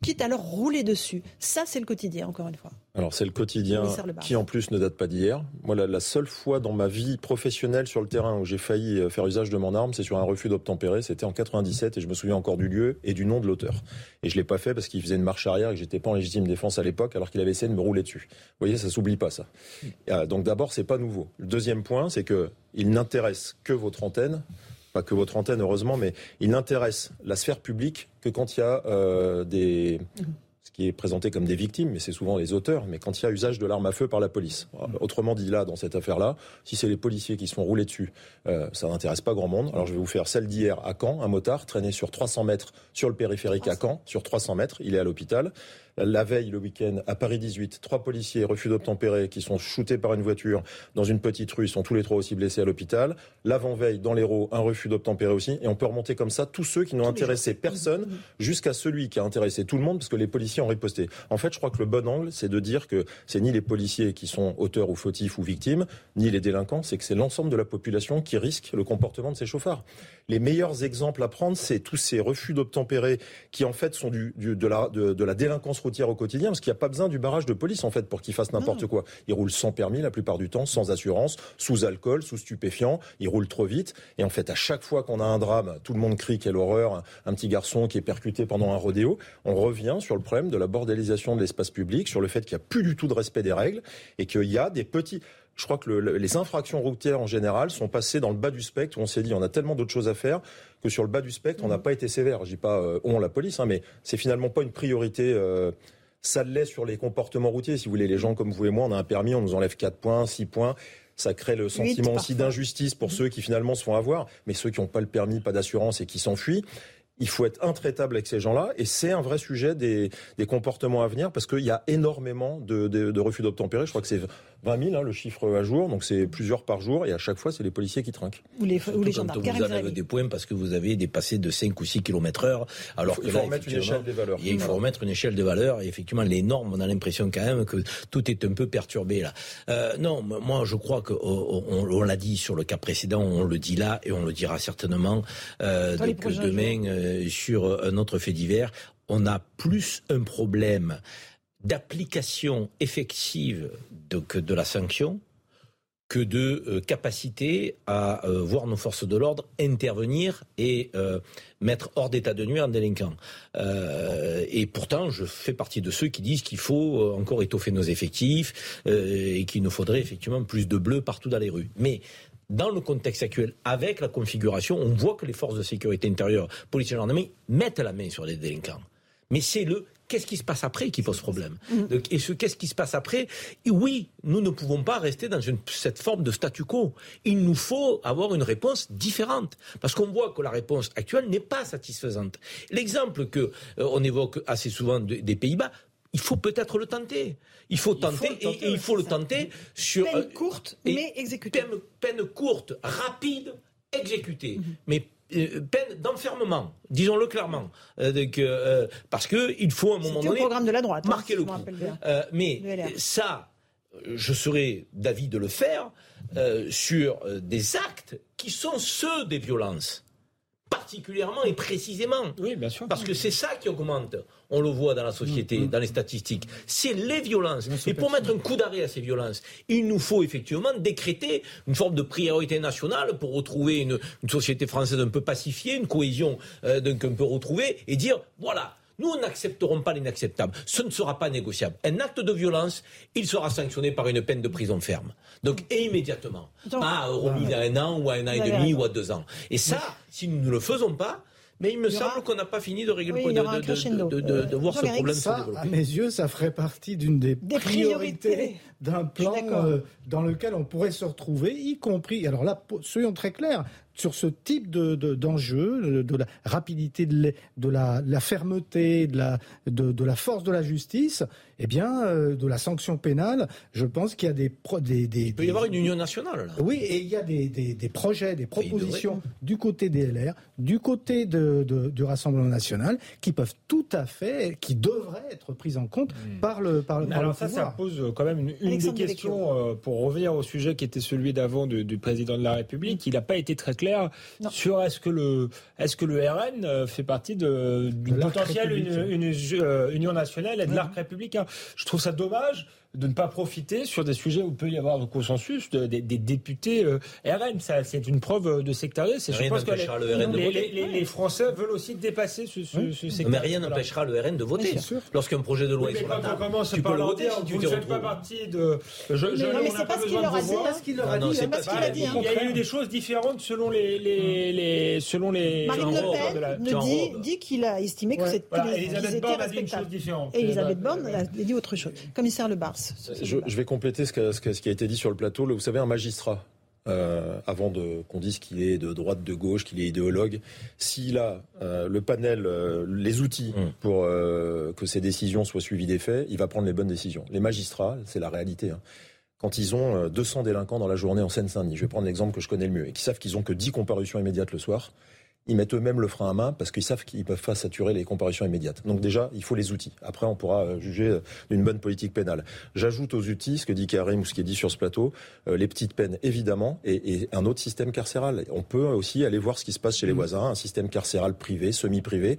quitte à leur rouler dessus. Ça, c'est le quotidien, encore une fois. Alors c'est le quotidien qui en plus ne date pas d'hier. Moi, la, seule fois dans ma vie professionnelle sur le terrain où j'ai failli euh, faire usage de mon arme, c'est sur un refus d'obtempérer. C'était en 97 et je me souviens encore du lieu et du nom de l'auteur. Et je l'ai pas fait parce qu'il faisait une marche arrière et que j'étais pas en légitime défense à l'époque alors qu'il avait essayé de me rouler dessus. Vous voyez, ça s'oublie pas ça. Euh, donc d'abord, c'est pas nouveau. Le deuxième point, c'est que il n'intéresse que votre antenne pas que votre antenne heureusement, mais il n'intéresse la sphère publique que quand il y a euh, des ce qui est présenté comme des victimes, mais c'est souvent les auteurs, mais quand il y a usage de l'arme à feu par la police. Autrement dit, là, dans cette affaire-là, si c'est les policiers qui se font rouler dessus, euh, ça n'intéresse pas grand monde. Alors je vais vous faire celle d'hier à Caen, un motard traîné sur 300 mètres sur le périphérique à Caen, sur 300 mètres, il est à l'hôpital. La veille, le week-end, à Paris 18, trois policiers refus d'obtempérer qui sont shootés par une voiture dans une petite rue. Ils sont tous les trois aussi blessés à l'hôpital. L'avant-veille, dans l'Hérault, un refus d'obtempérer aussi. Et on peut remonter comme ça tous ceux qui n'ont intéressé personne jusqu'à celui qui a intéressé tout le monde parce que les policiers ont riposté. En fait, je crois que le bon angle, c'est de dire que c'est ni les policiers qui sont auteurs ou fautifs ou victimes, ni les délinquants, c'est que c'est l'ensemble de la population qui risque le comportement de ces chauffards. Les meilleurs exemples à prendre, c'est tous ces refus d'obtempérer qui en fait sont du, de, la, de la délinquance au quotidien, parce qu'il n'y a pas besoin du barrage de police en fait pour qu'ils fassent n'importe quoi. Ils roulent sans permis la plupart du temps, sans assurance, sous alcool, sous stupéfiant. Ils roulent trop vite. Et en fait, à chaque fois qu'on a un drame, tout le monde crie quelle horreur, un petit garçon qui est percuté pendant un rodéo. On revient sur le problème de la bordélisation de l'espace public, sur le fait qu'il n'y a plus du tout de respect des règles et qu'il y a des petits je crois que les infractions routières en général sont passées dans le bas du spectre où on s'est dit on a tellement d'autres choses à faire que sur le bas du spectre on n'a pas été sévère. Je dis pas euh, on la police, hein, mais c'est finalement pas une priorité. Euh, ça l'est sur les comportements routiers. Si vous voulez, les gens comme vous et moi, on a un permis, on nous enlève 4 points, 6 points. Ça crée le sentiment aussi d'injustice pour mmh. ceux qui finalement se font avoir, mais ceux qui n'ont pas le permis, pas d'assurance et qui s'enfuient il faut être intraitable avec ces gens-là et c'est un vrai sujet des, comportements à venir parce qu'il y a énormément de, de refus d'obtempérer. Je crois que c'est 20 000, hein, le chiffre à jour, donc c'est plusieurs par jour, et à chaque fois, c'est les policiers qui trinquent. Ou les, ou les gendarmes. Vous enlève des points parce que vous avez dépassé de 5 ou 6 km heure, alors il faut, remettre une échelle des valeurs. Il faut remettre une échelle de valeurs, et effectivement, les normes, on a l'impression quand même que tout est un peu perturbé là. Euh, non, moi, je crois qu'on on, l'a dit sur le cas précédent, on le dit là, et on le dira certainement euh, demain euh, sur un autre fait divers. On a plus un problème d'application effective de, la sanction que de euh, capacité à euh, voir nos forces de l'ordre intervenir et euh, mettre hors d'état de nuire un délinquant. et pourtant, je fais partie de ceux qui disent qu'il faut encore étoffer nos effectifs et qu'il nous faudrait effectivement plus de bleus partout dans les rues. Mais dans le contexte actuel, avec la configuration, on voit que les forces de sécurité intérieure, police et gendarmerie, mettent la main sur les délinquants. Mais c'est le qu'est-ce qui se passe après qui pose problème. Et ce qu'est-ce qui se passe après Oui, nous ne pouvons pas rester dans cette forme de statu quo. Il nous faut avoir une réponse différente. Parce qu'on voit que la réponse actuelle n'est pas satisfaisante. L'exemple que euh, on évoque assez souvent des Pays-Bas, il faut peut-être le tenter. Il faut tenter, et, il faut le tenter sur peine euh, courte mais exécutée. Peine, courte, rapide, exécutée. Mm-hmm. Mais peine d'enfermement, disons-le clairement, euh, euh, parce que il faut à un moment donné programme de la droite, hein, marquer le coup. mais ça, je serais d'avis de le faire sur des actes qui sont ceux des violences particulièrement et précisément. Oui, bien sûr. Parce que c'est ça qui augmente. On le voit dans la société, mm, mm. dans les statistiques. C'est les violences. Et pour mettre un coup d'arrêt à ces violences, il nous faut effectivement décréter une forme de priorité nationale pour retrouver une, société française un peu pacifiée, une cohésion euh, d'un peu retrouvée, et dire voilà nous, n'accepterons pas l'inacceptable. Ce ne sera pas négociable. Un acte de violence, il sera sanctionné par une peine de prison ferme. Donc, et immédiatement. pas remis à un an ou à un an et demi ou à deux ans. Et ça, si nous ne le faisons pas, mais il me semble qu'on n'a pas fini de régler le de, de, de, voir ce problème se développer. À mes yeux, ça ferait partie d'une des, priorités, d'un plan euh, dans lequel on pourrait se retrouver, y compris. Alors là, soyons très clairs, sur ce type d'enjeu, de, de, la rapidité, de, la, la, fermeté, de, la force de la justice, eh bien, euh, de la sanction pénale, je pense qu'il y a des, des, des, Il peut y avoir une union nationale. Là. Oui, et il y a des, des projets, des propositions du côté des LR, du côté de, du Rassemblement national, qui peuvent tout à fait, qui devraient être prises en compte hmm. par le par le. Alors ça, ça pose quand même une, une des questions euh, pour revenir au sujet qui était celui d'avant du président de la République. Il n'a pas été très clair sur est-ce que le est-ce que le RN euh, fait partie d'une potentielle une, une, union nationale et de l'arc républicain. Je trouve ça dommage de ne pas profiter sur des sujets où il peut y avoir un consensus des, députés euh, RN. Ça, c'est une preuve de sectarisme. Je pense que les, Français veulent aussi dépasser ce, ce, Mais rien n'empêchera le RN de voter. Lorsqu'un projet de loi est sur la table, tu peux le voter si tu ne faites pas partie de... Je, je, non, mais c'est pas ce qu'il leur a dit. C'est ce qu'il a dit. Il y a eu des choses différentes selon les... selon les Marine Le Pen dit qu'il a estimé que c'était Elisabeth Borne a dit une chose différente. Elisabeth Borne a dit autre chose. Commissaire Le Bars. Je, vais compléter ce, qui a été dit sur le plateau. Vous savez, un magistrat, euh, avant qu'on dise qu'il est de droite, de gauche, qu'il est idéologue, s'il a euh, le panel, euh, les outils mm. pour que ses décisions soient suivies des faits, il va prendre les bonnes décisions. Les magistrats, c'est la réalité. Hein. quand ils ont 200 délinquants dans la journée en Seine-Saint-Denis, je vais prendre l'exemple que je connais le mieux, et qui savent qu'ils ont que 10 comparutions immédiates le soir, ils mettent eux-mêmes le frein à main parce qu'ils savent qu'ils peuvent pas saturer les comparutions immédiates. Donc déjà, il faut les outils. Après, on pourra euh, juger euh, d'une bonne politique pénale. J'ajoute aux outils ce que dit Karim ou ce qui est dit sur ce plateau, euh, les petites peines évidemment, et, un autre système carcéral. On peut aussi aller voir ce qui se passe chez les mmh. voisins, un système carcéral privé, semi-privé.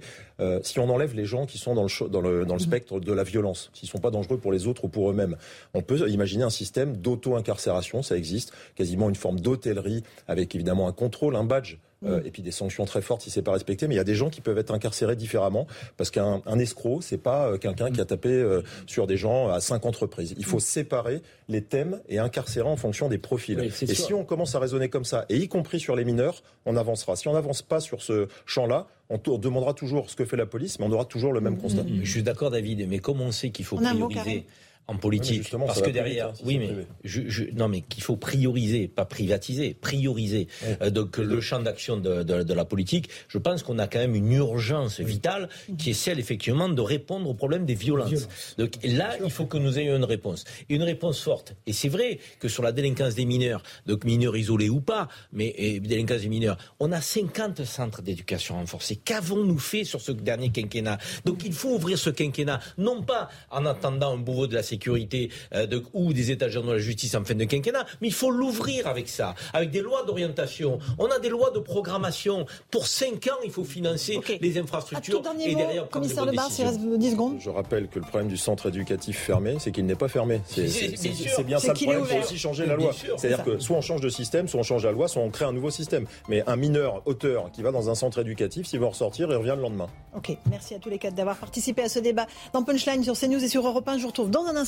si on enlève les gens qui sont dans le, dans le, dans le mmh. spectre de la violence, s'ils sont pas dangereux pour les autres ou pour eux-mêmes, on peut imaginer un système d'auto-incarcération, ça existe, quasiment une forme d'hôtellerie avec évidemment un contrôle, un badge euh, mm. et puis des sanctions très fortes si c'est pas respecté. Mais il y a des gens qui peuvent être incarcérés différemment parce qu'un un escroc, c'est pas euh, quelqu'un qui a tapé euh, sur des gens à cinq entreprises. Il faut mm. séparer les thèmes et incarcérer en fonction des profils. et si on commence à raisonner comme ça, et y compris sur les mineurs, on avancera. Si on n'avance pas sur ce champ-là, on, demandera toujours ce que fait la police, mais on aura toujours le même mm. constat. Je suis d'accord, David, mais comme on sait qu'il faut prioriser en politique. parce que derrière, hein, oui, mais je, non, mais qu'il faut prioriser, pas privatiser, prioriser. Euh, donc le champ d'action de, de, la politique, je pense qu'on a quand même une urgence vitale qui est celle effectivement de répondre au problème des violences. Donc là, il faut que nous ayons une réponse, une réponse forte. Et c'est vrai que sur la délinquance des mineurs, donc mineurs isolés ou pas, mais et, délinquance des mineurs, on a 50 centres d'éducation renforcés. Qu'avons-nous fait sur ce dernier quinquennat? Donc il faut ouvrir ce quinquennat, non pas en attendant un bourreau de la sécurité sécurité euh, de, ou des états généraux de la justice en fin de quinquennat, mais il faut l'ouvrir avec ça, avec des lois d'orientation. On a des lois de programmation. Pour 5 ans, il faut financer les infrastructures. et derrière, commissaire il reste 10 secondes. Je rappelle que le problème du centre éducatif fermé, c'est qu'il n'est pas fermé. C'est bien ça le problème. Il faut aussi changer la loi. C'est-à-dire que soit on change de système, soit on change la loi, soit on crée un nouveau système. Mais un mineur auteur qui va dans un centre éducatif, s'il va ressortir, il revient le lendemain. Ok, merci à tous les quatre d'avoir participé à ce débat dans Punchline sur CNews et sur Europe 1. Je vous retrouve dans un instant.